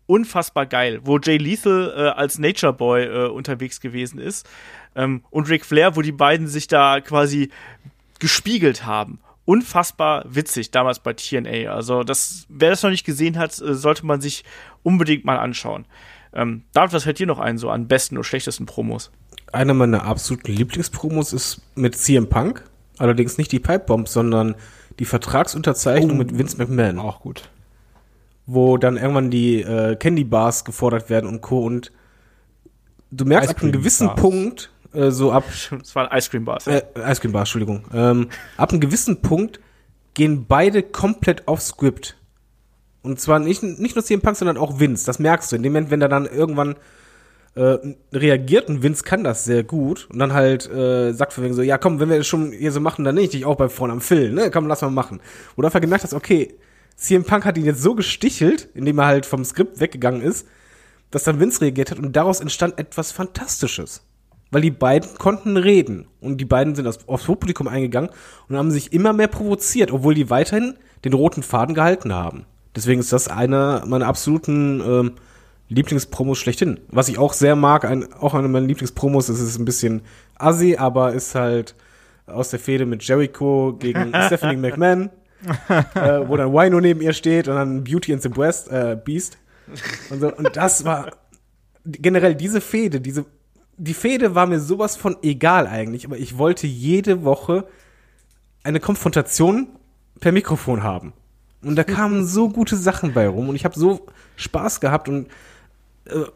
Unfassbar geil. Wo Jay Lethal äh, als Nature Boy äh, unterwegs gewesen ist. Ähm, und Ric Flair, wo die beiden sich da quasi gespiegelt haben. Unfassbar witzig damals bei TNA. Also, das, wer das noch nicht gesehen hat, äh, sollte man sich unbedingt mal anschauen. Ähm, David, was fällt dir noch ein, so an besten und schlechtesten Promos? Einer meiner absoluten Lieblingspromos ist mit CM Punk. Allerdings nicht die Pipebomb, sondern die Vertragsunterzeichnung mit Vince McMahon. Auch gut. wo dann irgendwann die äh, Candy Bars gefordert werden und Co. Und du merkst ab einem gewissen. Punkt, äh, so ab Das waren Ice Cream Bars. äh, Ice Cream Bars, Entschuldigung, ähm, ab einem gewissen Punkt gehen beide komplett auf Script. Und zwar nicht, nicht nur CM Punk, sondern auch Vince. Das merkst du. In dem Moment, wenn er dann irgendwann äh, reagiert und Vince kann das sehr gut und dann halt äh, sagt von wegen so, ja komm, wenn wir das schon hier so machen, dann nehme ich dich auch bei vorne am Phil, ne? Komm, lass mal machen. Du einfach gemerkt hast, okay, CM Punk hat ihn jetzt so gestichelt, indem er halt vom Skript weggegangen ist, dass dann Vince reagiert hat und daraus entstand etwas Fantastisches. Weil die beiden konnten reden und die beiden sind aufs, aufs Publikum eingegangen und haben sich immer mehr provoziert, obwohl die weiterhin den roten Faden gehalten haben. Deswegen ist das einer meiner absoluten ähm, Lieblingspromos schlechthin. Was ich auch sehr mag, ein, auch eine meiner Lieblingspromos, es ist ein bisschen assi, aber ist halt aus der Fehde mit Jericho gegen Stephanie McMahon, äh, wo dann Wino neben ihr steht und dann Beauty and the West, äh, Beast. Und, so. und das war generell diese Fehde, diese die Fehde war mir sowas von egal eigentlich, aber ich wollte jede Woche eine Konfrontation per Mikrofon haben. Und da kamen so gute Sachen bei rum und ich habe so Spaß gehabt und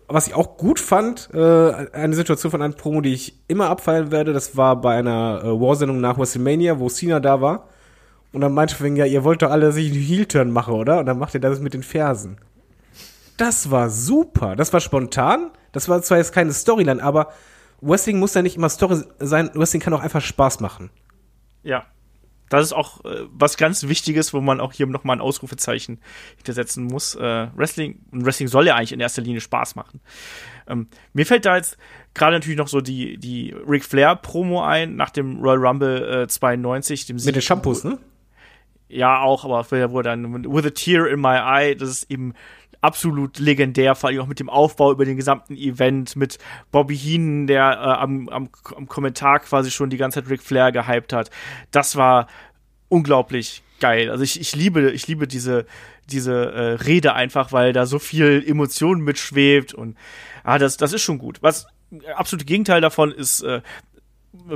was ich auch gut fand, äh, eine Situation von einem Promo, die ich immer abfeiern werde, das war bei einer äh, War-Sendung nach WrestleMania, wo Cena da war. Und dann meinte wegen, ja, ihr wollt doch alle, dass ich einen Heel-Turn mache, oder? Und dann macht er das mit den Fersen. Das war super. Das war spontan. Das war zwar jetzt keine Storyline, aber Wrestling muss ja nicht immer Story sein. Wrestling kann auch einfach Spaß machen. Ja. Das ist auch äh, was ganz Wichtiges, wo man auch hier nochmal ein Ausrufezeichen hintersetzen muss. Äh, Wrestling, und Wrestling soll ja eigentlich in erster Linie Spaß machen. Ähm, mir fällt da jetzt gerade natürlich noch so die, die Ric Flair-Promo ein, nach dem Royal Rumble äh, 92, dem Mit den Shampoos, ne? Ja, auch, aber Flair wurde dann With a Tear in My Eye, das ist eben absolut legendär, vor allem auch mit dem Aufbau über den gesamten Event, mit Bobby Heenan, der äh, am, am, am Kommentar quasi schon die ganze Zeit Ric Flair gehypt hat. Das war unglaublich geil. Also ich, ich liebe, ich liebe diese, diese äh, Rede einfach, weil da so viel Emotion mitschwebt und ah, das, das ist schon gut. Was absolute Gegenteil davon ist äh,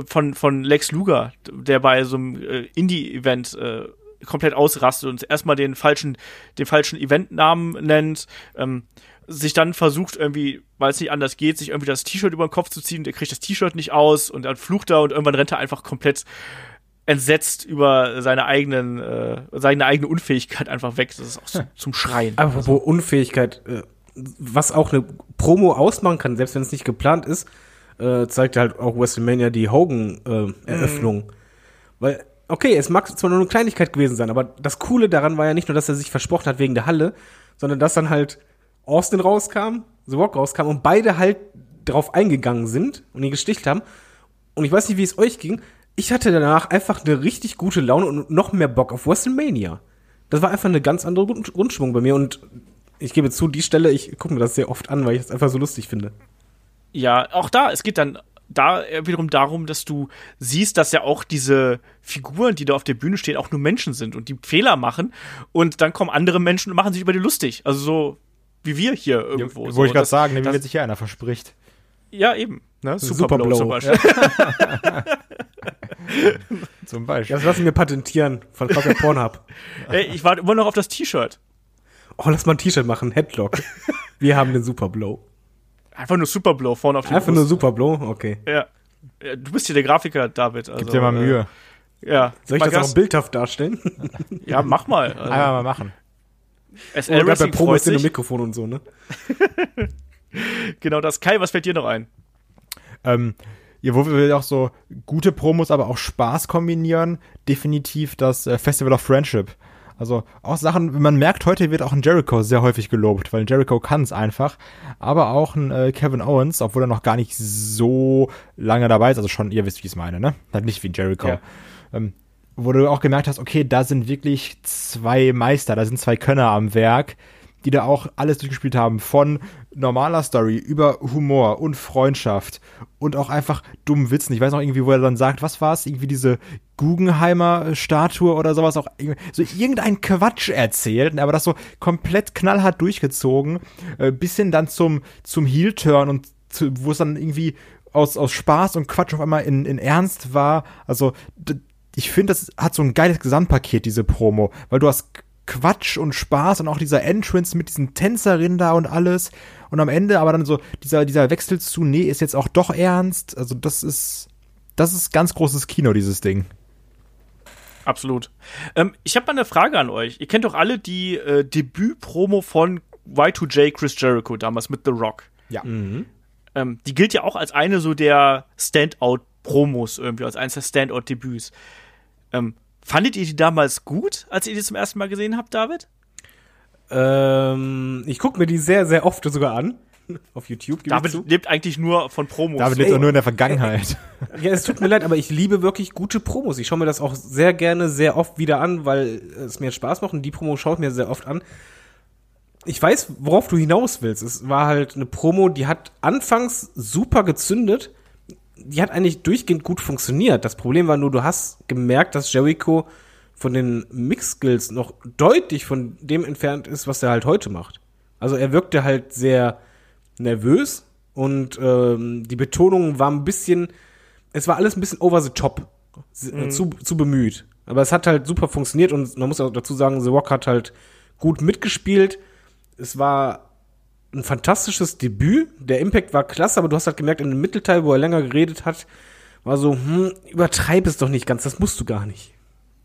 von, von Lex Luger, der bei so einem äh, Indie-Event äh, komplett ausrastet und erstmal den falschen, den falschen Eventnamen nennt, ähm, sich dann versucht irgendwie, weil es nicht anders geht, sich irgendwie das T-Shirt über den Kopf zu ziehen, der kriegt das T-Shirt nicht aus und dann flucht er und irgendwann rennt er einfach komplett entsetzt über seine eigenen, äh, seine eigene Unfähigkeit einfach weg. Das ist auch zum, zum Schreien. Apropos Unfähigkeit, äh, was auch eine Promo ausmachen kann, selbst wenn es nicht geplant ist, äh, zeigt halt auch WrestleMania die Hogan-Eröffnung. Weil, okay, es mag zwar nur eine Kleinigkeit gewesen sein, aber das Coole daran war ja nicht nur, dass er sich versprochen hat wegen der Halle, sondern dass dann halt Austin rauskam, The Rock rauskam und beide halt drauf eingegangen sind und ihn gesticht haben. Und ich weiß nicht, wie es euch ging. Ich hatte danach einfach eine richtig gute Laune und noch mehr Bock auf WrestleMania. Das war einfach eine ganz andere Grund Grundstimmung bei mir und ich gebe zu, die Stelle, ich gucke mir das sehr oft an, weil ich es einfach so lustig finde. Ja, auch da, es geht dann da wiederum darum, dass du siehst, dass ja auch diese Figuren, die da auf der Bühne stehen, auch nur Menschen sind und die Fehler machen und dann kommen andere Menschen und machen sich über die lustig. Also so wie wir hier irgendwo. Wollte so. ich gerade sagen, wie wenn sich hier einer verspricht. Ja, eben. Ne? Super Super Blow Blow. zum Beispiel. Zum Beispiel. Das lassen wir patentieren von Cocker Pornhub. Ey, ich warte immer noch auf das T-Shirt. Oh, lass mal ein T-Shirt machen, Headlock. Wir haben den Super Blow. Einfach nur Super Blow vorne auf die Einfach nur Brust. Super Blow, okay. Ja. Ja, Du bist hier der Grafiker, David. Also, Gib dir mal äh, Mühe. Ja. Soll ich Mal das Gas- auch bildhaft darstellen? Ja, mach mal. Also, Einmal mal machen. SL Oder bei Promo nur sich. Mikrofon und so, ne? Genau das. Kai, was fällt dir noch ein? Ähm, ja, wo wir auch so gute Promos, aber auch Spaß kombinieren, definitiv das äh, Festival of Friendship. Also auch Sachen, man merkt, heute wird auch ein Jericho sehr häufig gelobt, weil ein Jericho kann es einfach. Aber auch ein äh, Kevin Owens, obwohl er noch gar nicht so lange dabei ist, also schon, ihr wisst, wie ich es meine, ne? Halt nicht wie ein Jericho. Ja. Ähm, wo du auch gemerkt hast, okay, da sind wirklich zwei Meister, da sind zwei Könner am Werk, die da auch alles durchgespielt haben, von normaler Story über Humor und Freundschaft und auch einfach dummen Witzen. Ich weiß noch irgendwie, wo er dann sagt, was war es? Irgendwie diese Guggenheimer Statue oder sowas auch so irgendein Quatsch erzählt, aber das so komplett knallhart durchgezogen, äh, bis hin dann zum zum Heel Turn und zu, wo es dann irgendwie aus aus Spaß und Quatsch auf einmal in in Ernst war. Also ich finde, das hat so ein geiles Gesamtpaket diese Promo, weil du hast Quatsch und Spaß und auch dieser Entrance mit diesen Tänzerinnen da und alles. Und am Ende aber dann so dieser, dieser Wechsel zu, nee, ist jetzt auch doch ernst. Also das ist, das ist ganz großes Kino, dieses Ding. Absolut. Ähm, ich habe mal eine Frage an euch. Ihr kennt doch alle die äh, Debüt-Promo von Y2J Chris Jericho damals mit The Rock. Ja. Mhm. Ähm, die gilt ja auch als eine so der Standout-Promos irgendwie, als eines der Standout-Debüts. Ähm, Fandet ihr die damals gut, als ihr die zum ersten Mal gesehen habt, David? Ähm, ich gucke mir die sehr, sehr oft sogar an. Auf YouTube. David lebt eigentlich nur von Promos. David lebt doch nur in der Vergangenheit. ja, es tut mir leid, aber ich liebe wirklich gute Promos. Ich schaue mir das auch sehr gerne, sehr oft wieder an, weil es mir Spaß macht und die Promo schaue ich mir sehr oft an. Ich weiß, worauf du hinaus willst. Es war halt eine Promo, die hat anfangs super gezündet die hat eigentlich durchgehend gut funktioniert. Das Problem war nur, du hast gemerkt, dass Jericho von den Mix-Skills noch deutlich von dem entfernt ist, was er halt heute macht. Also er wirkte halt sehr nervös und ähm, die Betonung war ein bisschen, es war alles ein bisschen over the top, mhm. zu, zu bemüht. Aber es hat halt super funktioniert und man muss auch dazu sagen, The Rock hat halt gut mitgespielt. Es war ein fantastisches Debüt. Der Impact war klasse, aber du hast halt gemerkt, in dem Mittelteil, wo er länger geredet hat, war so, hm, übertreib es doch nicht ganz, das musst du gar nicht.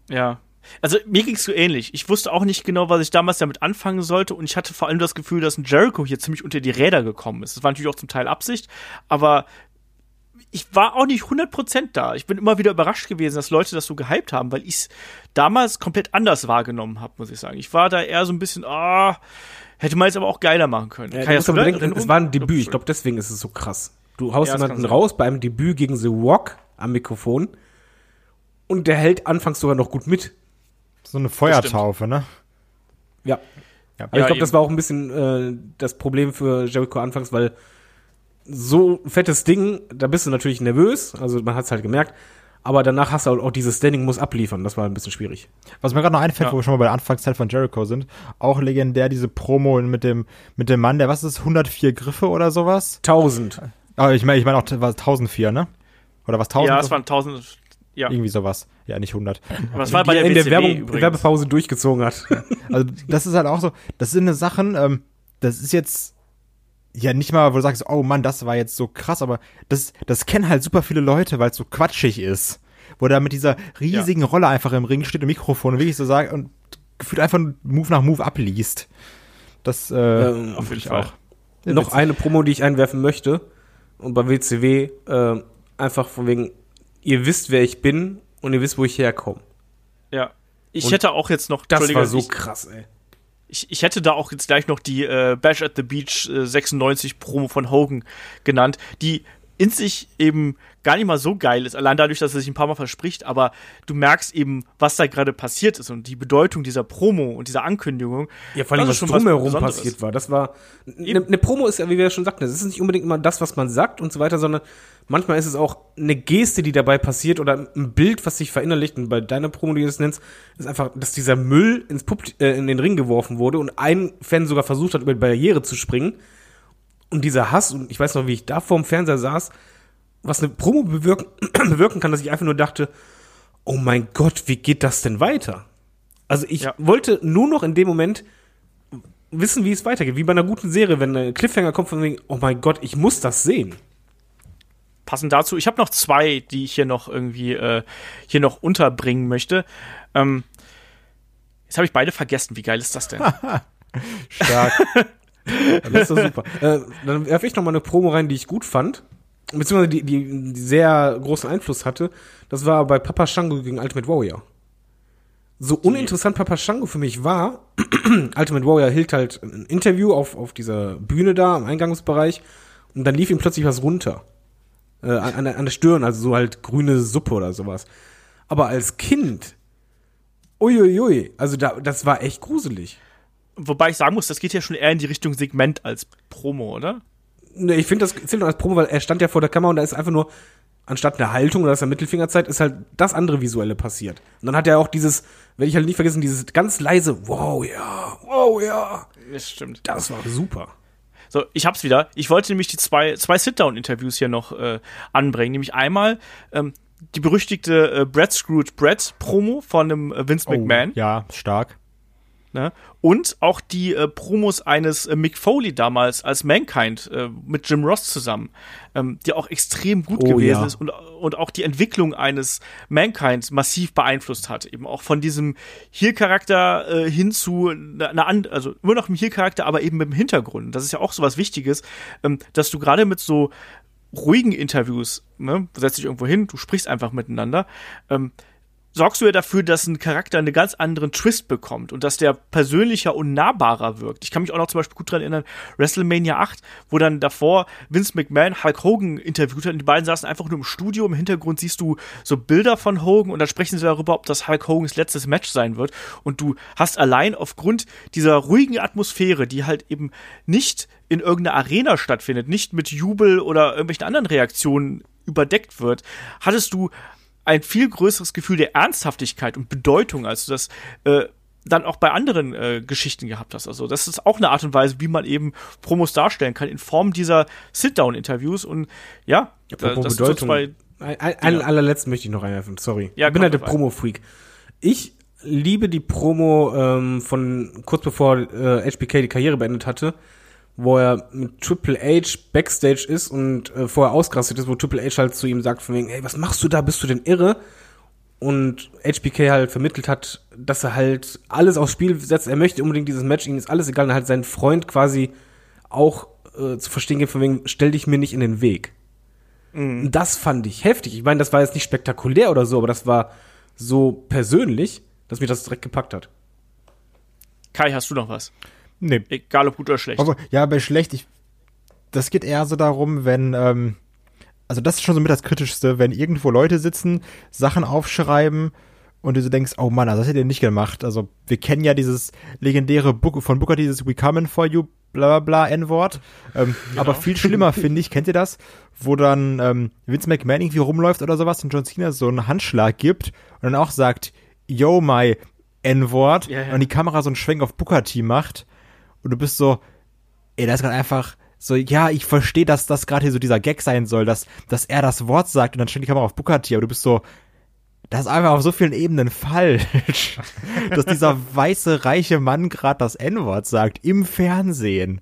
Ja. Also mir ging es so ähnlich. Ich wusste auch nicht genau, was ich damals damit anfangen sollte und ich hatte vor allem das Gefühl, dass ein Jericho hier ziemlich unter die Räder gekommen ist. Das war natürlich auch zum Teil Absicht, aber ich war auch nicht 100% da. Ich bin immer wieder überrascht gewesen, dass Leute das so gehypt haben, weil ich es damals komplett anders wahrgenommen habe, muss ich sagen. Ich war da eher so ein bisschen, ah, Hätte man jetzt aber auch geiler machen können. Ja, Kann du bedenken, es war ein Debüt. Ich glaube, deswegen ist es so krass. Du haust ja, jemanden raus bei einem Debüt gegen The Rock am Mikrofon und der hält anfangs sogar noch gut mit. So eine Feuertaufe, ne? Ja. ja. Aber ich glaube, das war auch ein bisschen äh, das Problem für Jericho anfangs, weil so fettes Ding, da bist du natürlich nervös, also man hat es halt gemerkt, aber danach hast du auch dieses Standing muss abliefern. Das war ein bisschen schwierig. Was mir gerade noch einfällt, ja. wo wir schon mal bei der Anfangszeit von Jericho sind, auch legendär diese Promo mit dem, mit dem Mann, der was ist, 104 Griffe oder sowas? 1000. Aber ich meine, ich meine auch, was 1004, ne? Oder was 1000? Ja, es waren 1000, ja. Irgendwie sowas. Ja, nicht 100. Aber das war bei der, in der Werbung, Werbepause durchgezogen hat. also, das ist halt auch so, das sind eine Sachen, ähm, das ist jetzt, ja nicht mal, wo du sagst, oh Mann, das war jetzt so krass, aber das, das kennen halt super viele Leute, weil es so quatschig ist. Wo er mit dieser riesigen ja. Rolle einfach im Ring steht im Mikrofon und wirklich so sagt und gefühlt einfach Move nach Move abliest. Das äh, ähm, auf jeden Fall. auch. Ja, Noch eine Promo, die ich einwerfen möchte. Und bei WCW äh, einfach von wegen, ihr wisst, wer ich bin und ihr wisst, wo ich herkomme. Ja. Ich und hätte auch jetzt noch. Das war so ich, krass, ey ich, ich hätte da auch jetzt gleich noch die äh, Bash at the Beach äh, 96 Promo von Hogan genannt, die in sich eben gar nicht mal so geil ist, allein dadurch, dass er sich ein paar Mal verspricht, aber du merkst eben, was da gerade passiert ist und die Bedeutung dieser Promo und dieser Ankündigung. Ja, vor allem, was drumherum passiert war. Das war, eine ne Promo ist ja, wie wir ja schon sagten, es ist nicht unbedingt immer das, was man sagt und so weiter, sondern manchmal ist es auch eine Geste, die dabei passiert oder ein Bild, was sich verinnerlicht. Und bei deiner Promo, die du es nennst, ist einfach, dass dieser Müll ins Pub äh, in den Ring geworfen wurde und ein Fan sogar versucht hat, über die Barriere zu springen. Und dieser Hass, und ich weiß noch, wie ich da vorm Fernseher saß, was eine Promo bewirken, bewirken kann, dass ich einfach nur dachte, oh mein Gott, wie geht das denn weiter? Also ich ja. wollte nur noch in dem Moment wissen, wie es weitergeht. Wie bei einer guten Serie, wenn ein Cliffhanger kommt von wegen, oh mein Gott, ich muss das sehen. Passend dazu, ich habe noch zwei, die ich hier noch irgendwie äh, hier noch unterbringen möchte. Ähm, jetzt habe ich beide vergessen. Wie geil ist das denn? Stark. das ist doch super. Äh, dann werfe ich noch mal eine Promo rein, die ich gut fand beziehungsweise die, die, die sehr großen Einfluss hatte, das war bei Papa Shango gegen Ultimate Warrior. So uninteressant Papa Shango für mich war, Ultimate Warrior hielt halt ein Interview auf, auf dieser Bühne da im Eingangsbereich und dann lief ihm plötzlich was runter. Äh, an, an der Stirn, also so halt grüne Suppe oder sowas. Aber als Kind, uiuiui, also da, das war echt gruselig. Wobei ich sagen muss, das geht ja schon eher in die Richtung Segment als Promo, oder? Ne, ich finde, das zählt noch als Promo, weil er stand ja vor der Kamera und da ist einfach nur, anstatt eine Haltung oder dass er Mittelfinger zeigt, ist halt das andere Visuelle passiert. Und dann hat er auch dieses, werde ich halt nicht vergessen, dieses ganz leise, wow, ja, wow, ja. Das stimmt. Das war super. So, ich hab's wieder. Ich wollte nämlich die zwei, zwei Sit-Down-Interviews hier noch äh, anbringen. Nämlich einmal ähm, die berüchtigte äh, Brad Screwed Brad Promo von einem äh, Vince McMahon. Ja, stark. Ne? Und auch die äh, Promos eines äh, Mick Foley damals als Mankind äh, mit Jim Ross zusammen, ähm, die auch extrem gut Oh, gewesen ja. ist und, und auch die Entwicklung eines Mankind massiv beeinflusst hat. Eben auch von diesem Heel-Charakter äh, hin zu einer, einer and- also immer noch im Heel-Charakter, aber eben mit dem Hintergrund. Das ist ja auch so was Wichtiges, ähm, dass du gerade mit so ruhigen Interviews, ne, setzt dich irgendwo hin, du sprichst einfach miteinander, ähm, sorgst du ja dafür, dass ein Charakter einen ganz anderen Twist bekommt und dass der persönlicher und nahbarer wirkt. Ich kann mich auch noch zum Beispiel gut dran erinnern, WrestleMania 8, wo dann davor Vince McMahon Hulk Hogan interviewt hat und die beiden saßen einfach nur im Studio. Im Hintergrund siehst du so Bilder von Hogan und dann sprechen sie darüber, ob das Hulk Hogans letztes Match sein wird. Und du hast allein aufgrund dieser ruhigen Atmosphäre, die halt eben nicht in irgendeiner Arena stattfindet, nicht mit Jubel oder irgendwelchen anderen Reaktionen überdeckt wird, hattest du ein viel größeres Gefühl der Ernsthaftigkeit und Bedeutung, als du das äh, dann auch bei anderen äh, Geschichten gehabt hast. Also das ist auch eine Art und Weise, wie man eben Promos darstellen kann in Form dieser Sit-Down-Interviews und ja, da, Apropos das Bedeutung. zwei Ein, ein, allerletzten möchte ich noch einwerfen, sorry. Ja, ich bin halt der. Promo-Freak. Ich liebe die Promo ähm, von kurz bevor äh, HBK die Karriere beendet hatte, wo er mit Triple H Backstage ist und äh, vorher ausgerastet ist, wo Triple H halt zu ihm sagt von wegen, ey, was machst du da, bist du denn irre? Und HBK halt vermittelt hat, dass er halt alles aufs Spiel setzt, er möchte unbedingt dieses Match, ihm ist alles egal, und halt seinen Freund quasi auch äh, zu verstehen gibt, von wegen, stell dich mir nicht in den Weg. Und Das fand ich heftig. Ich meine, das war jetzt nicht spektakulär oder so, aber das war so persönlich, dass mich das direkt gepackt hat. Kai, hast du noch was? Nee. Egal ob gut oder schlecht. Aber, ja, bei schlecht, ich, das geht eher so darum, wenn, ähm, also das ist schon so mit das Kritischste, wenn irgendwo Leute sitzen, Sachen aufschreiben und du so denkst, oh Mann, also das hättet ihr nicht gemacht. Also wir kennen ja dieses legendäre Book von Booker, dieses We coming for you, bla bla bla, N-Wort. Ähm, Aber viel schlimmer finde ich, kennt ihr das? Wo dann ähm, Vince McMahon irgendwie rumläuft oder sowas und John Cena so einen Handschlag gibt und dann auch sagt, yo, my N-Wort Ja, ja. und die Kamera so einen Schwenk auf Booker T macht und du bist so, ey, das ist gerade einfach so, ja, ich verstehe, dass das gerade hier so dieser Gag sein soll, dass, dass er das Wort sagt und dann steht die Kamera auf Booker aber du bist so, das ist einfach auf so vielen Ebenen falsch, dass dieser weiße, reiche Mann gerade das N-Wort sagt im Fernsehen.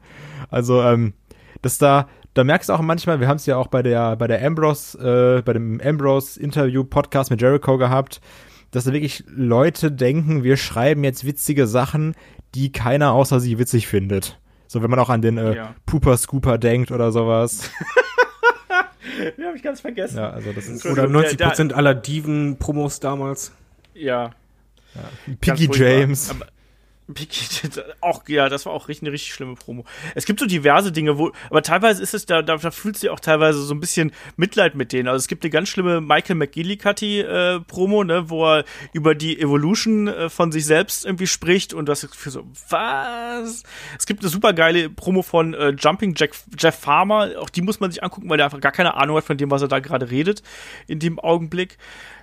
Also, ähm, dass da, da merkst du auch manchmal, wir haben es ja auch bei der, bei der Ambrose, äh, bei dem Ambrose-Interview-Podcast mit Jericho gehabt, dass da wirklich Leute denken, wir schreiben jetzt witzige Sachen, die keiner außer sie witzig findet. So, wenn man auch an den äh, Ja. Pooper Scooper denkt oder sowas. Ja, hab ich ganz vergessen. Ja, also das ist Oder Entschuldigung, 90% der- aller Diven-Promos damals. Ja. Piggy Ganz furchtbar. James. Aber, Piggy, auch, ja, das war auch richtig, eine richtig schlimme Promo. Es gibt so diverse Dinge, wo, aber teilweise ist es, da, da, da fühlst du auch teilweise so ein bisschen Mitleid mit denen. Also es gibt eine ganz schlimme Michael McGillicuddy äh, Promo, ne, wo er über die Evolution äh, von sich selbst irgendwie spricht und das für so, was? Es gibt eine super geile Promo von äh, Jumping Jack, Jeff Farmer, auch die muss man sich angucken, weil der einfach gar keine Ahnung hat von dem, was er da gerade redet, in dem Augenblick.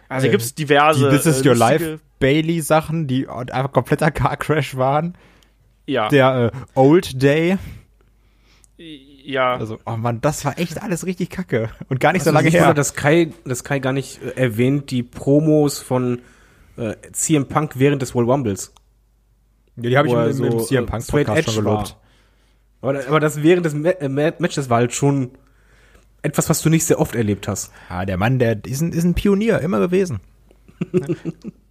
Also Äh, da gibt's diverse. die This is äh, Your Life Bailey Sachen, die einfach kompletter Car Crash waren. Ja. Der äh, Old Day. ja. Also, oh Mann, das war echt alles richtig kacke. Und gar nicht so Also lange ich her. wundere, dass Kai, dass Kai gar nicht äh, erwähnt die Promos von äh, CM Punk während des World Rumbles. ja, die habe ich im, so, im CM äh, Punk straight Podcast schon gelobt. Aber, aber das während des Ma äh, Ma- Matches war halt schon etwas, was du nicht sehr oft erlebt hast. Ja, der Mann, der ist ein, ist ein Pionier, immer gewesen.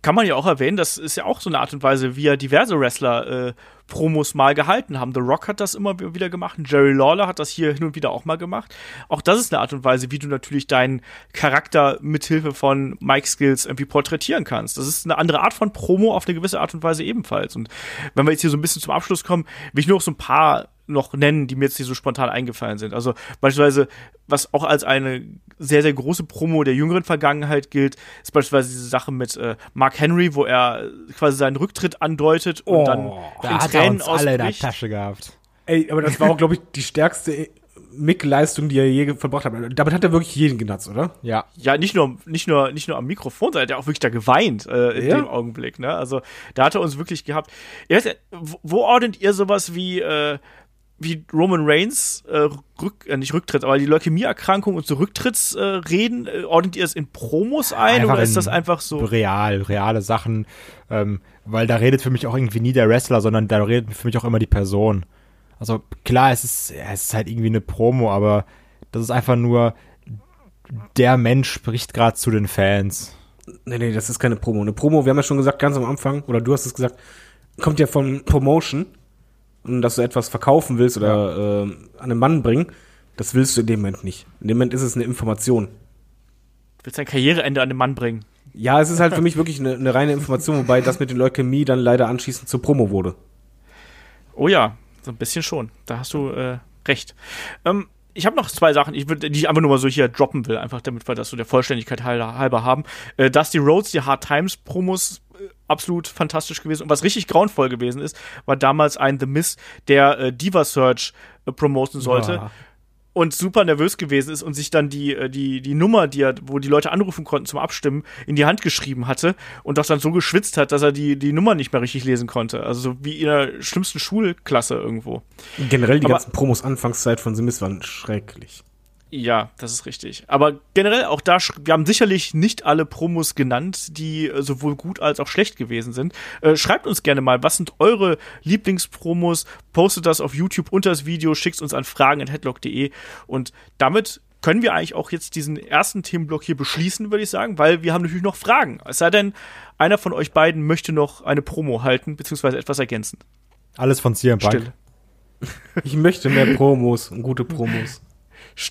Kann man ja auch erwähnen, das ist ja auch so eine Art und Weise, wie ja diverse Wrestler äh, Promos mal gehalten haben. The Rock hat das immer wieder gemacht, Jerry Lawler hat das hier hin und wieder auch mal gemacht. Auch das ist eine Art und Weise, wie du natürlich deinen Charakter mithilfe von Mike Skills irgendwie porträtieren kannst. Das ist eine andere Art von Promo auf eine gewisse Art und Weise ebenfalls. Und wenn wir jetzt hier so ein bisschen zum Abschluss kommen, will ich nur noch so ein paar noch nennen, die mir jetzt hier so spontan eingefallen sind. Also beispielsweise, was auch als eine sehr, sehr große Promo der jüngeren Vergangenheit gilt, ist beispielsweise diese Sache mit äh, Mark Henry, wo er quasi seinen Rücktritt andeutet und dann da hat Tränen uns alle in der. Tasche gehabt. Ey, aber das war auch, glaube ich, die stärkste Mick-Leistung, die er je verbracht hat. Damit hat er wirklich jeden genutzt, oder? Ja. Ja, nicht nur, nicht nur, nicht nur am Mikrofon, sondern er hat ja auch wirklich da geweint äh, in Ja. dem Augenblick. Ne? Also da hat er uns wirklich gehabt. Ihr wisst, ja, wo, wo ordnet ihr sowas wie äh, wie Roman Reigns äh, rück, äh, nicht Rücktritt, aber die Leukämieerkrankung und so Rücktrittsreden, äh, Reden, äh, ordnet ihr es in Promos ein Einfach oder ist das einfach so? Real, reale Sachen. Ähm, weil da redet für mich auch irgendwie nie der Wrestler, sondern da redet für mich auch immer die Person. Also klar, es ist, ja, es ist halt irgendwie eine Promo, aber das ist einfach nur, der Mensch spricht gerade zu den Fans. Nee, nee, das ist keine Promo. Eine Promo, wir haben ja schon gesagt, ganz am Anfang, oder du hast es gesagt, kommt ja von Promotion. Und dass du etwas verkaufen willst oder äh, an einen Mann bringen, das willst du in dem Moment nicht. In dem Moment ist es eine Information. Du willst dein Karriereende an den Mann bringen. Ja, es ist halt für mich wirklich eine, eine reine Information, wobei das mit der Leukämie dann leider anschließend zur Promo wurde. Oh ja, so ein bisschen schon. Da hast du äh, recht. Ähm, ich habe noch zwei Sachen, ich würd, die ich einfach nur mal so hier droppen will, einfach damit wir das so der Vollständigkeit halber, haben. Äh, Dusty Rhodes, die Hard Times Promos, absolut fantastisch gewesen. Und was richtig grauenvoll gewesen ist, war damals ein The Miz, der äh, Diva Search äh, promoten sollte. Ja. Und super nervös gewesen ist und sich dann die, äh, die, die Nummer, die er, wo die Leute anrufen konnten zum Abstimmen, in die Hand geschrieben hatte und doch dann so geschwitzt hat, dass er die, die Nummer nicht mehr richtig lesen konnte. Also so wie in der schlimmsten Schulklasse irgendwo. Generell die Aber- ganzen Promos Anfangszeit von Simis waren schrecklich. Ja, das ist richtig. Aber generell auch da, wir haben sicherlich nicht alle Promos genannt, die äh, sowohl gut als auch schlecht gewesen sind. Äh, schreibt uns gerne mal, was sind eure Lieblingspromos? Postet das auf YouTube unter das Video, schickt uns an fragen.headlock.de und damit können wir eigentlich auch jetzt diesen ersten Themenblock hier beschließen, würde ich sagen, weil wir haben natürlich noch Fragen. Es sei denn, einer von euch beiden möchte noch eine Promo halten, beziehungsweise etwas ergänzen. Alles von CM Punk. Stille. Ich möchte mehr Promos und gute Promos.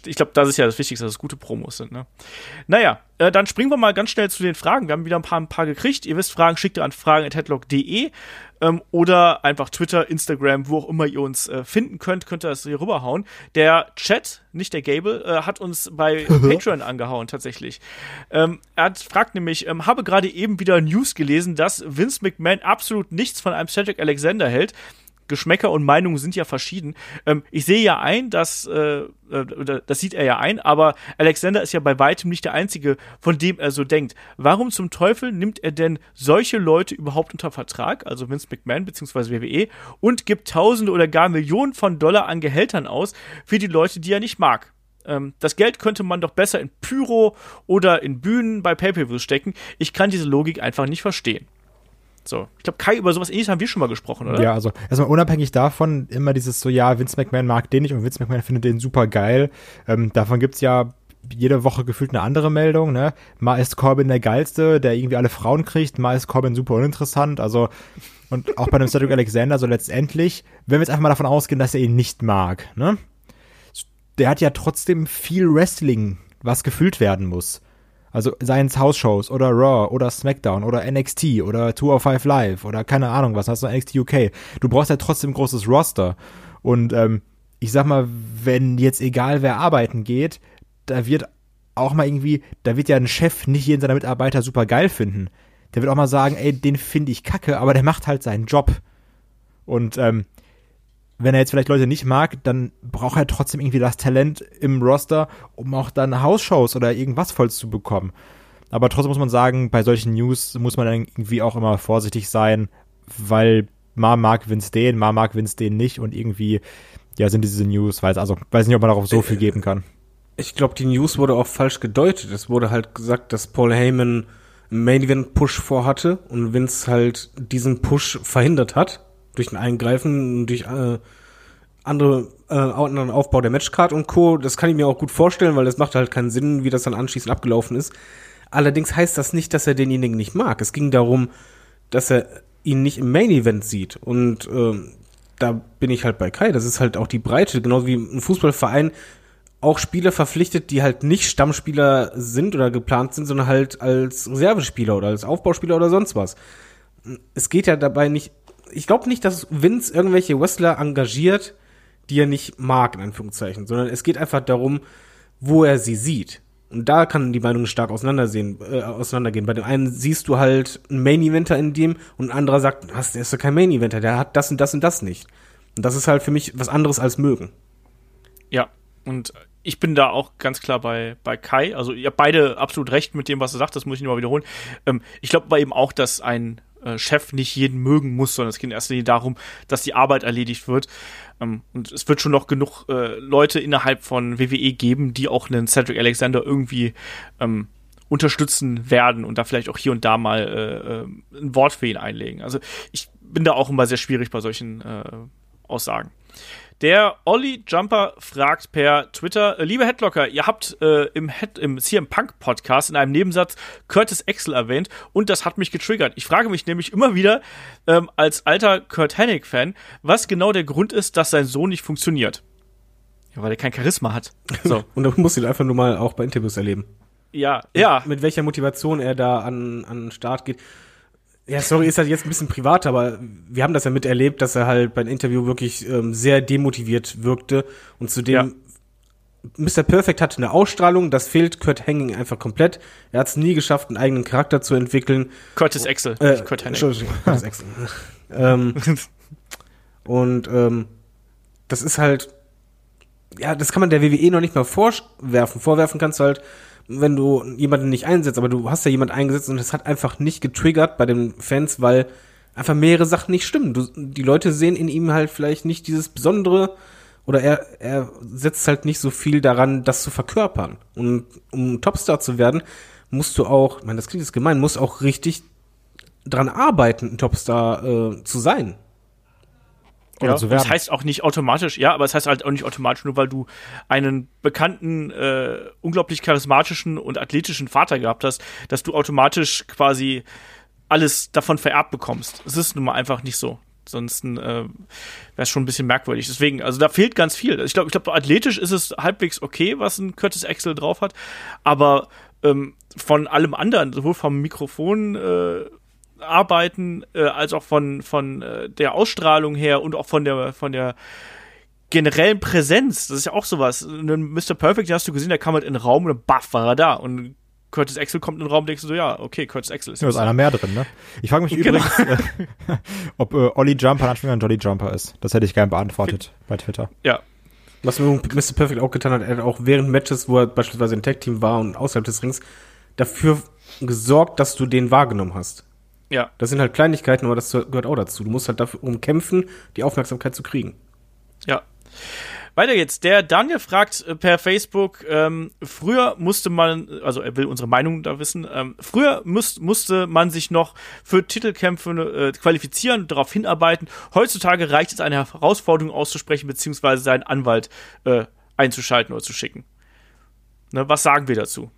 Ich glaube, das ist ja das Wichtigste, dass es gute Promos sind. Ne? Naja, äh, dann springen wir mal ganz schnell zu den Fragen. Wir haben wieder ein paar, ein paar gekriegt. Ihr wisst, Fragen schickt ihr an fragen.headlock.de ähm, oder einfach Twitter, Instagram, wo auch immer ihr uns äh, finden könnt, könnt ihr das hier rüberhauen. Der Chat, nicht der Gable, äh, hat uns bei Patreon angehauen tatsächlich. Ähm, er hat, fragt nämlich, ähm, habe gerade eben wieder News gelesen, dass Vince McMahon absolut nichts von einem Cedric Alexander hält. Geschmäcker und Meinungen sind ja verschieden. Ähm, ich sehe ja ein, dass äh, äh, das sieht er ja ein, aber Alexander ist ja bei weitem nicht der einzige, von dem er so denkt. Warum zum Teufel nimmt er denn solche Leute überhaupt unter Vertrag, also Vince McMahon bzw. WWE, und gibt Tausende oder gar Millionen von Dollar an Gehältern aus für die Leute, die er nicht mag? Ähm, das Geld könnte man doch besser in Pyro oder in Bühnen bei Pay-Per-Views stecken. Ich kann diese Logik einfach nicht verstehen. So, ich glaube, Kai, über sowas ähnliches haben wir schon mal gesprochen, oder? Ja, also erstmal unabhängig davon, immer dieses so, ja, Vince McMahon mag den nicht und Vince McMahon findet den super geil. Ähm, davon gibt's ja jede Woche gefühlt eine andere Meldung, ne? Mal ist Corbin der geilste, der irgendwie alle Frauen kriegt, mal ist Corbin super uninteressant, also und auch bei dem Cedric Alexander, so letztendlich, wenn wir jetzt einfach mal davon ausgehen, dass er ihn nicht mag, ne? Der hat ja trotzdem viel Wrestling, was gefüllt werden muss. Also seien es House-Shows oder Raw oder SmackDown oder NXT oder 205 Live oder keine Ahnung was, hast du NXT UK. Du brauchst ja trotzdem ein großes Roster. Und ähm, ich sag mal, wenn jetzt egal wer arbeiten geht, da wird auch mal irgendwie, da wird ja ein Chef nicht jeden seiner Mitarbeiter super geil finden. Der wird auch mal sagen, ey, den finde ich kacke, aber der macht halt seinen Job. Und ähm, wenn er jetzt vielleicht Leute nicht mag, dann braucht er trotzdem irgendwie das Talent im Roster, um auch dann Hausshows oder irgendwas voll zu bekommen. Aber trotzdem muss man sagen, bei solchen News muss man dann irgendwie auch immer vorsichtig sein, weil mal mag Vince den, mal mag Vince den nicht und irgendwie, ja, sind diese News, weiß, also, weiß nicht, ob man darauf so viel geben kann. Ich glaube, die News wurde auch falsch gedeutet. Es wurde halt gesagt, dass Paul Heyman einen Main Event Push vorhatte und Vince halt diesen Push verhindert hat durch ein Eingreifen, durch äh, andere äh, anderen Aufbau der Matchcard und Co. Das kann ich mir auch gut vorstellen, weil das macht halt keinen Sinn, wie das dann anschließend abgelaufen ist. Allerdings heißt das nicht, dass er denjenigen nicht mag. Es ging darum, dass er ihn nicht im Main Event sieht und ähm, da bin ich halt bei Kai. Das ist halt auch die Breite, genauso wie ein Fußballverein auch Spieler verpflichtet, die halt nicht Stammspieler sind oder geplant sind, sondern halt als Reservespieler oder als Aufbauspieler oder sonst was. Es geht ja dabei nicht, ich glaube nicht, dass Vince irgendwelche Wrestler engagiert, die er nicht mag, in Anführungszeichen, sondern es geht einfach darum, wo er sie sieht. Und da kann die Meinung stark auseinandersehen, äh, auseinandergehen. Bei dem einen siehst du halt einen Main Eventer in dem und ein anderer sagt, was, der ist doch kein Main Eventer, der hat das und das und das nicht. Und das ist halt für mich was anderes als mögen. Ja, und ich bin da auch ganz klar bei, bei Kai. Also ihr habt beide absolut recht mit dem, was er sagt, das muss ich nur mal wiederholen. Ähm, ich glaube aber eben auch, dass ein äh, Chef nicht jeden mögen muss, sondern es geht in erster Linie darum, dass die Arbeit erledigt wird. Ähm, und es wird schon noch genug äh, Leute innerhalb von WWE geben, die auch einen Cedric Alexander irgendwie ähm, unterstützen werden und da vielleicht auch hier und da mal äh, äh, ein Wort für ihn einlegen. Also ich bin da auch immer sehr schwierig bei solchen äh, Aussagen. Der Olli Jumper fragt per Twitter, äh, liebe Headlocker, ihr habt äh, im, Head, im CM Punk Podcast in einem Nebensatz Curtis Axel erwähnt und das hat mich getriggert. Ich frage mich nämlich immer wieder ähm, als alter Kurt Hennig Fan, was genau der Grund ist, dass sein Sohn nicht funktioniert. Ja, weil er kein Charisma hat. So. und dann musst du ihn einfach nur mal auch bei Interviews erleben. ja, ja. Mit welcher Motivation er da an, an den Start geht. Ja, sorry, ist halt jetzt ein bisschen privat, aber wir haben das ja miterlebt, dass er halt beim Interview wirklich ähm, sehr demotiviert wirkte und zudem Ja. Mr. Perfect hatte eine Ausstrahlung, das fehlt Kurt Hanging einfach komplett. Er hat es nie geschafft, einen eigenen Charakter zu entwickeln. Curtis Axel, Äh, nicht Kurt Hennig. Entschuldigung, Curtis Axel. ähm, und ähm, das ist halt, ja, das kann man der WWE noch nicht mal vorwerfen. Vorwerfen kannst du halt, wenn du jemanden nicht einsetzt, aber du hast ja jemanden eingesetzt und es hat einfach nicht getriggert bei den Fans, weil einfach mehrere Sachen nicht stimmen. Du, die Leute sehen in ihm halt vielleicht nicht dieses Besondere oder er, er setzt halt nicht so viel daran, das zu verkörpern. Und um Topstar zu werden, musst du auch, ich meine, das klingt jetzt gemein, musst auch richtig dran arbeiten, ein Topstar äh, zu sein. Oder ja, zu und das werden. heißt auch nicht automatisch, ja, aber es heißt halt auch nicht automatisch, nur weil du einen bekannten, äh, unglaublich charismatischen und athletischen Vater gehabt hast, dass du automatisch quasi alles davon vererbt bekommst. Es ist nun mal einfach nicht so. Sonst äh, wäre es schon ein bisschen merkwürdig. Deswegen, also da fehlt ganz viel. Ich glaube, ich glaube, athletisch ist es halbwegs okay, was ein Curtis Axel drauf hat, aber ähm, von allem anderen, sowohl vom Mikrofon äh, arbeiten, äh, als auch von, von äh, der Ausstrahlung her und auch von der, von der generellen Präsenz. Das ist ja auch sowas. Einen Mr. Perfect, den hast du gesehen, der kam halt in den Raum und baff war er da. Und Curtis Axel kommt in den Raum und denkst du so, ja, okay, Curtis Axel ist Da ist das. einer mehr drin, ne? Ich frage mich Genau. übrigens, äh, ob äh, Olli Jumper ein Anspielung an Jolly Jumper ist. Das hätte ich gern beantwortet bei Twitter. Ja, Was Mr. Perfect auch getan hat, er hat auch während Matches, wo er beispielsweise im Tag-Team war und außerhalb des Rings, dafür gesorgt, dass du den wahrgenommen hast. Ja. Das sind halt Kleinigkeiten, aber das gehört auch dazu. Du musst halt dafür umkämpfen, die Aufmerksamkeit zu kriegen. Ja. Weiter geht's. Der Daniel fragt äh, per Facebook, ähm, früher musste man, also er will unsere Meinung da wissen, ähm, früher muss, musste man sich noch für Titelkämpfe äh, qualifizieren und darauf hinarbeiten. Heutzutage reicht es, eine Herausforderung auszusprechen, beziehungsweise seinen Anwalt äh, einzuschalten oder zu schicken. Ne, was sagen wir dazu?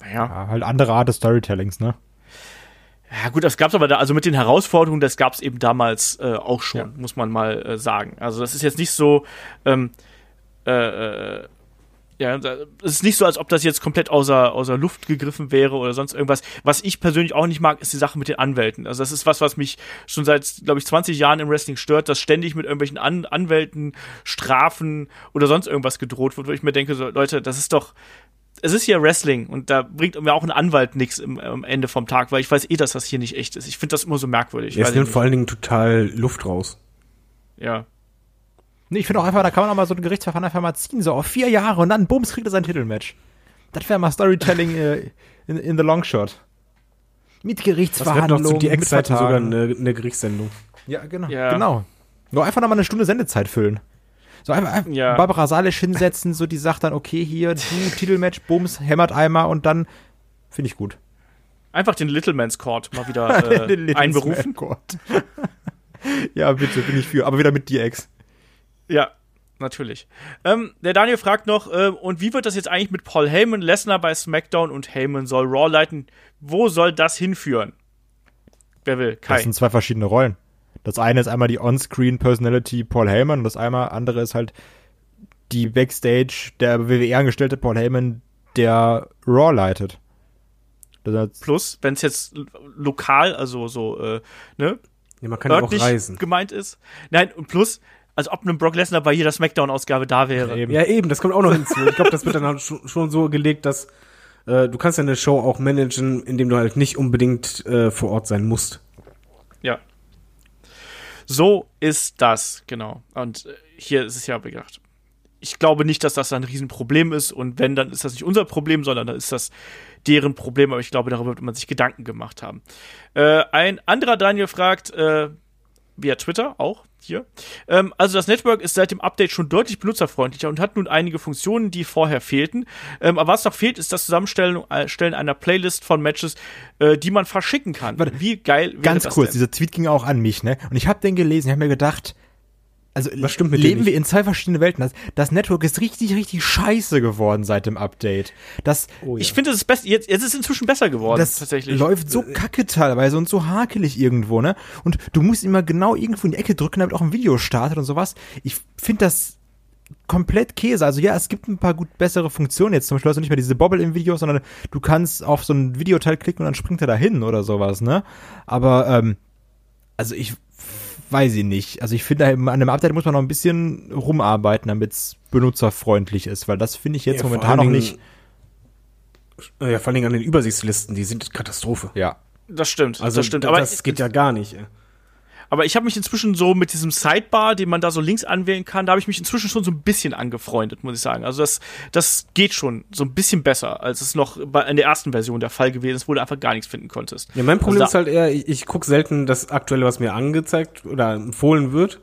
Naja. Ja, halt andere Art des Storytellings, ne? Ja gut, das gab's aber da, also mit den Herausforderungen, das gab's eben damals äh, auch schon, Ja. muss man mal äh, sagen. Also das ist jetzt nicht so, ähm, äh, äh, ja, es ist nicht so, als ob das jetzt komplett außer, außer Luft gegriffen wäre oder sonst irgendwas. Was ich persönlich auch nicht mag, ist die Sache mit den Anwälten. Also das ist was, was mich schon seit, glaube ich, 20 Jahren im Wrestling stört, dass ständig mit irgendwelchen An Anwälten, Strafen oder sonst irgendwas gedroht wird, wo ich mir denke, so, Leute, das ist doch, es ist hier Wrestling und da bringt mir auch ein Anwalt nichts im, am Ende vom Tag, weil ich weiß eh, dass das hier nicht echt ist. Ich finde das immer so merkwürdig. Es Weiß nimmt vor allen Dingen total Luft raus. ja. Nee, ich finde auch einfach, da kann man auch mal so ein Gerichtsverfahren einfach mal ziehen, so auf vier Jahre und dann bums kriegt er sein Titelmatch. Das wäre mal Storytelling äh, in, in the long shot. Mit Das wird Gerichtsverhandlungen, noch zu die Eckzeiten sogar eine, eine Gerichtssendung. Ja, genau. Ja. Genau. Nur einfach nochmal eine Stunde Sendezeit füllen. So einfach, Ja. Barbara Salisch hinsetzen, so die sagt dann, okay, hier, du, Titelmatch, Bums, hämmert einmal und dann finde ich gut. Einfach den Little Man's Court mal wieder äh, einberufen. Court. ja, bitte, bin ich für. Aber wieder mit DX. Ja, natürlich. Ähm, der Daniel fragt noch, äh, und wie wird das jetzt eigentlich mit Paul Heyman, Lesnar bei SmackDown und Heyman soll Raw leiten? Wo soll das hinführen? Wer will? Das Kai. sind zwei verschiedene Rollen. Das eine ist einmal die On-Screen-Personality Paul Heyman und das einmal andere ist halt die Backstage der WWE-Angestellte Paul Heyman, der Raw leitet. Das heißt, Plus, wenn es jetzt lokal, also so, äh, ne, Ja, man kann ja auch reisen. gemeint ist. Nein, und plus, Als ob ein Brock Lesnar bei jeder Smackdown-Ausgabe da wäre. Eben. Ja, eben, das kommt auch noch hinzu. Ich glaube, das wird dann halt schon, schon so gelegt, dass äh, du kannst ja eine Show auch managen, indem du halt nicht unbedingt äh, vor Ort sein musst. Ja. So ist das, genau. Und äh, hier ist es ja, wie gesagt, ich glaube nicht, dass das ein Riesenproblem ist. Und wenn, dann ist das nicht unser Problem, sondern dann ist das deren Problem. Aber ich glaube, darüber wird man sich Gedanken gemacht haben. Äh, ein anderer Daniel fragt, äh, via Twitter auch hier. Ähm, also das Network ist seit dem Update schon deutlich benutzerfreundlicher und hat nun einige Funktionen, die vorher fehlten. Ähm, aber was noch fehlt, ist das Zusammenstellen äh, einer Playlist von Matches, äh, die man verschicken kann. Warte, Wie geil wäre Ganz das kurz, denn? dieser Tweet ging auch an mich, ne? Und ich habe den gelesen, ich habe mir gedacht, also Was stimmt mit dir leben wir in zwei verschiedenen Welten. Das, das Network ist richtig, richtig scheiße geworden seit dem Update. Das, Oh, ja. Ich finde, es ist besser. Jetzt, jetzt ist es inzwischen besser geworden. das tatsächlich. läuft so kacke teilweise und so hakelig irgendwo, ne? Und du musst immer genau irgendwo in die Ecke drücken, damit auch ein Video startet und sowas. Ich finde das komplett Käse. Also ja, es gibt ein paar gut bessere Funktionen jetzt. Zum Beispiel hast du nicht mehr diese Bobble im Video, sondern du kannst auf so ein Videoteil klicken und dann springt er da hin oder sowas, ne? Aber, ähm, also ich weiß ich nicht. Also ich finde, an einem Update muss man noch ein bisschen rumarbeiten, damit es benutzerfreundlich ist, weil das finde ich jetzt Ja, momentan noch nicht. Äh, Ja, vor allen Dingen an den Übersichtslisten, die sind Katastrophe. Ja. Das stimmt. Also das stimmt. das, Aber, das geht ja gar nicht. ey. Aber ich habe mich inzwischen so mit diesem Sidebar, den man da so links anwählen kann, da habe ich mich inzwischen schon so ein bisschen angefreundet, muss ich sagen. Also das, das geht schon so ein bisschen besser, als es noch bei, in der ersten Version der Fall gewesen ist, wo du einfach gar nichts finden konntest. Ja, mein Problem Also ist halt eher, ich, ich gucke selten das Aktuelle, was mir angezeigt oder empfohlen wird,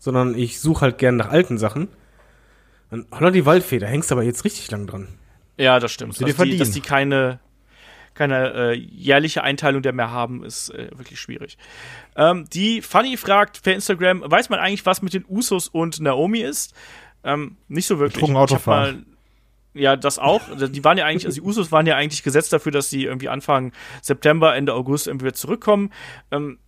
sondern ich suche halt gern nach alten Sachen. Und Holla die Waldfee, da hängst du aber jetzt richtig lang dran. Ja, das stimmt. Dass die, dass die keine, keine äh, jährliche Einteilung der mehr haben, ist äh, wirklich schwierig. Ähm, die Funny fragt per Instagram, weiß man eigentlich, was mit den Usos und Naomi ist? Ähm, nicht so wirklich. Betrunken Autofahren. mal- Ja, das auch. Die waren ja eigentlich, also die Usos waren ja eigentlich gesetzt dafür, dass sie irgendwie Anfang September, Ende August irgendwie wieder zurückkommen. Ähm,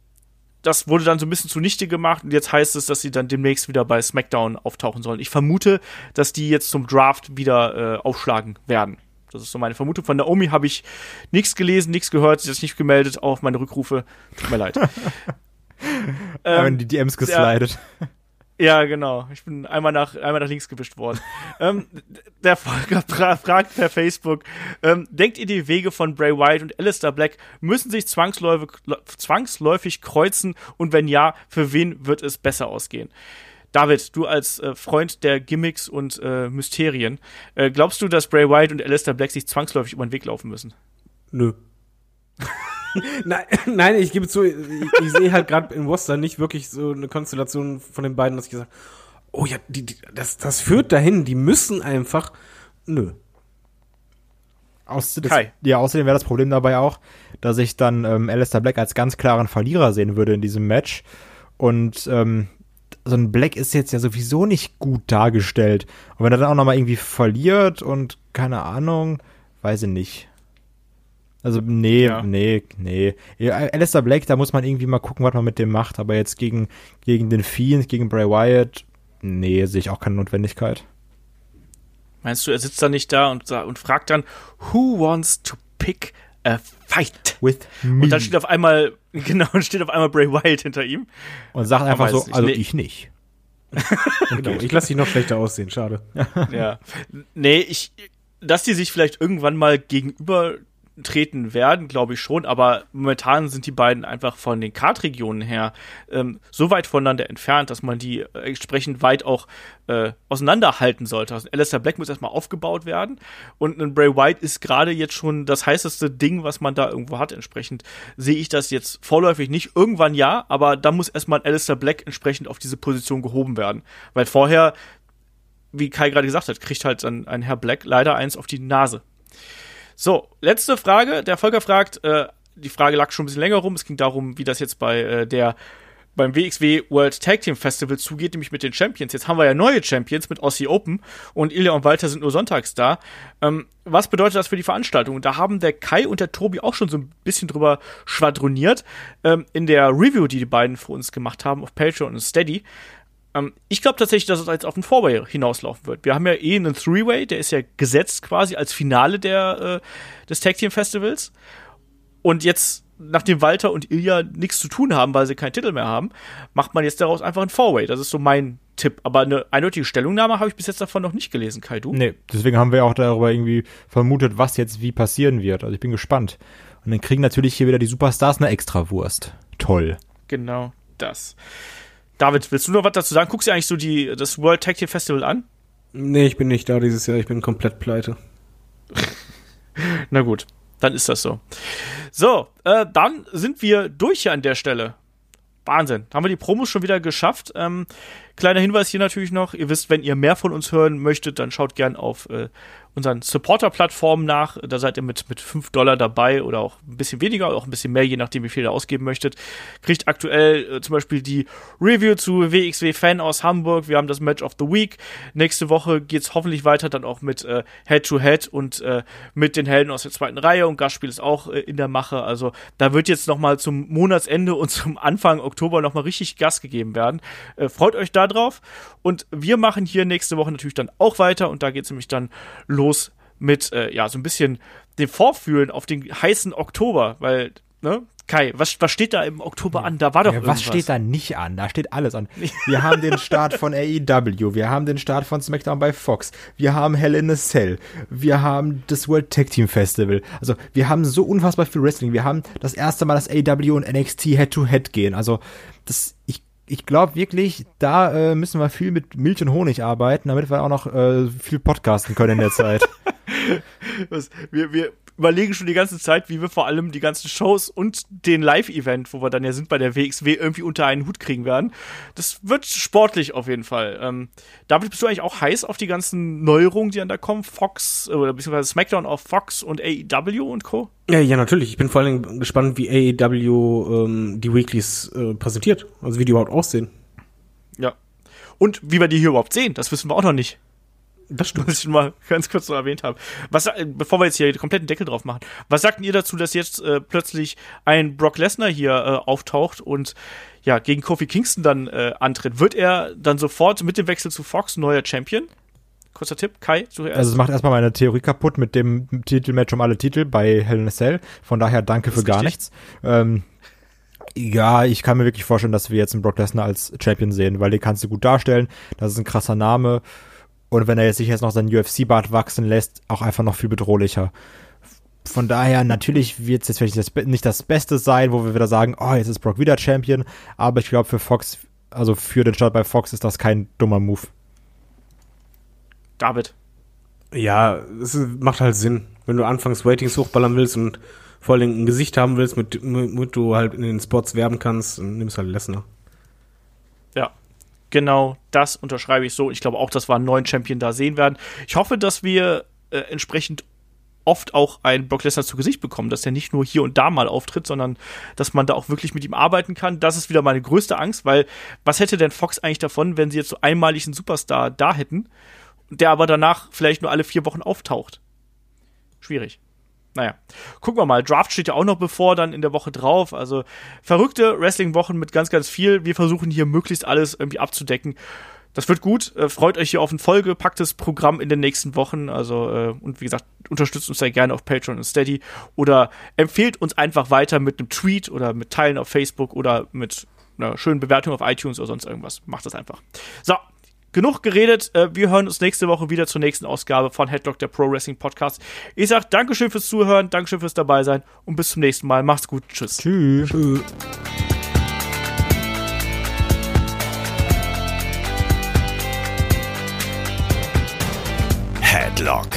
das wurde dann so ein bisschen zunichte gemacht und jetzt heißt es, dass sie dann demnächst wieder bei SmackDown auftauchen sollen. Ich vermute, dass die jetzt zum Draft wieder äh, aufschlagen werden. Das ist so meine Vermutung. Von Naomi habe ich nichts gelesen, nichts gehört, sie hat sich nicht gemeldet, auch auf meine Rückrufe. Tut mir leid. Ähm, ähm, die DMs geslidet. ja, genau. Ich bin einmal nach, einmal nach links gewischt worden. ähm, der Volker fra fragt per Facebook, ähm, denkt ihr, die Wege von Bray Wyatt und Alistair Black müssen sich zwangsläufig, zwangsläufig kreuzen? Und wenn ja, für wen wird es besser ausgehen? David, du als äh, Freund der Gimmicks und äh, Mysterien, äh, glaubst du, dass Bray Wyatt und Alistair Black sich zwangsläufig über den Weg laufen müssen? Nö. nein, nein, ich gebe zu, ich, ich sehe halt gerade im Roster nicht wirklich so eine Konstellation von den beiden, dass ich gesagt oh ja, die, die, das, das führt dahin, die müssen einfach, nö. Aus, das, ja, außerdem wäre das Problem dabei auch, dass ich dann ähm, Alistair Black als ganz klaren Verlierer sehen würde in diesem Match. Und ähm, so ein Black ist jetzt ja sowieso nicht gut dargestellt. Und wenn er dann auch nochmal irgendwie verliert und keine Ahnung, weiß ich nicht. Also, nee, Ja. nee, nee. Alistair Black, da muss man irgendwie mal gucken, was man mit dem macht. Aber jetzt gegen, gegen den Fiend, gegen Bray Wyatt, nee, sehe ich auch keine Notwendigkeit. Meinst du, er sitzt da nicht da und, und fragt dann, who wants to pick a fight? With me. Und dann steht auf einmal, genau, und steht auf einmal Bray Wyatt hinter ihm. und sagt einfach so, nicht. also Nee. ich nicht. Genau. Ich lasse dich noch schlechter aussehen, schade. Ja. Nee, ich, dass die sich vielleicht irgendwann mal gegenüber treten werden, glaube ich schon, aber momentan sind die beiden einfach von den Kartregionen her ähm, so weit voneinander entfernt, dass man die äh, entsprechend weit auch äh, auseinanderhalten sollte. Also Alistair Black muss erstmal aufgebaut werden und ein Bray White ist gerade jetzt schon das heißeste Ding, was man da irgendwo hat. Entsprechend sehe ich das jetzt vorläufig nicht. Irgendwann ja, aber da muss erstmal Alistair Black entsprechend auf diese Position gehoben werden. Weil vorher wie Kai gerade gesagt hat, kriegt halt ein, ein Herr Black leider eins auf die Nase. So, letzte Frage. Der Volker fragt, äh, die Frage lag schon ein bisschen länger rum. Es ging darum, wie das jetzt bei äh, der beim WXW World Tag Team Festival zugeht, nämlich mit den Champions. Jetzt haben wir ja neue Champions mit Aussie Open und Ilya und Walter sind nur sonntags da. Ähm, was bedeutet das für die Veranstaltung? Und da haben der Kai und der Tobi auch schon so ein bisschen drüber schwadroniert ähm, in der Review, die die beiden für uns gemacht haben auf Patreon und Steady. Ähm, ich glaube tatsächlich, dass es jetzt auf ein Four-Way hinauslaufen wird. Wir haben ja eh einen Three-Way, der ist ja gesetzt quasi als Finale der, äh, des Tag Team Festivals. Und jetzt nachdem Walter und Ilja nichts zu tun haben, weil sie keinen Titel mehr haben, macht man jetzt daraus einfach ein Four-Way. Das ist so mein Tipp. Aber eine eindeutige Stellungnahme habe ich bis jetzt davon noch nicht gelesen, Kai, du? Nee, deswegen haben wir auch darüber irgendwie vermutet, was jetzt wie passieren wird. Also ich bin gespannt. Und dann kriegen natürlich hier wieder die Superstars eine Extrawurst. Toll. Genau das. David, willst du noch was dazu sagen? Guckst du eigentlich so die, das World Tag Team Festival an? Nee, ich bin nicht da dieses Jahr, ich bin komplett pleite. Na gut, dann ist das so. So, äh, dann sind wir durch hier an der Stelle. Wahnsinn. Haben wir die Promos schon wieder geschafft. Ähm, kleiner Hinweis hier natürlich noch. Ihr wisst, wenn ihr mehr von uns hören möchtet, dann schaut gern auf äh, unseren Supporter-Plattformen nach. Da seid ihr mit, mit 5 Dollar dabei oder auch ein bisschen weniger oder auch ein bisschen mehr, je nachdem, wie viel ihr ausgeben möchtet. Kriegt aktuell äh, zum Beispiel die Review zu WXW Fan aus Hamburg. Wir haben das Match of the Week. Nächste Woche geht's hoffentlich weiter dann auch mit äh, Head-to-Head und äh, mit den Helden aus der zweiten Reihe und Gastspiel ist auch äh, in der Mache. Also da wird jetzt nochmal zum Monatsende und zum Anfang Oktober nochmal richtig Gas gegeben werden. Äh, freut euch da drauf. Und wir machen hier nächste Woche natürlich dann auch weiter und da geht's nämlich dann los mit, äh, ja, so ein bisschen dem Vorfühlen auf den heißen Oktober, weil, ne? Kai, was, was steht da im Oktober an? Da war doch Ja, irgendwas. was steht da nicht an? Da steht alles an. Wir haben den Start von AEW, wir haben den Start von SmackDown bei Fox, wir haben Hell in a Cell, wir haben das World Tag Team Festival. Also wir haben so unfassbar viel Wrestling. Wir haben das erste Mal das AEW und NXT Head-to-Head gehen. Also das, ich, ich glaube wirklich, da äh, müssen wir viel mit Milch und Honig arbeiten, damit wir auch noch äh, viel podcasten können in der Zeit. Was, wir, wir überlegen schon die ganze Zeit, wie wir vor allem die ganzen Shows und den Live-Event, wo wir dann ja sind bei der WXW, irgendwie unter einen Hut kriegen werden. Das wird sportlich auf jeden Fall. Ähm, David, bist du eigentlich auch heiß auf die ganzen Neuerungen, die dann da kommen? Fox, äh, oder beziehungsweise SmackDown auf Fox und AEW und Co.? Ja, ja, natürlich. Ich bin vor allem gespannt, wie AEW ähm, die Weeklies äh, präsentiert. Also wie die überhaupt aussehen. Ja. Und wie wir die hier überhaupt sehen, das wissen wir auch noch nicht. Das stimmt. was ich schon mal ganz kurz noch erwähnt habe. Was, äh, bevor wir jetzt hier den kompletten Deckel drauf machen, was sagten ihr dazu, dass jetzt äh, plötzlich ein Brock Lesnar hier äh, auftaucht und ja, gegen Kofi Kingston dann äh, antritt? Wird er dann sofort mit dem Wechsel zu Fox neuer Champion? Kurzer Tipp, Kai, zuerst. Also es macht erstmal meine Theorie kaputt mit dem Titelmatch um alle Titel bei Hell in a Cell. Von daher danke für gar richtig. nichts. Ähm, ja, ich kann mir wirklich vorstellen, dass wir jetzt einen Brock Lesnar als Champion sehen, weil den kannst du gut darstellen. Das ist ein krasser Name. Und wenn er jetzt sich jetzt noch seinen UFC-Bart wachsen lässt, auch einfach noch viel bedrohlicher. Von daher, natürlich wird es jetzt vielleicht das, nicht das Beste sein, wo wir wieder sagen, oh, jetzt ist Brock wieder Champion. Aber ich glaube, für Fox, also für den Start bei Fox ist das kein dummer Move. David. Ja, es macht halt Sinn. Wenn du anfangs Ratings hochballern willst und vor allem ein Gesicht haben willst, mit, mit, mit du halt in den Spots werben kannst, dann nimmst halt Lesnar. Ja, genau das unterschreibe ich so. Ich glaube auch, dass wir einen neuen Champion da sehen werden. Ich hoffe, dass wir äh, entsprechend oft auch einen Brock Lesnar zu Gesicht bekommen, dass der nicht nur hier und da mal auftritt, sondern dass man da auch wirklich mit ihm arbeiten kann. Das ist wieder meine größte Angst, weil was hätte denn Fox eigentlich davon, wenn sie jetzt so einmalig einen Superstar da hätten, der aber danach vielleicht nur alle vier Wochen auftaucht? Schwierig. Naja, gucken wir mal. Draft steht ja auch noch bevor, dann in der Woche drauf. Also verrückte Wrestling-Wochen mit ganz, ganz viel. Wir versuchen hier möglichst alles irgendwie abzudecken. Das wird gut. Äh, freut euch hier auf ein vollgepacktes Programm in den nächsten Wochen. Also, äh, und wie gesagt, unterstützt uns sehr gerne auf Patreon und Steady. Oder empfehlt uns einfach weiter mit einem Tweet oder mit Teilen auf Facebook oder mit einer schönen Bewertung auf iTunes oder sonst irgendwas. Macht das einfach. So, genug geredet. Äh, Wir hören uns nächste Woche wieder zur nächsten Ausgabe von Headlock, der Pro Wrestling Podcast. Ich sag Dankeschön fürs Zuhören, Dankeschön fürs dabei sein und bis zum nächsten Mal. Macht's gut. Tschüss. Tschüss. Headlock,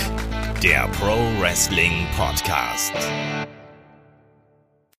der Pro Wrestling Podcast.